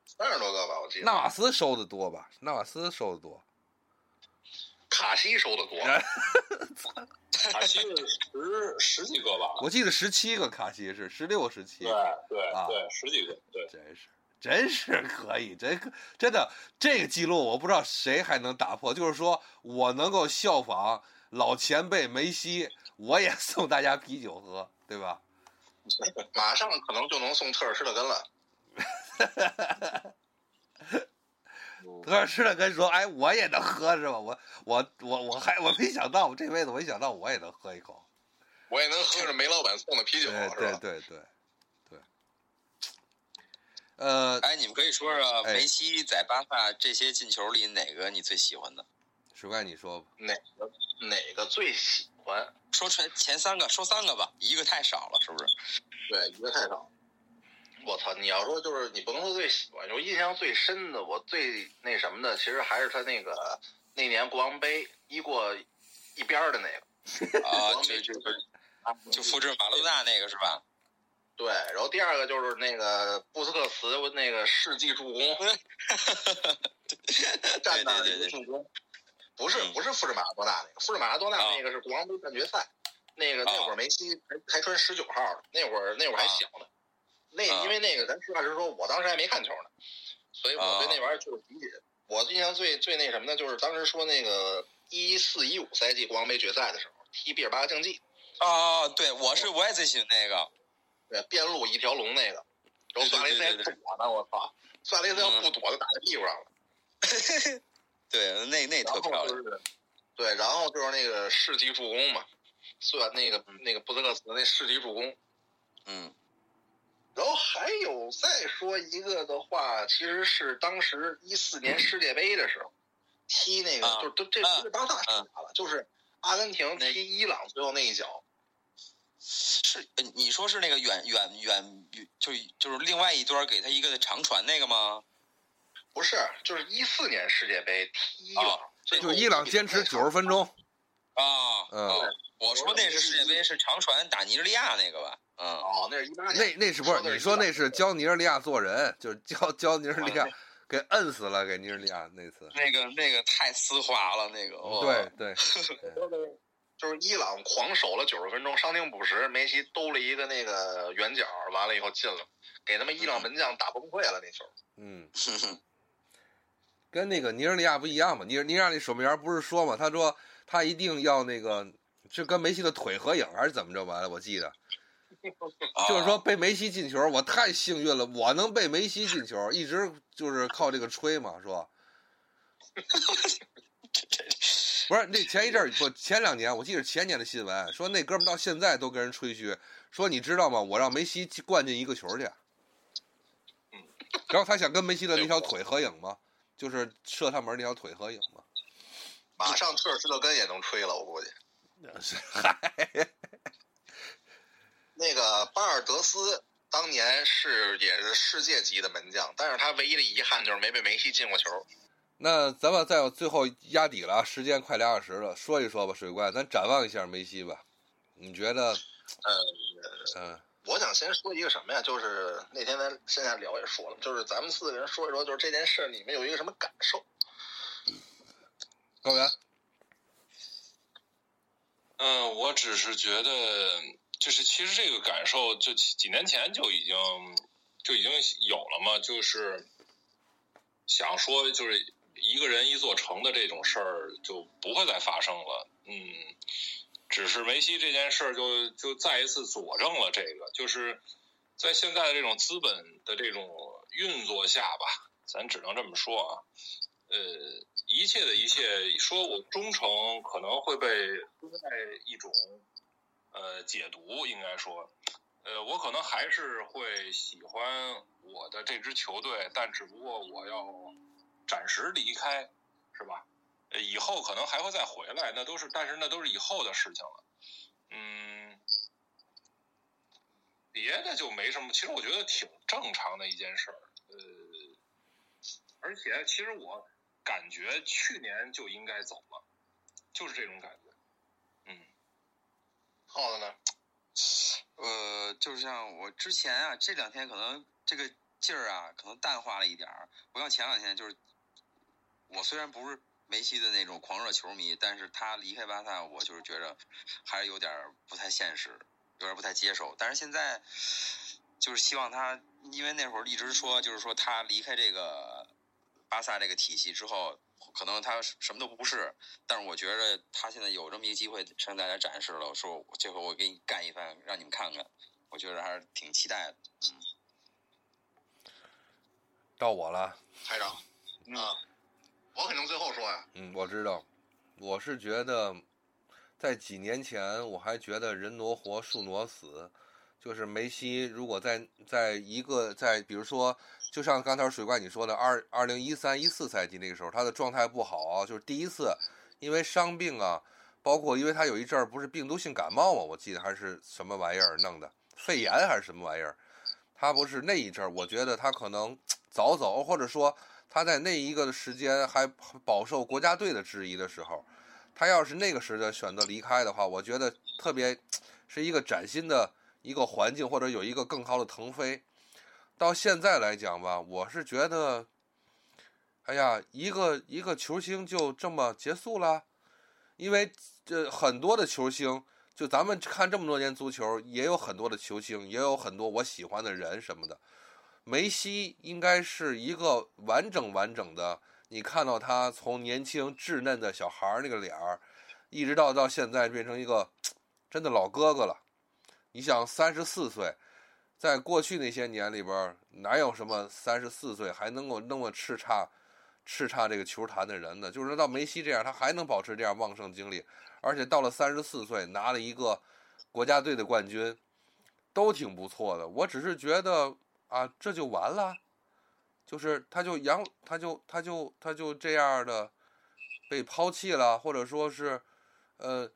三十多个吧，我记得。纳瓦斯收的多吧？纳瓦斯收的多。卡西收的多，<laughs> 卡西是十十几个吧？我记得十七个卡西是十六、十七对，对啊对，十几个，对。真是真是可以，这个真的这个记录我不知道谁还能打破。就是说我能够效仿老前辈梅西，我也 <laughs> 送大家啤酒喝，对吧？<laughs> 马上可能就能送特尔施特根了。<laughs> 特尔施特根说：“哎，我也能喝是吧？我我我我还我没想到，我这辈子我没想到我也能喝一口。我也能喝着梅老板送的啤酒，对对对。呃，哎，你们可以说说哎梅西在巴萨这些进球里哪个你最喜欢的？石怪你说吧。哪个哪个最喜欢？说前前三个，说三个吧，一个太少了，是不是？对，一个太少。我操！你要说就是你不能说最喜欢，就印象最深的，我最那什么的，其实还是他那个那年国王杯一过一边儿的那个。啊，就就就就复制马洛纳那个是吧？对，然后第二个就是那个布斯克茨那个世纪助攻，<laughs> 站那儿一个助攻，不是嗯。不是富士马拉多纳那个，富士马拉多纳啊。那个是国王杯半决赛，那个那会儿啊梅西还还穿十九号呢，那会儿那会儿还小呢，那啊。因为那个咱实话实说，我当时还没看球呢，所以我对那玩意儿就是理解。我印象最最那什么的，就是当时说那个一四一五赛季国王杯决赛的时候踢毕尔巴鄂竞技，啊，对，我是我也最喜欢那个。对，边路一条龙那个，然后苏亚雷斯躲呢，我操！苏亚雷斯要不躲就打在屁股上了。<laughs> 对，那那特漂亮。就是，对，然后就是那个世纪助攻嘛，算那个那个布泽克茨那世纪助攻。嗯然后还有再说一个的话，其实是当时一四年世界杯的时候，踢那个、啊就是都这啊不是巴萨踢打了，就是阿根廷踢伊朗最后那一脚。是，呃你说是那个远远远，就就是另外一端给他一个长传那个吗？不是，就是一四年世界杯踢伊朗，啊最后就伊朗坚持九十分钟，啊，嗯哦我说那是世界杯，是长传打尼日利亚那个吧？嗯，哦，那是一八年。那那是不是？你说那是教尼日利亚做人，就是教教尼日利亚给摁死了，给尼日利亚那次。那个那个太丝滑了，那个。哦对对，<laughs> 就是伊朗狂守了九十分钟，伤停补时，梅西兜了一个那个圆角，完了以后进了，给他们伊朗门将打崩溃了那球。嗯，哼哼 <laughs> 跟那个尼日利亚不一样嘛？尼日尼日利亚那守门员不是说嘛？他说他一定要那个，是跟梅西的腿合影还是怎么着？完了，我记得 <laughs> 就是说被梅西进球，我太幸运了，我能被梅西进球，一直就是靠这个吹嘛，说。<laughs> 不是，那前一阵儿不前两年，我记得前年的新闻，说那哥们儿到现在都跟人吹嘘，说你知道吗？我让梅西灌进一个球去。嗯然后他想跟梅西的那条腿合影吗，就是射他门那条腿合影吗。马上特尔施特根也能吹了，我估计。嗨，那个巴尔德斯当年是也是世界级的门将，但是他唯一的遗憾就是没被梅西进过球。那咱们再有最后压底了啊，时间快俩小时了，说一说吧，水怪，咱展望一下梅西吧。你觉得，呃，嗯、我想先说一个什么呀？就是那天咱线下聊也说了，就是咱们四个人说一说，就是这件事你们有一个什么感受？高原，嗯，我只是觉得，就是其实这个感受就几几年前就已经就已经有了嘛，就是想说就是一个人一座城的这种事儿就不会再发生了，嗯，只是梅西这件事儿就就再一次佐证了这个，就是在现在的这种资本的这种运作下吧，咱只能这么说啊，呃，一切的一切，说我忠诚可能会被另外一种呃解读，应该说，呃，我可能还是会喜欢我的这支球队，但只不过我要暂时离开，是吧？以后可能还会再回来，那都是，但是那都是以后的事情了。嗯，别的就没什么，其实我觉得挺正常的一件事儿。呃，而且其实我感觉去年就应该走了，就是这种感觉。嗯，耗子呢？呃，就是像我之前啊，这两天可能这个劲儿啊，可能淡化了一点儿。不像前两天，就是我虽然不是梅西的那种狂热球迷，但是他离开巴萨，我就是觉着还是有点不太现实，有点不太接受。但是现在就是希望他，因为那会儿一直说，就是说他离开这个巴萨这个体系之后，可能他什么都不是。但是我觉着他现在有这么一个机会向大家展示了，说这回我给你干一番，让你们看看。我觉得还是挺期待的。嗯，到我了。台长，啊，我肯定最后说呀。嗯，我知道，我是觉得，在几年前我还觉得人挪活，树挪死，就是梅西如果在在一个在比如说，就像刚才水怪你说的，二二零一三一四赛季那个时候，他的状态不好，就是第一次因为伤病啊，包括因为他有一阵儿不是病毒性感冒嘛，我记得还是什么玩意儿弄的，肺炎还是什么玩意儿，他不是那一阵儿，我觉得他可能早走，或者说。他在那一个的时间还饱受国家队的质疑的时候，他要是那个时间选择离开的话，我觉得特别是一个崭新的一个环境，或者有一个更好的腾飞。到现在来讲吧，我是觉得，哎呀，一个一个球星就这么结束了，因为这很多的球星，就咱们看这么多年足球，也有很多的球星，也有很多我喜欢的人什么的。梅西应该是一个完整完整的，你看到他从年轻稚嫩的小孩那个脸儿，一直到到现在变成一个真的老哥哥了。你想三十四岁，在过去那些年里边，哪有什么三十四岁还能够那么叱咤叱咤这个球坛的人呢？就是说到梅西这样，他还能保持这样旺盛精力，而且到了三十四岁拿了一个国家队的冠军，都挺不错的。我只是觉得。啊，这就完了，就是他就养，他就他就他就这样的被抛弃了，或者说是，呃，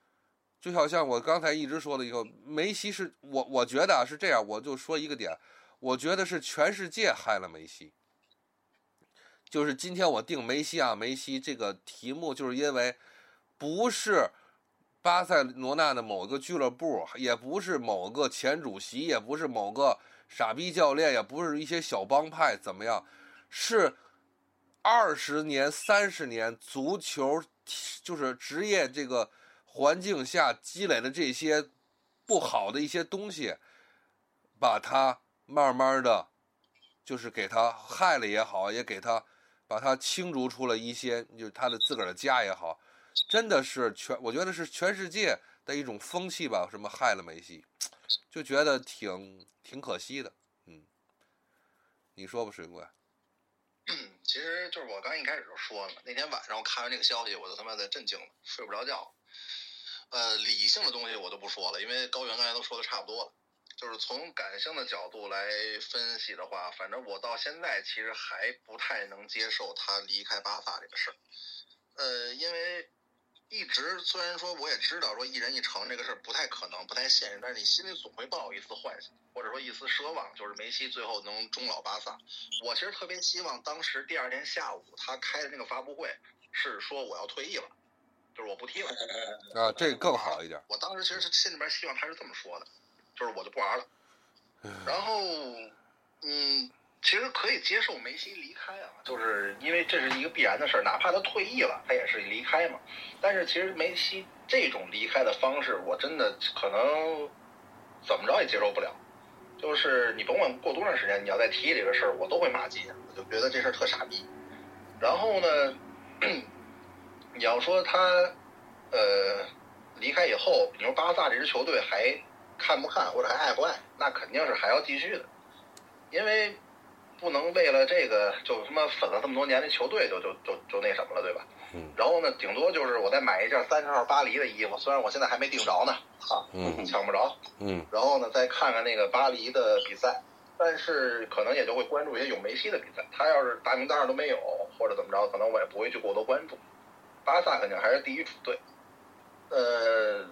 就好像我刚才一直说的一个梅西是我我觉得啊是这样，我就说一个点，我觉得是全世界害了梅西，就是今天我定梅西啊梅西这个题目，就是因为不是巴塞罗那的某个俱乐部，也不是某个前主席，也不是某个。傻逼教练也不是一些小帮派，怎么样？是二十年、三十年足球就是职业这个环境下积累的这些不好的一些东西，把他慢慢的，就是给他害了也好，也给他把他清除出了一些，就是他的自个儿的家也好，真的是全，我觉得是全世界的一种风气吧。什么害了梅西，就觉得挺。挺可惜的，嗯，你说吧，水怪。其实就是我刚一开始就说了，那天晚上我看完这个消息，我就他妈的震惊了，睡不着觉。呃，理性的东西我都不说了，因为高原刚才都说的差不多了。就是从感性的角度来分析的话，反正我到现在其实还不太能接受他离开巴萨这个事儿。呃，因为。一直虽然说我也知道说一人一城这个事儿不太可能不太现实，但是你心里总会抱有一丝幻想，或者说一丝奢望，就是梅西最后能终老巴萨。我其实特别希望当时第二天下午他开的那个发布会是说我要退役了，就是我不踢了 <laughs> 啊，这更好一点。我当时其实是心里边希望他是这么说的，就是我就不玩了。然后，嗯。其实可以接受梅西离开啊，就是因为这是一个必然的事儿，哪怕他退役了，他也是离开嘛。但是其实梅西这种离开的方式，我真的可能怎么着也接受不了。就是你甭管过多长时间，你要再提这个事儿，我都会骂街，我就觉得这事儿特傻逼。然后呢，你要说他呃离开以后，你说巴萨这支球队还看不看或者还爱不爱，那肯定是还要继续的，因为不能为了这个就他妈粉了这么多年的球队就就就就那什么了，对吧？嗯。然后呢，顶多就是我再买一件三十号巴黎的衣服，虽然我现在还没订着呢，啊，嗯 <laughs> 抢不着。嗯然后呢，再看看那个巴黎的比赛，但是可能也就会关注一些有梅西的比赛。他要是大名单上都没有，或者怎么着，可能我也不会去过多关注。巴萨肯定还是第一主队。呃，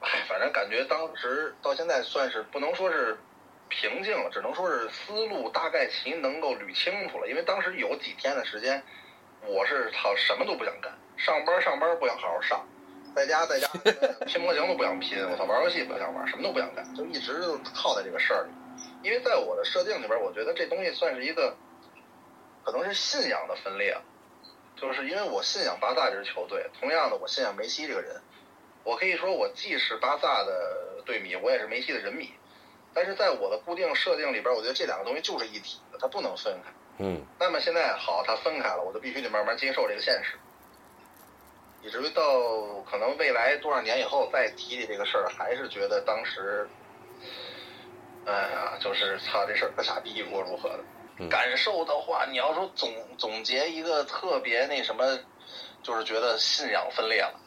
哎，反正感觉当时到现在算是不能说是平静了，只能说是思路大概其能够捋清楚了。因为当时有几天的时间，我是操什么都不想干，上班上班不想好好上，在家在家 <laughs> 拼模型都不想拼，我操玩游戏不想玩，什么都不想干，就一直就靠在这个事儿里。因为在我的设定里边，我觉得这东西算是一个可能是信仰的分裂，就是因为我信仰巴萨这支球队，同样的我信仰梅西这个人，我可以说我既是巴萨的队迷，我也是梅西的人迷。但是在我的固定设定里边，我觉得这两个东西就是一体的，它不能分开。嗯那么现在好，它分开了，我就必须得慢慢接受这个现实，以至于到可能未来多少年以后再提起这个事儿，还是觉得当时，哎呀，就是操这事儿可傻逼，如何如何的。嗯感受的话，你要说总总结一个特别那什么，就是觉得信仰分裂了，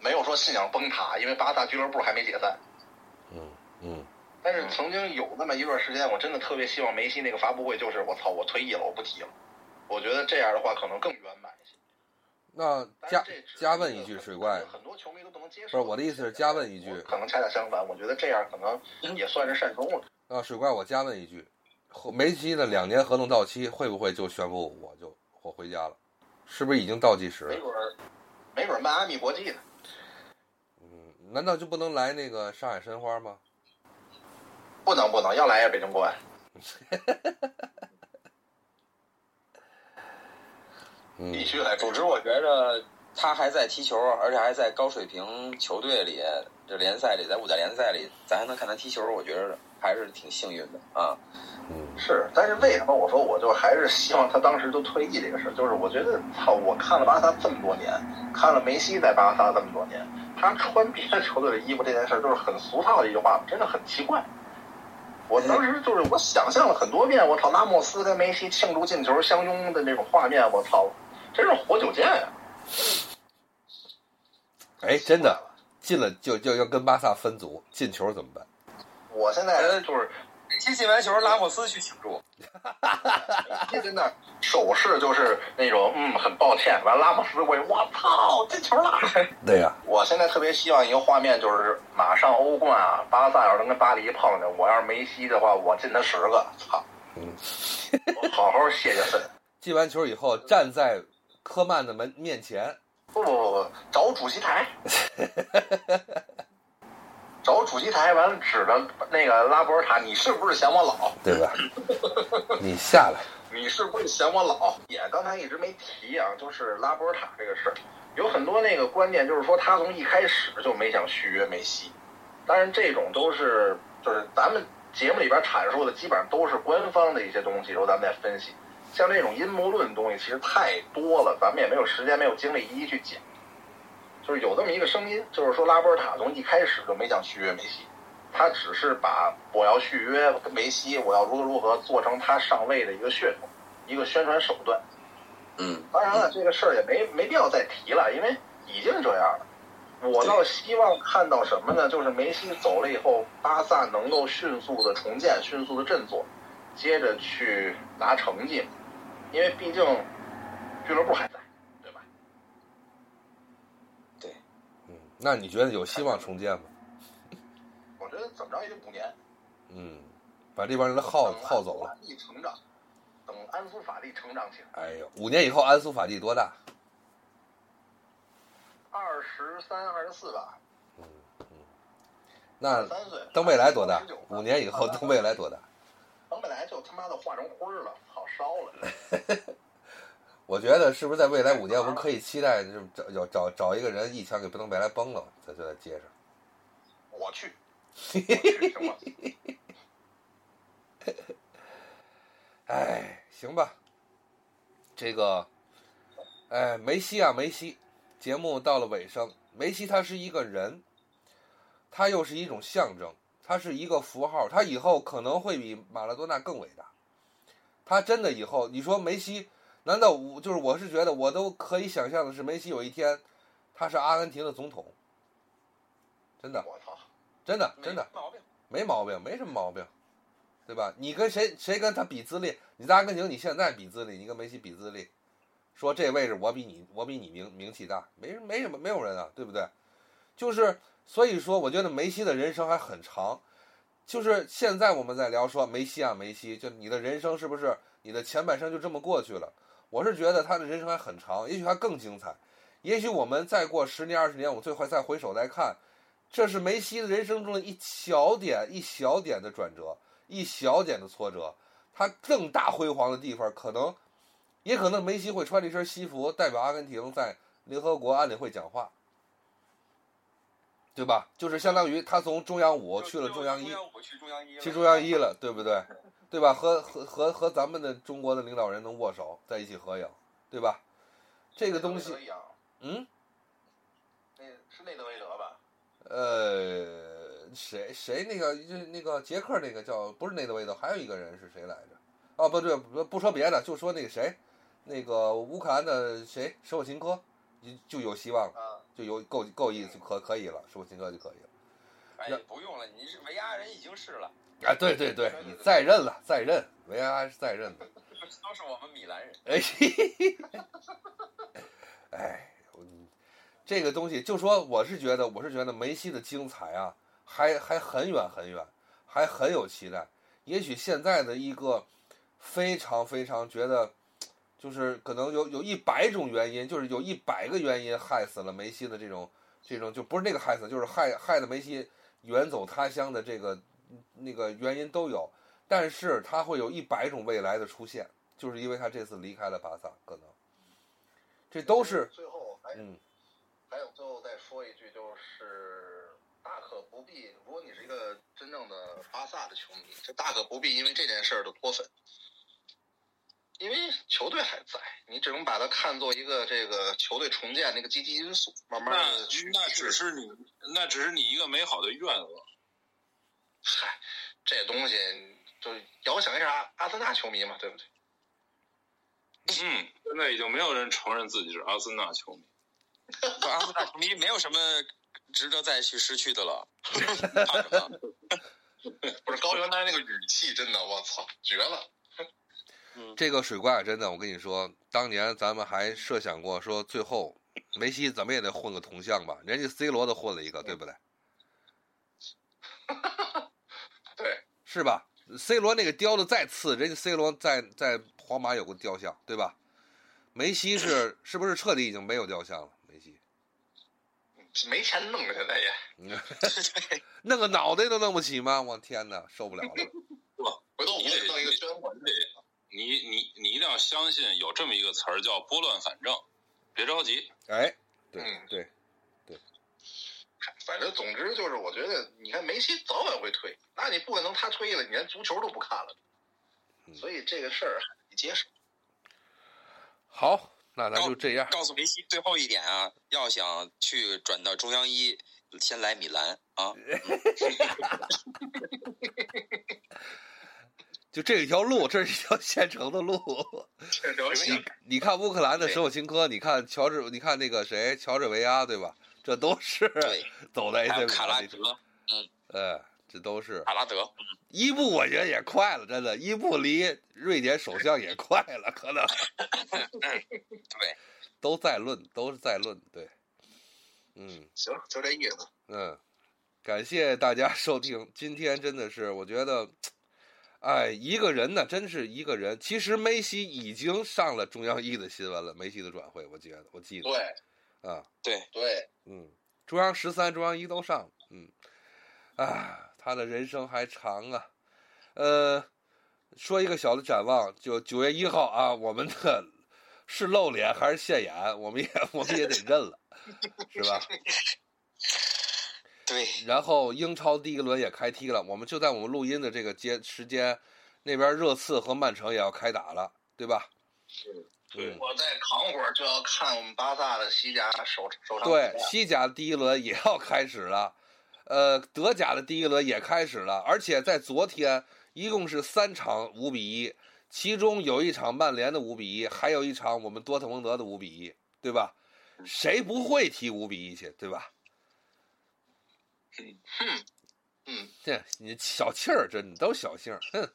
没有说信仰崩塌，因为巴萨俱乐部还没解散。嗯嗯但是曾经有那么一段时间，我真的特别希望梅西那个发布会就是我操，我退役了，我不踢了。我觉得这样的话可能更圆满一些。那加这加问一句，水怪，很多球迷都不能接受。不是我的意思是加问一句可能恰恰相反，我觉得这样可能也算是善终了。啊，水怪，我加问一句，后梅西的两年合同到期，会不会就宣布我就我回家了？是不是已经倒计时了？没准儿，没准儿迈阿密国际呢。嗯，难道就不能来那个上海申花吗？不能不能，要来也是北京国安。嗯必须来。总之，我觉着他还在踢球，而且还在高水平球队里，这联赛里，在五大联赛里，咱还能看他踢球，我觉着还是挺幸运的啊。嗯是，但是为什么我说我就还是希望他当时就退役这个事儿？就是我觉得操，我看了巴萨这么多年，看了梅西在巴萨这么多年，他穿别的球队的衣服这件事儿，就是很俗套的一句话，真的很奇怪。我当时就是我想象了很多遍，我操，拉莫斯跟梅西庆祝进球相拥的那种画面，我操，真是活久见呀！哎，真的进了就就要跟巴萨分组，进球怎么办？我现在就是梅西进完球，拉莫斯去庆祝，<laughs> 真的手势就是那种嗯，很抱歉。完，拉莫斯过去，我操，进球了！对呀、我现在特别希望一个画面，就是马上欧冠啊，巴萨要是能跟巴黎碰见，我要是梅西的话，我进他十个，操！嗯，我好好泄泄愤。<laughs> 进完球以后站在科曼的门面前，不不不不，找主席台，<laughs> 找主席台，完了指着那个拉波尔塔，你是不是嫌我老？对吧？你下来，<laughs> 你是不是嫌我老？也刚才一直没提啊，就是拉波尔塔这个事儿，有很多那个观念，就是说他从一开始就没想续约梅西，当然这种都是就是咱们节目里边阐述的，基本上都是官方的一些东西，然后咱们再分析。像这种阴谋论的东西其实太多了，咱们也没有时间、没有精力一一去讲。就是有这么一个声音，就是说拉波尔塔从一开始就没想续约梅西，他只是把我要续约跟梅西，我要如何如何做成他上位的一个噱头，一个宣传手段。嗯，当然了，这个事儿也没没必要再提了，因为已经这样了。我倒希望看到什么呢？就是梅西走了以后，巴萨能够迅速的重建，迅速的振作，接着去拿成绩，因为毕竟俱乐部还在，对吧？嗯，那你觉得有希望重建吗？我觉得怎么着也得五年，嗯，把这帮人的耗耗走了。成长，等安苏法蒂成长起来，哎呦，五年以后安苏法蒂多大？二十三、二十四吧，那。登贝莱多大？五年以后登贝莱多大？登贝莱就他妈的化成灰儿了，好烧了。<laughs> 我觉得是不是在未来五年，我们可以期待，就是找有找找一个人一枪给登贝莱崩了，在就在街上。我去？<laughs> 哎，行吧。这个，哎，梅西啊，梅西，节目到了尾声。梅西他是一个人，他又是一种象征，他是一个符号，他以后可能会比马拉多纳更伟大。他真的以后，你说梅西，难道我就是我是觉得我都可以想象的是，梅西有一天他是阿根廷的总统，真的，我操！真的，真的。没毛病。没毛病，没什么毛病，对吧？你跟谁谁跟他比资历？你在阿根廷，你现在比资历，你跟梅西比资历，说这位置我比你我比你名名气大，没没什么没有人啊，对不对？就是所以说，我觉得梅西的人生还很长。就是现在我们在聊说梅西啊梅西，就你的人生是不是你的前半生就这么过去了？我是觉得他的人生还很长，也许还更精彩。也许我们再过十年二十年，我们最后再回首来看。这是梅西的人生中的一小点、一小点的转折，一小点的挫折。他更大辉煌的地方，可能，也可能梅西会穿着一身西服，代表阿根廷在联合国安理会讲话，对吧？就是相当于他从中央五去了中央一，去中央一了，对不对？对吧？和和和和咱们的中国的领导人能握手在一起合影，对吧？这个东西，嗯，那是内德维德吧？呃，谁谁那个就那个捷克那个叫不是内德维德，还有一个人是谁来着？哦，不对，不不说别的，就说那个谁，那个乌克兰的谁，舍甫琴科，就就有希望了，就有够够意思，可可以了，舍甫琴科就可以了。哎，不用了，你是维阿人已经是了。啊，对对对，你再任了，再任，维阿还是再任的。<laughs> 都是我们米兰人。哎，哎。这个东西就说，我是觉得，我是觉得梅西的精彩啊，还还很远很远，还很有期待。也许现在的一个非常非常觉得，就是可能有有一百种原因，就是有一百个原因害死了梅西的这种这种，就不是那个害死，就是害害的梅西远走他乡的这个那个原因都有。但是他会有一百种未来的出现，就是因为他这次离开了巴萨，可能这都是最后嗯。还有最后再说一句，就是大可不必。如果你是一个真正的巴萨的球迷，就大可不必因为这件事儿的脱粉，因为球队还在，你只能把它看作一个这个球队重建那个积极因素，慢慢的去。那只是你，那只是你一个美好的愿望。嗨，这东西就遥想一下阿阿森纳球迷嘛，对不对？嗯，现在已经没有人承认自己是阿森纳球迷。阿森纳球迷没有什么值得再去失去的了，<laughs> 怕什么？<laughs> 不是高原来那个语气，真的，我操，绝了！<laughs> 这个水怪真的，我跟你说，当年咱们还设想过，说最后梅西怎么也得混个铜像吧？人家 C 罗都混了一个，对不对？对，是吧？C 罗那个雕的再次，人家 C 罗在在皇马有个雕像，对吧？梅西是是不是彻底已经没有雕像了？梅西没钱弄了，现在也，<laughs> 弄个脑袋都弄不起吗？我天哪，受不了了！<laughs> 不，回头我得弄一个宣传。你你你一定要相信有这么一个词儿叫拨乱反正，别着急。哎，对对对，反正总之就是，我觉得你看梅西早晚会退，那你不可能他退了，你连足球都不看了。所以这个事儿你接受。好。那咱就这样。告诉梅西最后一点啊，要想去转到中央一，先来米兰啊。<laughs> 就这一条路，这是一条 <laughs> 现成的路。你你看乌克兰的舍甫琴科，你看乔治，你看那个谁，乔治维亚，对吧？这都是走在这卡拉德，嗯，呃，这都是卡拉德。伊布我觉得也快了，真的，伊布离瑞典首相也快了，可能。<laughs> 对，都在论，都是在论，对。嗯，行，就这意思。嗯，感谢大家收听，今天真的是，我觉得，哎，一个人呢，真是一个人。其实梅西已经上了中央一的新闻了，梅西的转会，我记得，我记得。对。啊，对对，嗯，中央十三、中央一都上了，嗯，啊。他的人生还长啊，呃，说一个小的展望，就九月一号啊，我们的是露脸还是现眼，我们也我们也得认了，是吧？<laughs> 对，然后英超第一轮也开踢了，我们就在我们录音的这个间时间，那边热刺和曼城也要开打了，对吧？嗯，我再扛会儿就要看我们巴萨的西甲首首场对西甲第一轮也要开始了，呃，德甲的第一轮也开始了，而且在昨天一共是三场五比一，其中有一场曼联的五比一，还有一场我们多特蒙德的五比一，对吧？谁不会踢五比一去，对吧？哼嗯，这你小气儿，真的都小性儿，哼。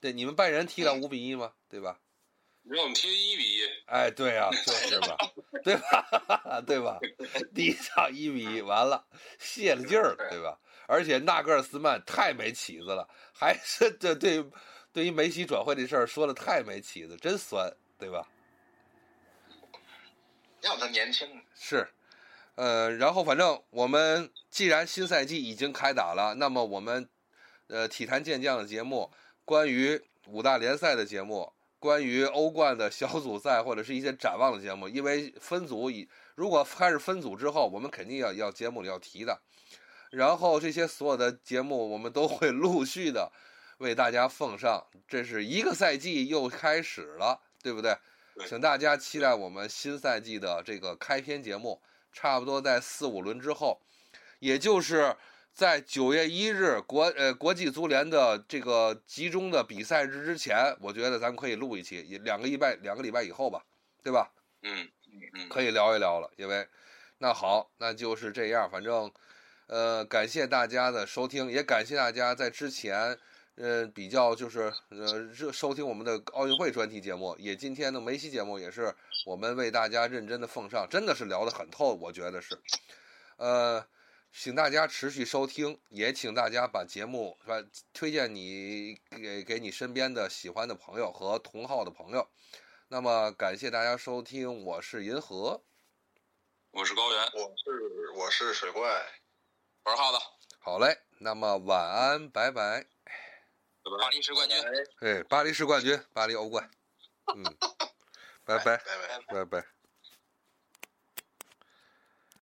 对，你们拜仁踢了五比一吗？对吧？让我们踢一比一，哎，对呀、<laughs> 就是嘛，对吧？<laughs> 对吧？第一场一比一，完了，泄了劲儿了，对吧？而且纳格尔斯曼太没起子了，还是这 <laughs> 对对于梅西转会这事儿说的太没起子，真酸，对吧？要不他年轻，是，呃，然后反正我们既然新赛季已经开打了，那么我们呃体坛健将的节目，关于五大联赛的节目，关于欧冠的小组赛或者是一些展望的节目，因为分组以如果开始分组之后，我们肯定要要节目里要提的，然后这些所有的节目我们都会陆续的为大家奉上，这是一个赛季又开始了，对不对？对请大家期待我们新赛季的这个开篇节目，差不多在四五轮之后，也就是在九月一日国呃国际足联的这个集中的比赛日之前，我觉得咱们可以录一期，也两个礼拜两个礼拜以后吧，对吧？嗯嗯，可以聊一聊了，因为那好，那就是这样，反正呃感谢大家的收听，也感谢大家在之前。呃，比较就是呃热收听我们的奥运会专题节目，也今天的梅西节目也是我们为大家认真的奉上，真的是聊得很透，我觉得是。呃，请大家持续收听，也请大家把节目是吧推荐你给给你身边的喜欢的朋友和同号的朋友。那么感谢大家收听，我是银河，我是高原，我是我是水怪，我是耗子，好嘞，那么晚安，拜拜。巴黎世冠军。哎，巴黎世冠军，巴黎欧冠，嗯，<laughs> 拜拜，拜拜。拜拜。